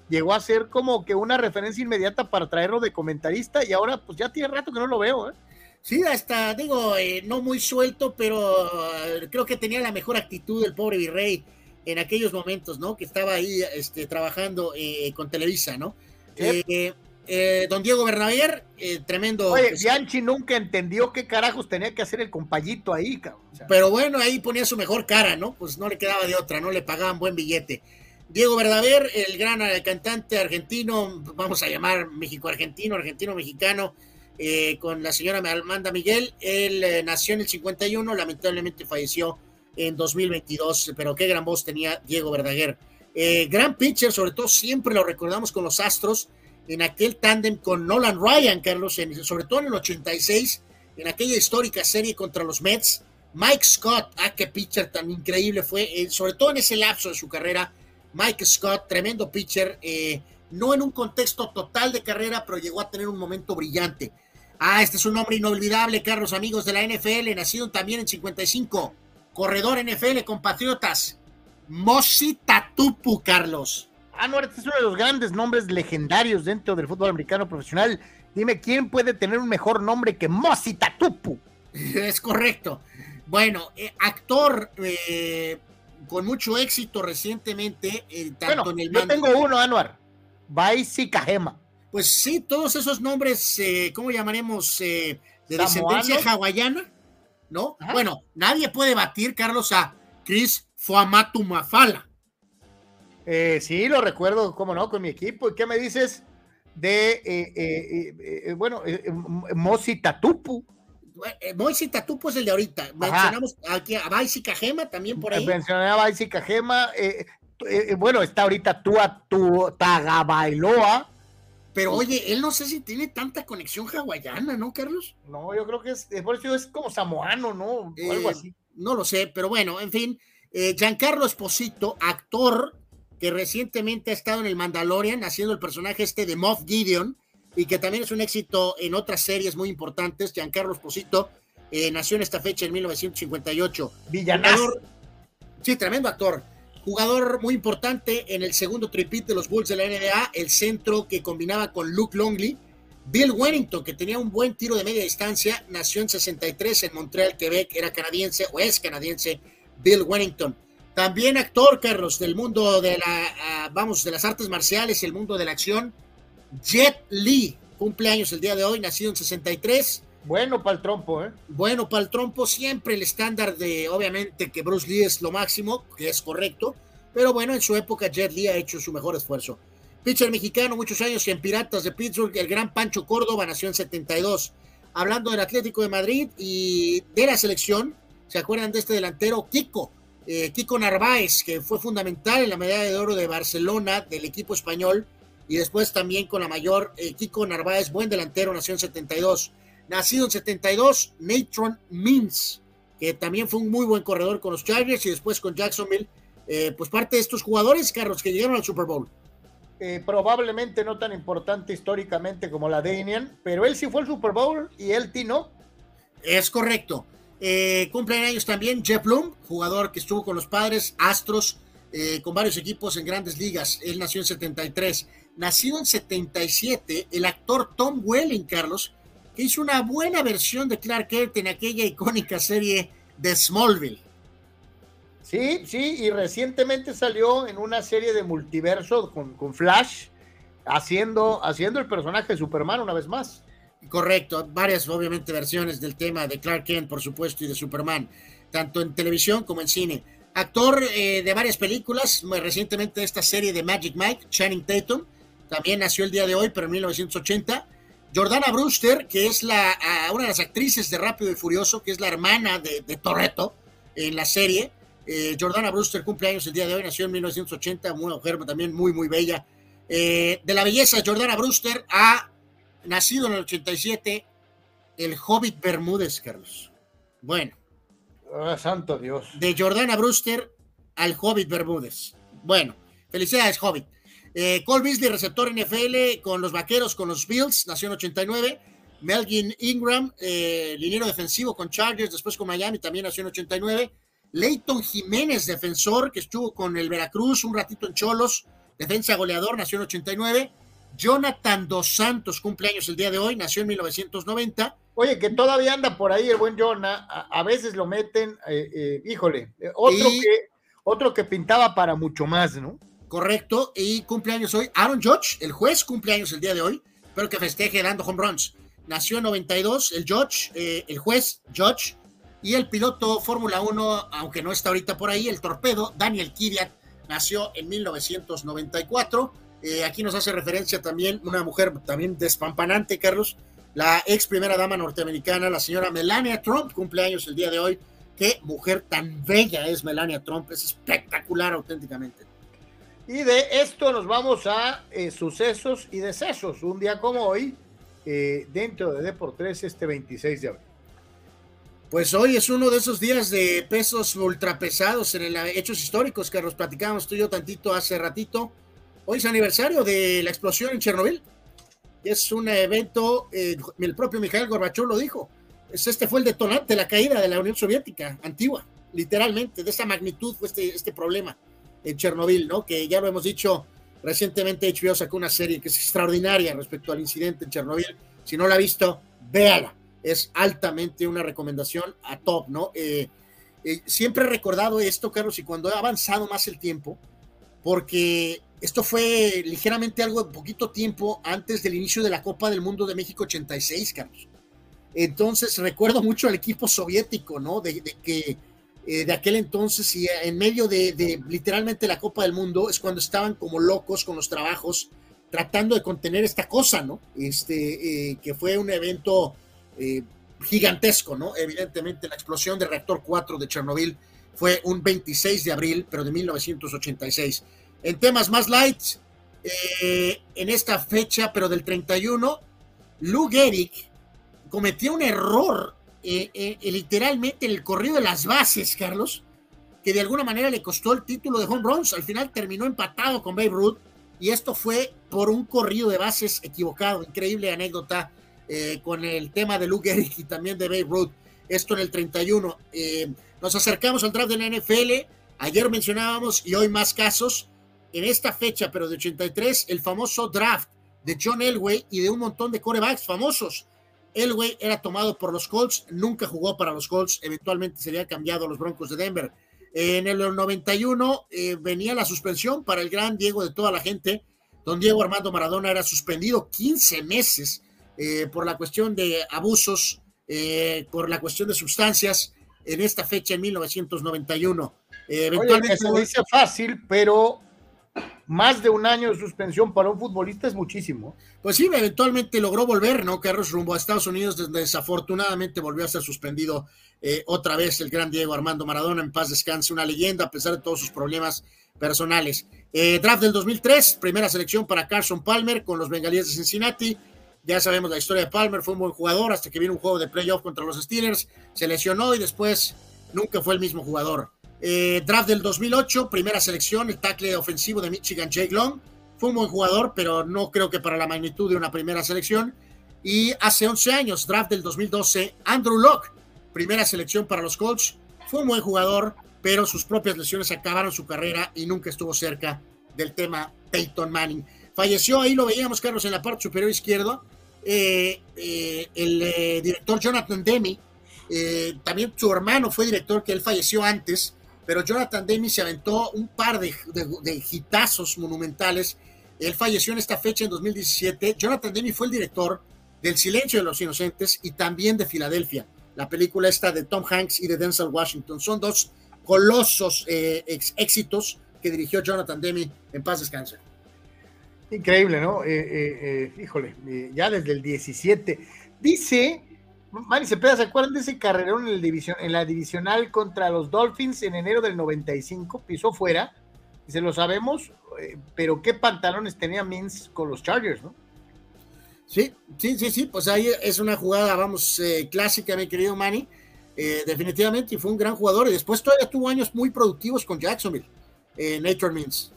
llegó a ser como que una referencia inmediata para traerlo de comentarista y ahora pues ya tiene rato que no lo veo. ¿eh? Sí, hasta digo, eh, no muy suelto, pero creo que tenía la mejor actitud el pobre virrey en aquellos momentos, ¿no? Que estaba ahí este, trabajando con Televisa, ¿no? Eh, don Diego Bernavier, eh, tremendo. Oye, Bianchi nunca entendió qué carajos tenía que hacer el compayito ahí, cabrón. Pero bueno, ahí ponía su mejor cara, ¿no? Pues no le quedaba de otra, no le pagaban buen billete. Diego Verdaver, el gran eh, cantante argentino, vamos a llamar México-argentino, argentino-mexicano, con la señora Amanda Miguel. Él nació en el 51, lamentablemente falleció en 2022, pero qué gran voz tenía Diego Verdaguer. gran pitcher, sobre todo siempre lo recordamos con los Astros en aquel tándem con Nolan Ryan, Carlos, sobre todo en el 86, en aquella histórica serie contra los Mets. Mike Scott, ah, qué pitcher tan increíble fue, eh, sobre todo en ese lapso de su carrera. Mike Scott, tremendo pitcher, eh, no en un contexto total de carrera, pero llegó a tener un momento brillante. Ah, este es un hombre inolvidable, Carlos, amigos de la NFL, nacido también en 55, corredor NFL, compatriotas. Mosi Tatupu, Carlos. Ah, no, este es uno de los grandes nombres legendarios dentro del fútbol americano profesional. Dime, ¿quién puede tener un mejor nombre que Mosi Tatupu? <laughs> Es correcto. Bueno, eh, actor eh, con mucho éxito recientemente, eh, tanto en el Yo tengo uno, Anuar. Baisi Kajema. Pues sí, todos esos nombres, ¿cómo llamaremos? de descendencia hawaiana, ¿no? Bueno, nadie puede batir, Carlos, a Chris Fuamatu Mafala. Eh, sí, lo recuerdo, cómo no, con mi equipo. ¿Y qué me dices de, eh, eh, bueno, Mosi Tatupu? Mosi Tatupu es el de ahorita. Mencionamos aquí a Baisi Cajema también por ahí. Mencioné a Baisi Cajema. bueno, está ahorita tú a tu Tagabailoa. Pero oye, él no sé si tiene tanta conexión hawaiana, ¿no, Carlos? No, yo creo que es, por eso es como samoano, ¿no? O algo así. No lo sé, pero bueno, en fin. Giancarlo Esposito, actor, que recientemente ha estado en el Mandalorian haciendo el personaje este de Moff Gideon y que también es un éxito en otras series muy importantes. Giancarlo Esposito eh, nació en esta fecha en 1958. Villanazo. Sí, tremendo actor. Jugador muy importante en el segundo tripit de los Bulls de la NBA, el centro que combinaba con Luke Longley. Bill Wennington, que tenía un buen tiro de media distancia, nació en 63 en Montreal, Quebec, era canadiense o es canadiense, Bill Wennington. También actor, Carlos, del mundo de la, ah, vamos, de las artes marciales y el mundo de la acción. Jet Li, cumpleaños el día de hoy, nacido en 63. Bueno para el trompo, ¿eh? Bueno para el trompo, siempre el estándar de, obviamente, que Bruce Lee es lo máximo, que es correcto, pero bueno, en su época Jet Li ha hecho su mejor esfuerzo. Pitcher mexicano, muchos años en Piratas de Pittsburgh, el gran Pancho Córdoba nació en 72. Hablando del Atlético de Madrid y de la selección, ¿se acuerdan de este delantero Kiko? Eh, Kiko Narváez, que fue fundamental en la medalla de oro de Barcelona del equipo español, y después también con la mayor, eh, Kiko Narváez, buen delantero, nació en 72. Nacido en 72, Natron Mins, que también fue un muy buen corredor con los Chargers y después con Jacksonville, eh, pues parte de estos jugadores, Carlos, que llegaron al Super Bowl. probablemente no tan importante históricamente como la Danian, pero él sí fue al Super Bowl y él ti no. Es correcto. Eh, cumplen años también Jeff Bloom, jugador que estuvo con los padres, Astros, eh, con varios equipos en grandes ligas. Él nació en 73. Nacido en 77, el actor Tom Welling, Carlos, que hizo una buena versión de Clark Kent en aquella icónica serie de Smallville. Sí, sí, y recientemente salió en una serie de multiverso con, con Flash, haciendo, haciendo el personaje de Superman una vez más. Correcto, varias obviamente versiones del tema de Clark Kent, por supuesto, y de Superman, tanto en televisión como en cine. Actor eh, de varias películas, muy recientemente esta serie de Magic Mike, Channing Tatum, también nació el día de hoy, pero en 1980. Jordana Brewster, que es la, una de las actrices de Rápido y Furioso, que es la hermana de, de Toretto en la serie. Eh, Jordana Brewster cumple años el día de hoy, nació en 1980, una mujer también muy, muy bella. Eh, de la belleza, Jordana Brewster a nacido en el 87, el Hobbit Bermúdez, Carlos. Bueno. Ah, santo Dios. De Jordana Brewster al Hobbit Bermúdez. Bueno, felicidades, Hobbit. Eh, Cole Beasley, receptor NFL con los Vaqueros, con los Bills, nació en 89. Melvin Ingram, eh, liniero defensivo con Chargers, después con Miami, también nació en 89. Leighton Jiménez, defensor, que estuvo con el Veracruz un ratito en Cholos, defensa goleador, nació en 89. Jonathan Dos Santos, cumpleaños el día de hoy, nació en 1990. Oye, que todavía anda por ahí el buen Jonah, a, veces lo meten, eh, eh, híjole, eh, otro, que, otro que pintaba para mucho más, ¿no? Correcto, y cumpleaños hoy Aaron Judge, el juez cumpleaños el día de hoy, pero que festeje dando home runs. Nació en 92 el Judge, el juez Judge, y el piloto Fórmula 1, aunque no está ahorita por ahí, el torpedo Daniel Kvyat, nació en 1994 eh, aquí nos hace referencia también una mujer también despampanante, Carlos, la ex primera dama norteamericana, la señora Melania Trump, cumpleaños el día de hoy. Qué mujer tan bella es Melania Trump, es espectacular auténticamente. Y de esto nos vamos a eh, sucesos y decesos. Un día como hoy, eh, dentro de Deportes, este 26 de abril. Pues hoy es uno de esos días de pesos ultrapesados en el hechos históricos que nos platicábamos tú y yo tantito hace ratito. Hoy es aniversario de la explosión en Chernobyl. Es un evento, eh, el propio Mikhail Gorbachev lo dijo, este fue el detonante de la caída de la Unión Soviética antigua, literalmente, de esa magnitud fue este, este problema en Chernobyl, ¿no? Que ya lo hemos dicho recientemente, HBO sacó una serie que es extraordinaria respecto al incidente en Chernobyl. Si no la ha visto, véala. Es altamente una recomendación a top, ¿no? Eh, eh, siempre he recordado esto, Carlos, y cuando ha avanzado más el tiempo, porque esto fue ligeramente algo de poquito tiempo antes del inicio de la Copa del Mundo de México 86, Carlos. Entonces recuerdo mucho al equipo soviético, ¿no? De, que eh, de aquel entonces y en medio de, literalmente la Copa del Mundo es cuando estaban como locos con los trabajos tratando de contener esta cosa, ¿no? Este, eh, que fue un evento eh, gigantesco, ¿no? Evidentemente la explosión del reactor 4 de Chernobyl fue un 26 de abril, pero de 1986. En temas más light, eh, en esta fecha, pero del 31, Lou Gehrig cometió un error eh, eh, literalmente en el corrido de las bases, Carlos, que de alguna manera le costó el título de home runs. Al final terminó empatado con Babe Ruth y esto fue por un corrido de bases equivocado. Increíble anécdota con el tema de Lou Gehrig y también de Babe Ruth. Esto en el 31. nos acercamos al draft de la NFL. Ayer mencionábamos y hoy más casos en esta fecha, pero de 83, el famoso draft de John Elway y de un montón de corebacks famosos. Elway era tomado por los Colts, nunca jugó para los Colts, eventualmente sería cambiado a los Broncos de Denver. En el 91 eh, venía la suspensión para el gran Diego de toda la gente. Don Diego Armando Maradona era suspendido 15 meses eh, por la cuestión de abusos, eh, por la cuestión de sustancias en esta fecha en 1991. eventualmente se dice fácil, pero más de un año de suspensión para un futbolista es muchísimo. Pues sí, eventualmente logró volver, ¿no? Carlos rumbo a Estados Unidos, desafortunadamente volvió a ser suspendido eh, otra vez el gran Diego Armando Maradona, en paz descanse, una leyenda a pesar de todos sus problemas personales. Eh, draft del 2003, primera selección para Carson Palmer con los Bengalíes de Cincinnati. Ya sabemos la historia de Palmer, fue un buen jugador hasta que vino un juego de playoff contra los Steelers, se lesionó y después nunca fue el mismo jugador. Eh, draft del 2008, primera selección, el tackle ofensivo de Michigan, Jake Long. Fue un buen jugador, pero no creo que para la magnitud de una primera selección. Y hace 11 años, draft del 2012, Andrew Locke, primera selección para los Colts. Fue un buen jugador, pero sus propias lesiones acabaron su carrera y nunca estuvo cerca del tema Peyton Manning. Falleció, ahí lo veíamos, Carlos, en la parte superior izquierda, eh, eh, el director Jonathan Demi. también su hermano fue director, que él falleció antes pero Jonathan Demi se aventó un par de, de, monumentales. Él falleció en esta fecha en 2017. Jonathan Demi fue el director del Silencio de los Inocentes y también de Filadelfia, la película esta de Tom Hanks y de Denzel Washington. Son dos colosos eh, éxitos que dirigió Jonathan Demi en paz descanse. Increíble, ¿no? Eh, eh, híjole, ya desde el 17. Dice Manny Cepeda, ¿se acuerdan de ese carrerón en, el en la divisional contra los Dolphins en enero del 95? Pisó fuera, y se lo sabemos, eh, pero qué pantalones tenía Mins con los Chargers, ¿no? Sí, sí, sí, sí, pues ahí es una jugada, vamos, eh, clásica, mi querido Manny, eh, definitivamente, y fue un gran jugador, y después todavía tuvo años muy productivos con Jacksonville, Nature Mins.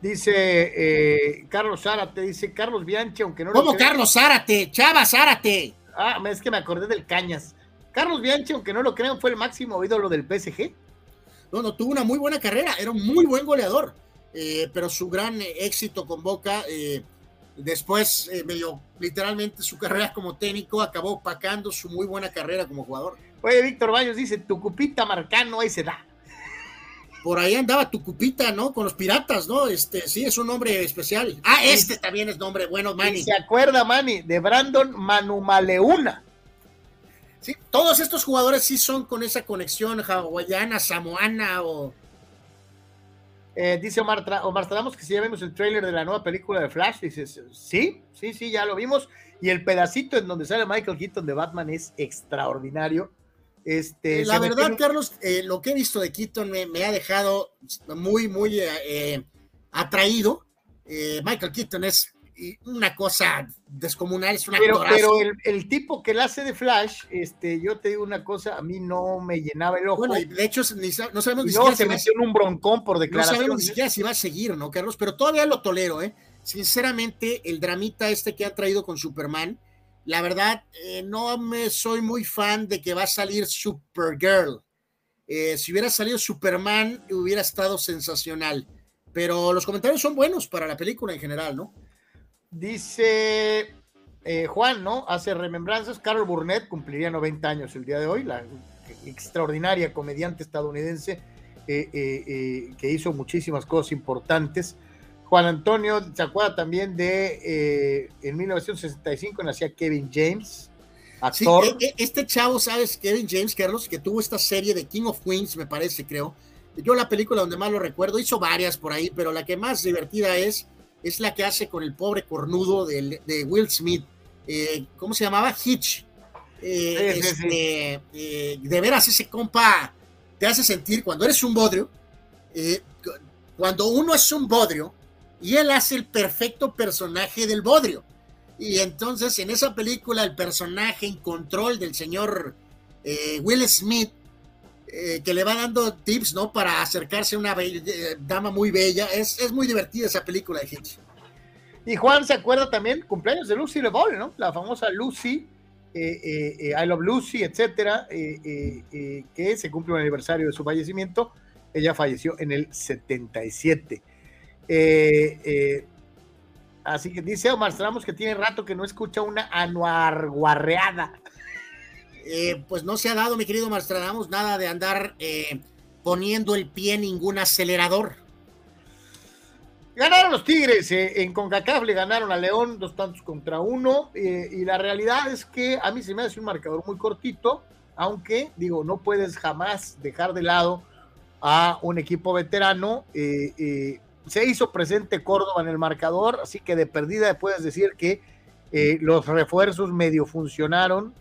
Dice Carlos Zárate, dice Carlos Bianchi, aunque no ¿Cómo Carlos Zárate? Chava Zárate. Ah, es que me acordé del Cañas. Carlos Bianchi, aunque no lo crean, fue el máximo ídolo del PSG. No, no, tuvo una muy buena carrera, era un muy buen goleador, eh, pero su gran éxito con Boca, eh, después, eh, medio literalmente, su carrera como técnico acabó opacando su muy buena carrera como jugador. Oye, Víctor Baños dice, tu cupita marcano, ahí se da. Por ahí andaba tu cupita, ¿no? Con los piratas, ¿no? Este, sí, es un nombre especial. Ah, este también es nombre bueno, Manny. ¿Se acuerda, Manny? De Brandon Manumaleuna. Sí, todos estos jugadores sí son con esa conexión hawaiana, samoana o... Eh, dice Omar, Omar que si ya vimos el tráiler de la nueva película de Flash, dices, sí, sí, sí, ya lo vimos. Y el pedacito en donde sale Michael Keaton de Batman es extraordinario. Este, la verdad, Carlos, eh, lo que he visto de Keaton me, ha dejado muy, muy eh, eh, atraído. Michael Keaton es una cosa descomunal, es una Pero, pero el, tipo que la hace de Flash, este, yo te digo una cosa, a mí no me llenaba el ojo. Bueno, de hecho, no sabemos ni siquiera se metió en un broncón por declaración. No sabemos ni siquiera si va a seguir, ¿no, Carlos? Pero todavía lo tolero, ¿eh? Sinceramente, el dramita este que ha traído con Superman, la verdad, eh, no me soy muy fan de que va a salir Supergirl. Eh, si hubiera salido Superman, hubiera estado sensacional. Pero los comentarios son buenos para la película en general, ¿no? Dice eh, Juan, ¿no? Hace remembranzas. Carol Burnett cumpliría 90 años el día de hoy, la extraordinaria comediante estadounidense que hizo muchísimas cosas importantes. Juan Antonio se acuerda también de eh, en 1965 nacía Kevin James, actor. E, e, este chavo, ¿sabes? Kevin James, Carlos, que tuvo esta serie de King of Queens, me parece, creo. Yo la película donde más lo recuerdo, hizo varias por ahí, pero la que más divertida es, es la que hace con el pobre cornudo de, de Will Smith. Eh, ¿Cómo se llamaba? Hitch. Eh, este, de veras, ese compa te hace sentir cuando eres un bodrio, cuando uno es un bodrio, y él hace el perfecto personaje del bodrio. Y entonces en esa película el personaje en control del señor eh, Will Smith, eh, que le va dando tips, ¿no? Para acercarse a una eh, dama muy bella. Es, es, muy divertida esa película de Hitch. Y Juan se acuerda también, cumpleaños de Lucy LeBol, ¿no? La famosa Lucy, I Love Lucy, etcétera, que se cumple un aniversario de su fallecimiento. Ella falleció en el 77. Eh, eh, así que dice Omar Stramos que tiene rato que no escucha una anuarguarreada. Eh, pues no se ha dado, mi querido Marstradamus, nada de andar poniendo el pie en ningún acelerador. Ganaron los Tigres en CONCACAF, le ganaron a León dos tantos contra uno. y la realidad es que a mí se me hace un marcador muy cortito, aunque digo, no puedes jamás dejar de lado a un equipo veterano se hizo presente Córdoba en el marcador, así que de perdida puedes decir que eh, los refuerzos medio funcionaron,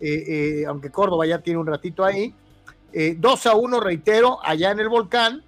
eh, aunque Córdoba ya tiene un ratito ahí. 2 a 1, reitero, allá en el volcán,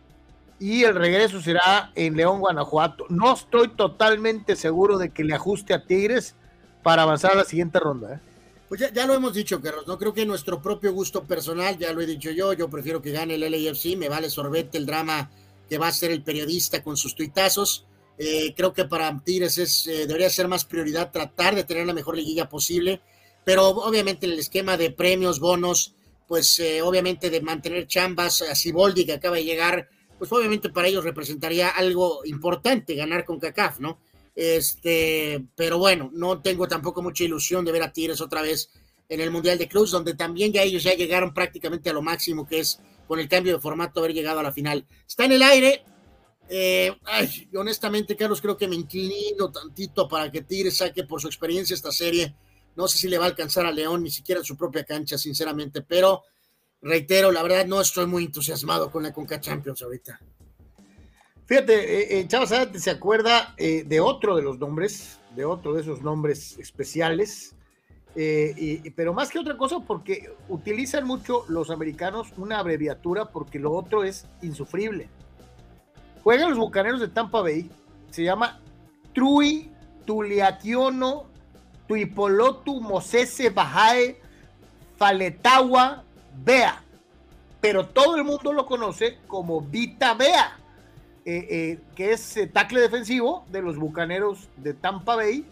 y el regreso será en León, Guanajuato. No estoy totalmente seguro de que le ajuste a Tigres para avanzar a la siguiente ronda. Pues ya, ya, lo hemos dicho, Carlos, no creo que nuestro propio gusto personal, ya lo he dicho yo, yo prefiero que gane el LAFC, me vale sorbete el drama va a ser el periodista con sus tuitazos. Eh, creo que para Tigres es, eh, debería ser más prioridad tratar de tener la mejor liguilla posible, pero obviamente el esquema de premios, bonos, pues eh, obviamente de mantener chambas, a Siboldi que acaba de llegar, pues obviamente para ellos representaría algo importante ganar con CACAF, ¿no? Este, pero bueno, no tengo tampoco mucha ilusión de ver a Tigres otra vez en el Mundial de Clubs, donde también ya ellos ya llegaron prácticamente a lo máximo que es con el cambio de formato haber llegado a la final. Está en el aire. Eh, ay, honestamente, Carlos, creo que me inclino tantito para que Tigres saque por su experiencia esta serie. No sé si le va a alcanzar a León, ni siquiera en su propia cancha, sinceramente, pero reitero, la verdad no estoy muy entusiasmado con la Conca Champions ahorita. Fíjate, eh, eh se acuerda eh, de otro de los nombres, de otro de esos nombres especiales, eh, pero más que otra cosa, porque utilizan mucho los americanos una abreviatura porque lo otro es insufrible. Juegan los bucaneros de Tampa Bay, se llama Trui Tuliationo Tuipolotu Mosese Bajae Faletawa Bea, pero todo el mundo lo conoce como Vita Bea eh, eh, que es tackle defensivo de los Bucaneros de Tampa Bay,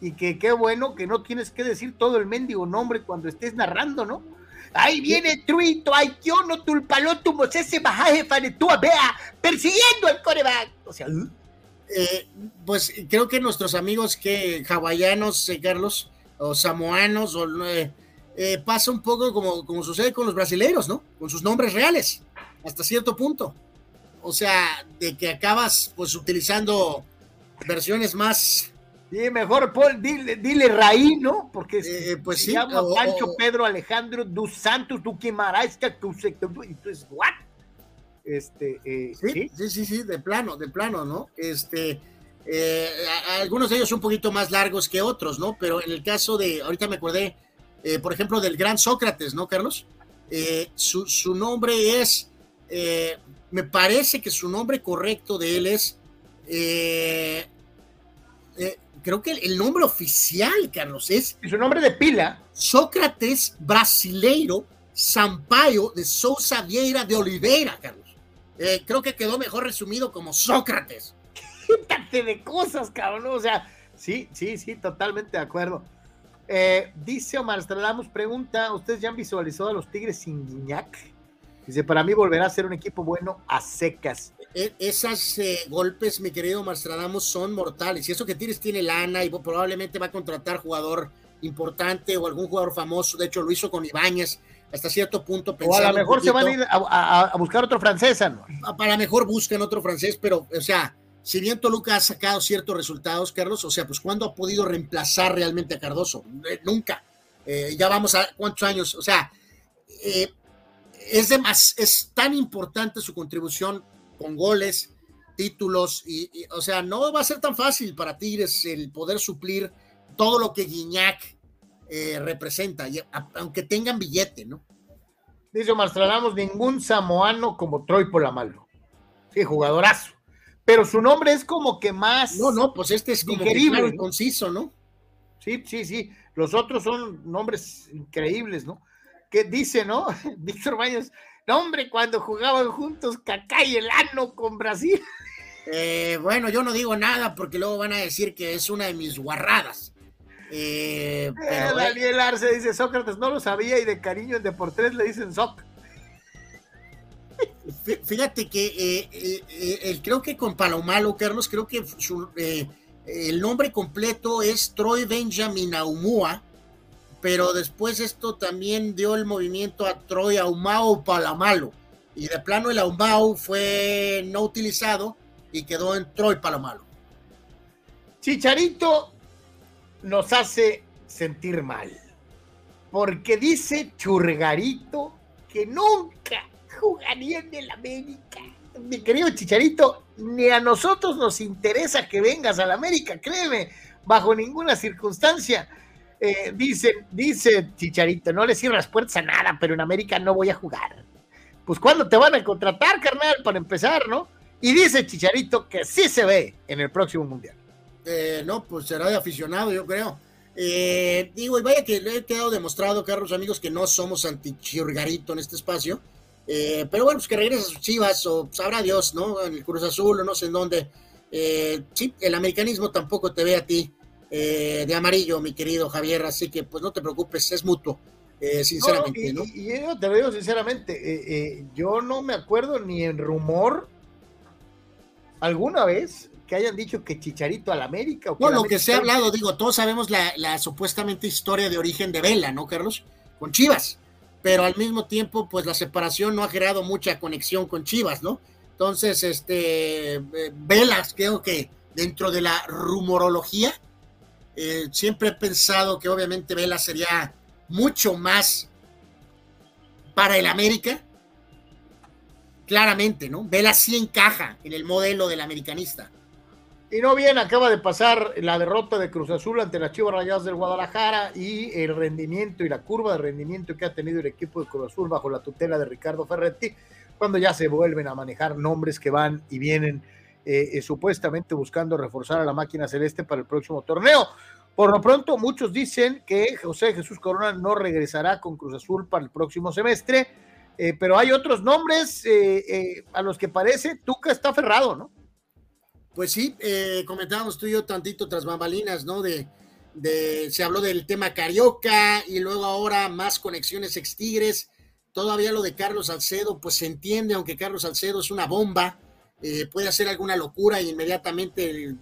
y que qué bueno que no tienes que decir todo el mendigo nombre cuando estés narrando, ¿no? Ahí viene Truito, no Tulpalotu, Mosese, Bajaje, Fanetúa, vea, persiguiendo al coreback. O sea, pues creo que nuestros amigos que hawaianos, Carlos, o samoanos, o, pasa un poco como, como sucede con los brasileños, ¿no? Con sus nombres reales, hasta cierto punto o sea, de que acabas pues utilizando versiones más. Sí, mejor Paul, dile, dile Raí, ¿no? Porque eh, pues se sí, llama Pancho Pedro Alejandro dos Santos Duquimaraisca, entonces, ¿what? Este, eh, sí, sí, sí, sí, de plano, de plano, ¿no? Este, eh, algunos de ellos un poquito más largos que otros, ¿no? Pero en el caso de, ahorita me acordé, por ejemplo, del gran Sócrates, ¿no, Carlos? Su, su, nombre es me parece que su nombre correcto de él es, eh, eh, creo que el, nombre oficial, Carlos, es... su nombre de pila? Sócrates Brasileiro Sampaio de Sousa Vieira de Oliveira, Carlos. Eh, creo que quedó mejor resumido como Sócrates. <laughs> Quítate de cosas, cabrón. O sea, sí, sí, sí, totalmente de acuerdo. dice Omar Stradamus, pregunta, ¿ustedes ya han visualizado a los Tigres sin Guiñac? Dice, para mí volverá a ser un equipo bueno a secas. E, esas eh, golpes, mi querido Mastradamos, son mortales. Y eso que tienes tiene lana y probablemente va a contratar jugador importante o algún jugador famoso. De hecho, lo hizo con Ibáñez hasta cierto punto. O a lo mejor se van a ir a, buscar otro francés, ¿no? Para mejor busquen otro francés, pero, o sea, si bien Toluca ha sacado ciertos resultados, Carlos, o sea, pues ¿cuándo ha podido reemplazar realmente a Cardoso? Eh, nunca. Eh, ya vamos a cuántos años, o sea, es, de más, es tan importante su contribución con goles, títulos, y, o sea, no va a ser tan fácil para Tigres el poder suplir todo lo que Guiñac eh, representa, aunque tengan billete, ¿no? Dice Omar ningún samoano como Troy Polamalo. Sí, jugadorazo. Pero su nombre es como que más. No, no, pues este es como que conciso, ¿no? Sí, sí, sí. Los otros son nombres increíbles, ¿no? que dice, ¿no? <laughs> Víctor Baños, no, hombre, cuando jugaban juntos Cacá y el Ano con Brasil. Eh, bueno, yo no digo nada porque luego van a decir que es una de mis guarradas. Eh, eh, Daniel Arce dice, Sócrates no lo sabía y de cariño en Deportes le dicen Soc. Fíjate que creo que con Palomalo, Carlos, creo que el nombre completo es Troy Benjamin Aumua pero después esto también dio el movimiento a Troy Aumau Palamalo. Y de plano el Aumau fue no utilizado y quedó en Troy Palamalo. Chicharito nos hace sentir mal. Porque dice Churgarito que nunca jugaría en el América. mi querido Chicharito, ni a nosotros nos interesa que vengas a la América, créeme, bajo ninguna circunstancia. Eh, dice, dice Chicharito, no le cierro las puertas a nada, pero en América no voy a jugar. Pues ¿cuándo te van a contratar, carnal? Para empezar, ¿no? Y dice Chicharito que sí se ve en el próximo Mundial. Eh, no, pues será de aficionado, yo creo. Eh, digo, y vaya que le he quedado demostrado, Carlos, amigos, que no somos anti-Chirgarito en este espacio. Eh, pero bueno, pues que regrese a sus chivas, o sabrá Dios, ¿no? En el Cruz Azul, o no sé en dónde. sí, el americanismo tampoco te ve a ti de amarillo, mi querido Javier, así que pues no te preocupes, es mutuo. sinceramente, ¿no? Y, yo te lo digo sinceramente, yo no me acuerdo ni en rumor alguna vez que hayan dicho que Chicharito al América. O no, lo que se ha hablado, digo, todos sabemos la, supuestamente historia de origen de Vela, ¿no, Carlos? Con Chivas, pero al mismo tiempo, pues la separación no ha creado mucha conexión con Chivas, ¿no? Entonces, este, eh, Velas, creo que dentro de la rumorología, eh, siempre he pensado que obviamente Vela sería mucho más para el América claramente, ¿no? Vela sí encaja en el modelo del americanista. Y no bien, acaba de pasar la derrota de Cruz Azul ante las Chivas Rayadas del Guadalajara y el rendimiento y la curva de rendimiento que ha tenido el equipo de Cruz Azul bajo la tutela de Ricardo Ferretti, cuando ya se vuelven a manejar nombres que van y vienen eh, eh, supuestamente buscando reforzar a la máquina celeste para el próximo torneo. Por lo pronto, muchos dicen que José Jesús Corona no regresará con Cruz Azul para el próximo semestre eh, pero hay otros nombres eh, a los que parece Tuca está aferrado, ¿no? Pues sí, comentábamos tú y yo tantito tras bambalinas, ¿no? De, de, se habló del tema Carioca y luego ahora más conexiones ex Tigres. Todavía lo de Carlos Salcedo, pues se entiende, aunque Carlos Salcedo es una bomba, puede hacer alguna locura y inmediatamente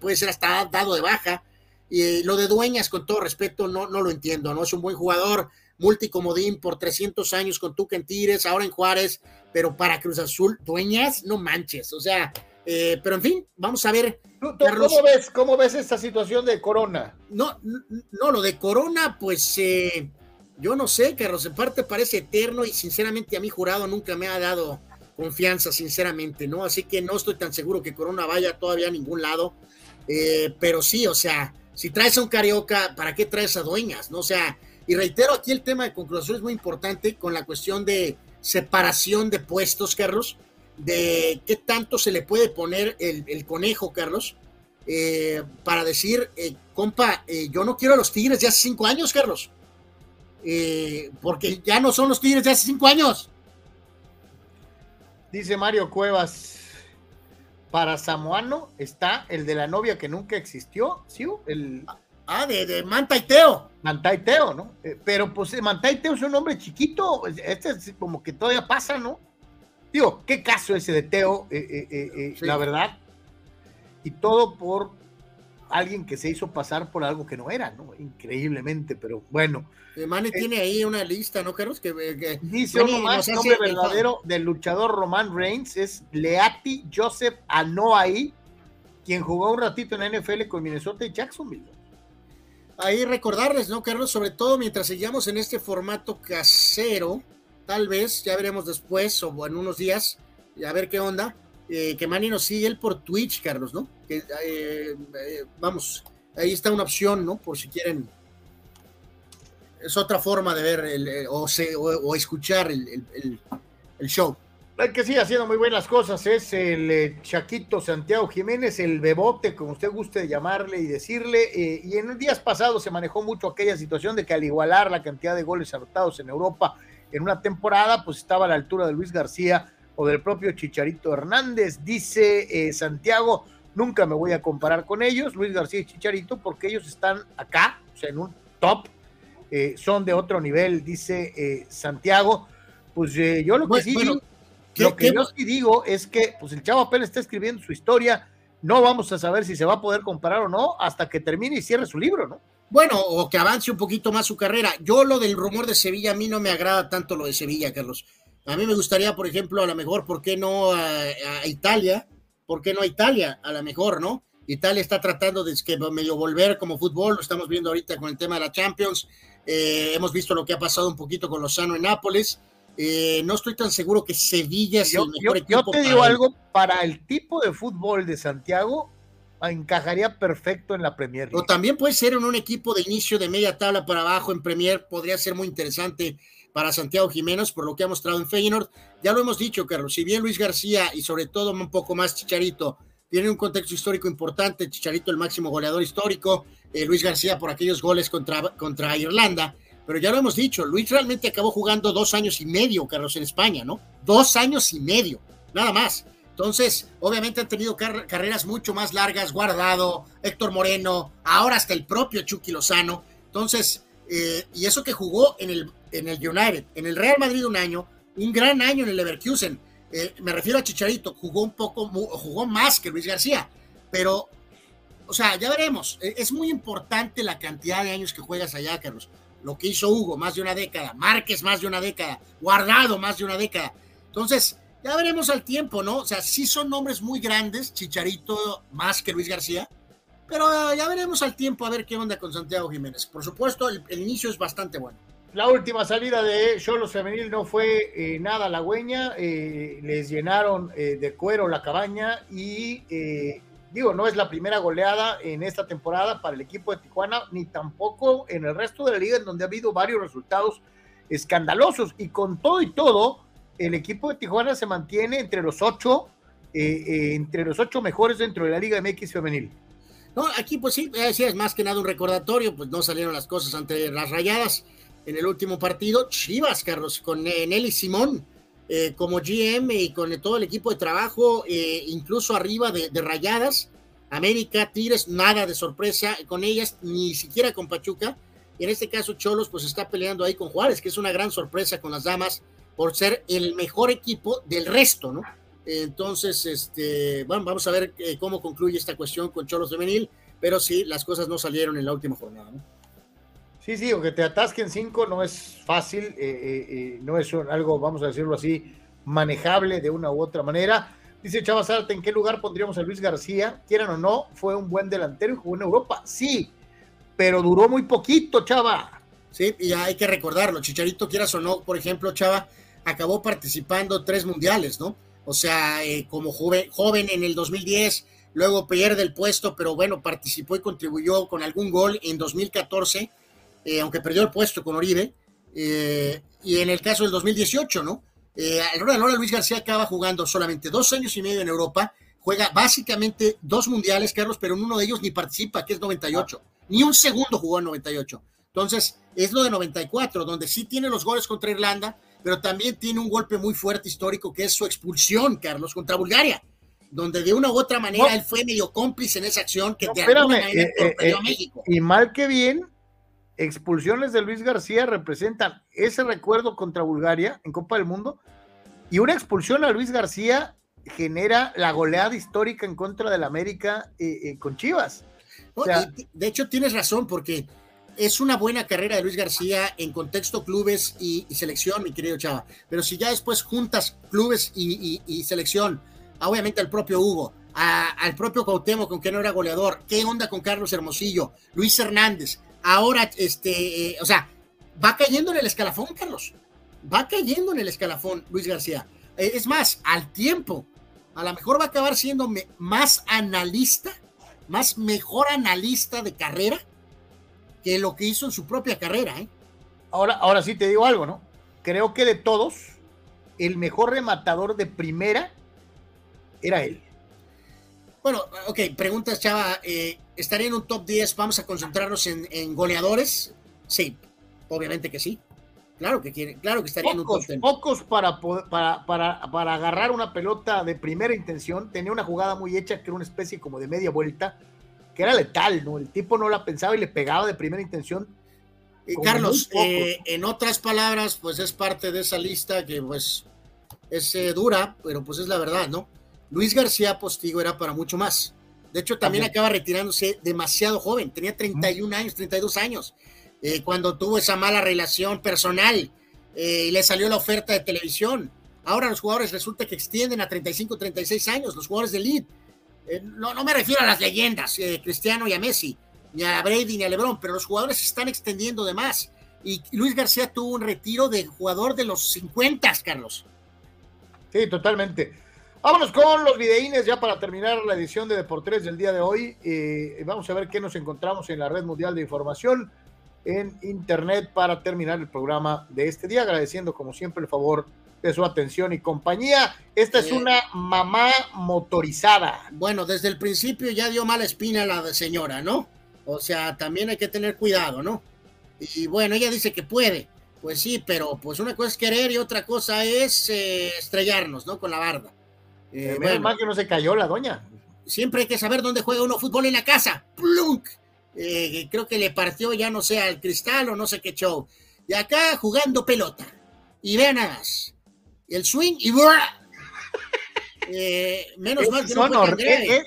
puede ser hasta dado de baja. Y lo de Dueñas, con todo respeto, no, no lo entiendo, ¿no? Es un buen jugador, multicomodín por 300 años con Tuca en Tigres, ahora en Juárez, pero para Cruz Azul, dueñas, no manches, o sea, eh, pero en fin, vamos a ver. ¿Cómo, ves, ¿Cómo ves esta situación de Corona? No, no, lo de Corona, pues eh, yo no sé, Carlos, en parte parece eterno y sinceramente a mi jurado nunca me ha dado confianza, sinceramente, ¿no? Así que no estoy tan seguro que Corona vaya todavía a ningún lado, eh, pero sí, o sea, si traes a un Carioca, ¿para qué traes a Dueñas? ¿No? O sea, y reitero, aquí el tema de conclusión es muy importante con la cuestión de separación de puestos, Carlos, de qué tanto se le puede poner el, conejo, Carlos, eh, para decir, eh, compa, yo no quiero a los Tigres de hace cinco años, Carlos, porque ya no son los Tigres de hace cinco años. Dice Mario Cuevas, para Samoano está el de la novia que nunca existió, ¿sí? El... Ah, de, de Manta y Teo. Manta y Teo, ¿no? Eh, pero pues eh, Manta y Teo es un hombre chiquito, este es como que todavía pasa, ¿no? Digo, qué caso ese de Teo, eh, la verdad. Y todo por alguien que se hizo pasar por algo que no era, ¿no? Increíblemente, pero bueno. Mane tiene ahí una lista, ¿no, Carlos? Que, dice uno más, el nombre verdadero del luchador Roman Reigns es Leati Joseph Anoa'i, quien jugó un ratito en la NFL con Minnesota y Jacksonville ahí recordarles, ¿no, Carlos? Sobre todo mientras sigamos en este formato casero, tal vez, ya veremos después o en unos días, a ver qué onda, eh, que Manny nos sigue él por Twitch, Carlos, ¿no? Que, eh, eh, vamos, ahí está una opción, ¿no? Por si quieren. Es otra forma de ver el, o, o, escuchar el, el show. El que sigue haciendo muy buenas cosas es el eh, Chaquito Santiago Jiménez, el bebote, como usted guste llamarle y decirle. Eh, y en días pasados se manejó mucho aquella situación de que al igualar la cantidad de goles anotados en Europa en una temporada, pues estaba a la altura de Luis García o del propio Chicharito Hernández. Dice eh, Santiago, nunca me voy a comparar con ellos, Luis García y Chicharito, porque ellos están acá, o sea, en un top, son de otro nivel, dice Santiago. Pues yo lo que sí lo que yo sí digo es que pues el chavo apenas está escribiendo su historia, no vamos a saber si se va a poder comparar o no hasta que termine y cierre su libro, ¿no? Bueno, o que avance un poquito más su carrera. Yo lo del rumor de Sevilla, a mí no me agrada tanto lo de Sevilla, Carlos. A mí me gustaría, por ejemplo, a lo mejor, ¿por qué no a, Italia? ¿Por qué no a Italia? A lo mejor, ¿no? Italia está tratando de que medio volver como fútbol, lo estamos viendo ahorita con el tema de la Champions. Eh, hemos visto lo que ha pasado un poquito con Lozano en Nápoles. Eh, no estoy tan seguro que Sevilla yo, el mejor yo, equipo. Yo te digo algo, para el tipo de fútbol de Santiago, encajaría perfecto en la Premier League. O también puede ser en un equipo de inicio de media tabla para abajo en Premier, podría ser muy interesante para Santiago Jiménez por lo que ha mostrado en Feyenoord. Ya lo hemos dicho, Carlos, si bien Luis García y sobre todo un poco más Chicharito tiene un contexto histórico importante, Chicharito el máximo goleador histórico, eh, Luis García por aquellos goles contra, contra Irlanda, pero ya lo hemos dicho, Luis realmente acabó jugando dos años y medio, Carlos, en España, ¿no? Dos años y medio, nada más. Entonces, obviamente han tenido carreras mucho más largas, Guardado, Héctor Moreno, ahora hasta el propio Chucky Lozano. Entonces, eh, y eso que jugó en el, en el United, en el Real Madrid un año, un gran año en el Leverkusen. Eh, me refiero a Chicharito, jugó un poco, jugó más que Luis García, pero, o sea, ya veremos. E, es muy importante la cantidad de años que juegas allá, Carlos. Lo que hizo Hugo, más de una década, Márquez, más de una década, Guardado, más de una década. Entonces, ya veremos al tiempo, ¿no? O sea, sí son nombres muy grandes, Chicharito más que Luis García, pero ya veremos al tiempo a ver qué onda con Santiago Jiménez. Por supuesto, el, inicio es bastante bueno. La última salida de Cholos Femenil no fue eh, nada halagüeña, eh, les llenaron eh, de cuero la cabaña y digo, no es la primera goleada en esta temporada para el equipo de Tijuana, ni tampoco en el resto de la liga en donde ha habido varios resultados escandalosos y con todo y todo, el equipo de Tijuana se mantiene entre los ocho, entre los ocho mejores dentro de la Liga MX femenil. No, aquí pues sí, es más que nada un recordatorio, pues no salieron las cosas ante las rayadas en el último partido. Chivas, Carlos, con eh, Nelly Simón eh, como GM y con todo el equipo de trabajo, eh, incluso arriba de, rayadas. América, Tigres, nada de sorpresa con ellas, ni siquiera con Pachuca. Y en este caso, Cholos, pues está peleando ahí con Juárez, que es una gran sorpresa con las damas por ser el mejor equipo del resto, ¿no? Entonces, este, bueno, vamos a ver eh, cómo concluye esta cuestión con Cholos Femenil, pero sí, las cosas no salieron en la última jornada. ¿no? Sí, sí, o que te atasquen cinco no es fácil, eh, eh, no es algo, vamos a decirlo así, manejable de una u otra manera. Dice Chava Zárate, ¿en qué lugar pondríamos a Luis García? Quieran o no, fue un buen delantero y jugó en Europa. Sí, pero duró muy poquito, Chava. Sí, y hay que recordarlo. Chicharito, quieras o no, por ejemplo, Chava, acabó participando tres mundiales, ¿no? o sea, eh, como joven, joven en el 2010, luego pierde el puesto, pero bueno, participó y contribuyó con algún gol en 2014, eh, aunque perdió el puesto con Oribe, eh, y en el caso del 2018, ¿no? Eh, ahora Luis García acaba jugando solamente dos años y medio en Europa, juega básicamente dos mundiales, Carlos, pero en uno de ellos ni participa, que es 98, ni un segundo jugó en 98. Entonces, es lo de 94, donde sí tiene los goles contra Irlanda, pero también tiene un golpe muy fuerte histórico que es su expulsión, Carlos, contra Bulgaria, donde de una u otra manera él fue medio cómplice en esa acción que te de eh, eh, eh, a México. Y mal que bien, expulsiones de Luis García representan ese recuerdo contra Bulgaria en Copa del Mundo y una expulsión a Luis García genera la goleada histórica en contra del América con Chivas. de hecho, tienes razón, porque es una buena carrera de Luis García en contexto clubes y, selección, mi querido Chava. Pero si ya después juntas clubes y, selección, obviamente al propio Hugo, al propio Cuauhtémoc, con que no era goleador, ¿qué onda con Carlos Hermosillo, Luis Hernández? Ahora, este, o sea, va cayendo en el escalafón, Carlos. Va cayendo en el escalafón, Luis García. Eh, es más, al tiempo, a lo mejor va a acabar siendo más analista, más mejor analista de carrera que lo que hizo en su propia carrera. ¿eh? Ahora, ahora sí te digo algo, ¿no? Creo que de todos, el mejor rematador de primera era él. Bueno, ok, preguntas, Chava. Eh, ¿Estaría en un top 10? ¿Vamos a concentrarnos en, goleadores? Sí, obviamente que sí. Claro que quiere, claro que estaría en un top 10. Pocos para, para, para, para agarrar una pelota de primera intención. Tenía una jugada muy hecha que era una especie como de media vuelta era letal, ¿no? El tipo no la pensaba y le pegaba de primera intención. Y Carlos, eh, en otras palabras, pues es parte de esa lista que pues es eh, dura, pero pues es la verdad, ¿no? Luis García Postigo era para mucho más. De hecho, también, acaba retirándose demasiado joven, tenía 31 años, 32 años, eh, cuando tuvo esa mala relación personal y le salió la oferta de televisión. Ahora los jugadores resulta que extienden a 35, 36 años, los jugadores de elite eh, no, no me refiero a las leyendas, eh, Cristiano y a Messi, ni a Brady ni a LeBron, pero los jugadores se están extendiendo de más. y Luis García tuvo un retiro de jugador de los 50, Carlos. Sí, totalmente. Vámonos con los videínes ya para terminar la edición de Deportes del día de hoy. Eh, vamos a ver qué nos encontramos en la Red Mundial de Información en Internet para terminar el programa de este día, agradeciendo como siempre el favor de su atención y compañía. Esta es una mamá motorizada. Bueno, desde el principio ya dio mala espina la señora, ¿no? O sea, también hay que tener cuidado, ¿no? Y bueno, ella dice que puede. Pues sí, pero pues una cosa es querer y otra cosa es eh, estrellarnos, ¿no? Con la barda. Eh, menos mal que no se cayó la doña. Siempre hay que saber dónde juega uno fútbol en la casa. ¡Plunk! Eh, creo que le partió ya no sé al cristal o no sé qué show. Y acá jugando pelota. Y vean nada más. El swing y <laughs> eh, menos mal que no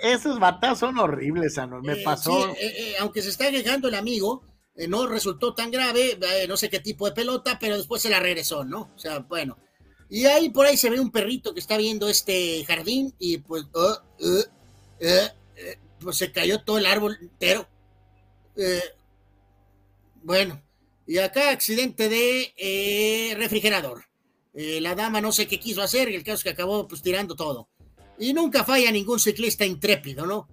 Esos batazos son horribles, Me pasó. aunque se está quejando el amigo, no resultó tan grave, no sé qué tipo de pelota, pero después se la regresó, ¿no? O sea, bueno. Y ahí por ahí se ve un perrito que está viendo este jardín y pues, uh, uh, uh, pues se cayó todo el árbol entero. Eh, bueno, y acá accidente de eh, refrigerador. Eh, la dama no sé qué quiso hacer y el caso es que acabó pues tirando todo. Y nunca falla ningún ciclista intrépido, ¿no?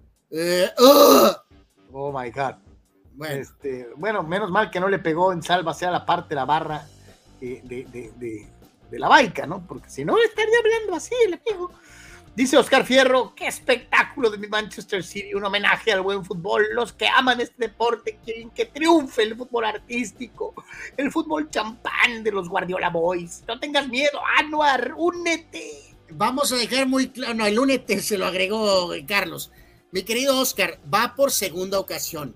oh my God. Bueno. Este, bueno, menos mal que no le pegó en salva sea la parte de la barra de, de de la baica, ¿no? Porque si no, estaría hablando así el amigo. Dice Oscar Fierro, qué espectáculo de mi Manchester City, un homenaje al buen fútbol. Los que aman este deporte quieren que triunfe el fútbol artístico, el fútbol champán de los Guardiola Boys. No tengas miedo, Anuar, únete. Vamos a dejar muy claro, no, el únete se lo agregó Carlos. Mi querido Oscar, va por segunda ocasión.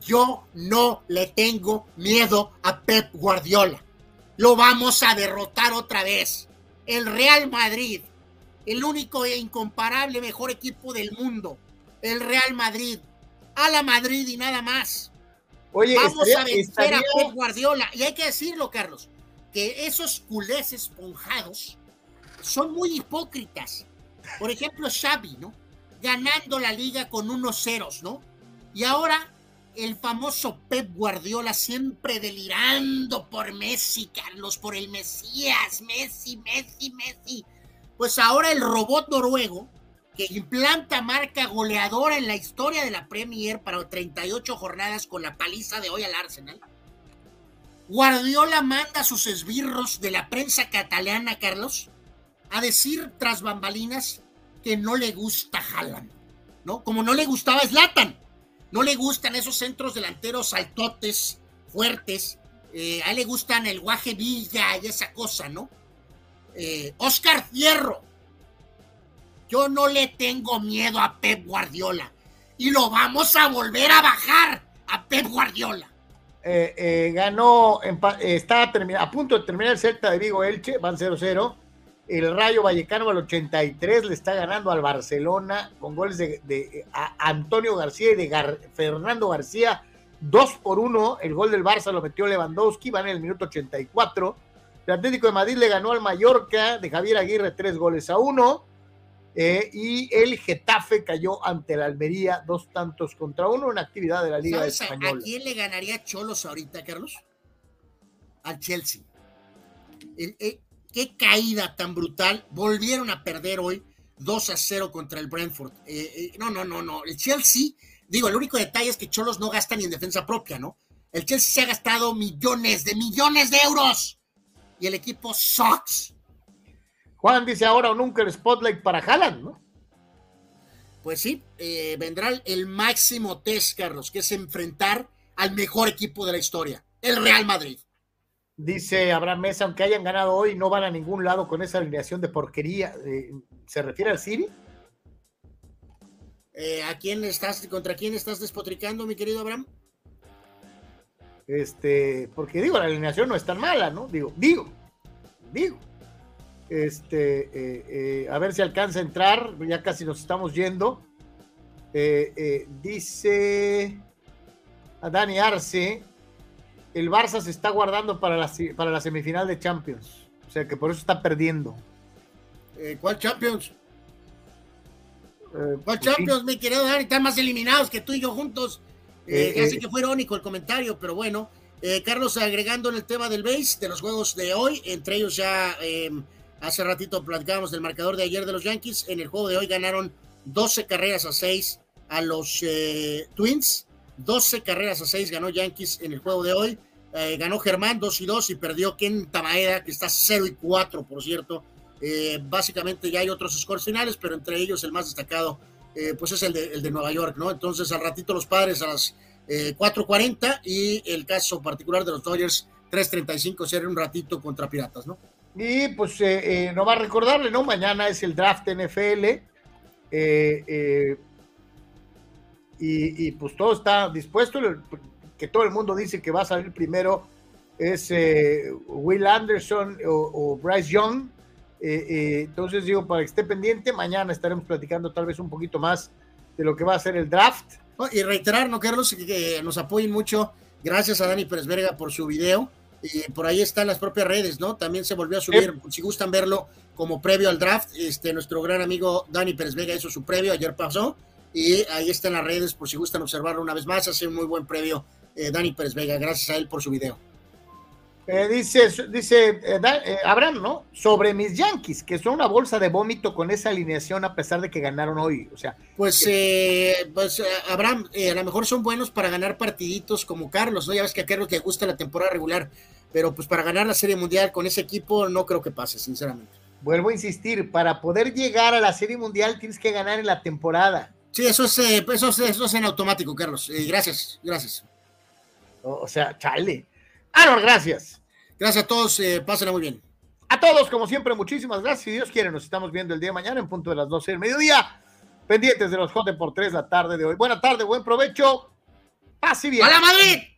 Yo no le tengo miedo a Pep Guardiola lo vamos a derrotar otra vez. El Real Madrid, el único e incomparable mejor equipo del mundo. El Real Madrid. A la Madrid y nada más. Oye, vamos a vencer a Pep Guardiola. Y hay que decirlo, Carlos, que esos culés esponjados son muy hipócritas. Por ejemplo, Xavi, ¿no? Ganando la liga con unos ceros, ¿no? Y ahora el famoso Pep Guardiola siempre delirando por Messi, Carlos, por el Mesías, Messi, Messi, Messi. Pues ahora el robot noruego, que implanta marca goleadora en la historia de la Premier para 38 jornadas con la paliza de hoy al Arsenal. Guardiola manda a sus esbirros de la prensa catalana, Carlos, a decir tras bambalinas que no le gusta Haaland, ¿no? Como no le gustaba Zlatan no le gustan esos centros delanteros altotes, fuertes. Eh, a él le gustan el guaje Villa y esa cosa, ¿no? Eh, Oscar Fierro. Yo no le tengo miedo a Pep Guardiola. Y lo vamos a volver a bajar a Pep Guardiola. Eh, ganó, está a, a punto de terminar el Celta de Vigo Elche, van 0-0 el Rayo Vallecano al 83 le está ganando al Barcelona con goles de, Antonio García y de Fernando García. 2 por 1, el gol del Barça lo metió Lewandowski, van en el minuto 84. El Atlético de Madrid le ganó al Mallorca de Javier Aguirre 3 goles a 1. Eh, y el Getafe cayó ante la Almería dos tantos contra uno en actividad de la Liga Española. ¿A quién le ganaría Cholos ahorita, Carlos? Al Chelsea. El, Qué caída tan brutal. Volvieron a perder hoy 2 a 0 contra el Brentford. Eh, eh, no, no, no, no. El Chelsea, digo, el único detalle es que Cholos no gasta ni en defensa propia, ¿no? El Chelsea se ha gastado millones de millones de euros. Y el equipo sucks. Juan dice ahora o nunca el spotlight para Haaland, ¿no? Pues sí, eh, vendrá el máximo test, Carlos, que es enfrentar al mejor equipo de la historia, el Real Madrid. Dice Abraham Mesa, aunque hayan ganado hoy, no van a ningún lado con esa alineación de porquería. Eh, ¿Se refiere al City? Eh, ¿A quién estás, contra quién estás despotricando, mi querido Abraham? Este, porque digo, la alineación no es tan mala, ¿no? Digo, digo, digo. Este, eh, a ver si alcanza a entrar, ya casi nos estamos yendo. dice a Dani Arce, el Barça se está guardando para la, para la semifinal de Champions. O sea que por eso está perdiendo. Eh, ¿Cuál Champions? Eh, ¿Cuál pues Champions, mi querido Dani? Están más eliminados que tú y yo juntos. Eh, así que fue irónico el comentario, pero bueno. Eh, Carlos, agregando en el tema del base, de los juegos de hoy, entre ellos ya em, hace ratito platicábamos del marcador de ayer de los Yankees, en el juego de hoy ganaron 12 carreras a 6 a los eh, Twins, 12 carreras a 6 ganó Yankees en el juego de hoy, eh, ganó Germán 2 y 2 y perdió Ken Tamaeda, que está 0 y 4, por cierto. básicamente ya hay otros scores finales, pero entre ellos el más destacado pues es el de, el de Nueva York, ¿no? Entonces al ratito los padres a las 4.40 eh, y el caso particular de los Dodgers 3.35 será un ratito contra Piratas, ¿no? Y pues eh, eh, no va a recordarle, ¿no? Mañana es el draft NFL. Y, pues todo está dispuesto. Que todo el mundo dice que va a salir primero es Will Anderson o, Bryce Young. entonces digo, para que esté pendiente, mañana estaremos platicando tal vez un poquito más de lo que va a ser el draft. Y reiterar, ¿no, Carlos? Que, nos apoyen mucho. Gracias a Dani Pérez Verga por su video. Y por ahí están las propias redes, ¿no? También se volvió a subir, si gustan verlo como previo al draft, este, nuestro gran amigo Dani Pérez Vega hizo su previo, ayer pasó, y ahí están las redes por si gustan observarlo una vez más, hace un muy buen previo eh, Dani Pérez Vega, gracias a él por su video. Eh, dice dice eh, eh, Abraham, ¿no? Sobre mis Yankees, que son una bolsa de vómito con esa alineación a pesar de que ganaron hoy. O sea, pues, pues Abraham, a lo mejor son buenos para ganar partiditos como Carlos, ¿no? Ya ves que a Carlos le gusta la temporada regular, pero pues para ganar la Serie Mundial con ese equipo no creo que pase, sinceramente. Vuelvo a insistir, para poder llegar a la Serie Mundial tienes que ganar en la temporada. Sí, eso es, eso es, eso es en automático, Carlos. gracias, gracias. O, sea, chale. Aaron, gracias. Gracias a todos, eh, pásenla muy bien. A todos, como siempre, muchísimas gracias. Si Dios quiere, nos estamos viendo el día de mañana en punto de las 12 del mediodía. Pendientes de los Jote por 3 la tarde de hoy. Buena tarde, buen provecho. Paz y bien. ¡Hola, Madrid!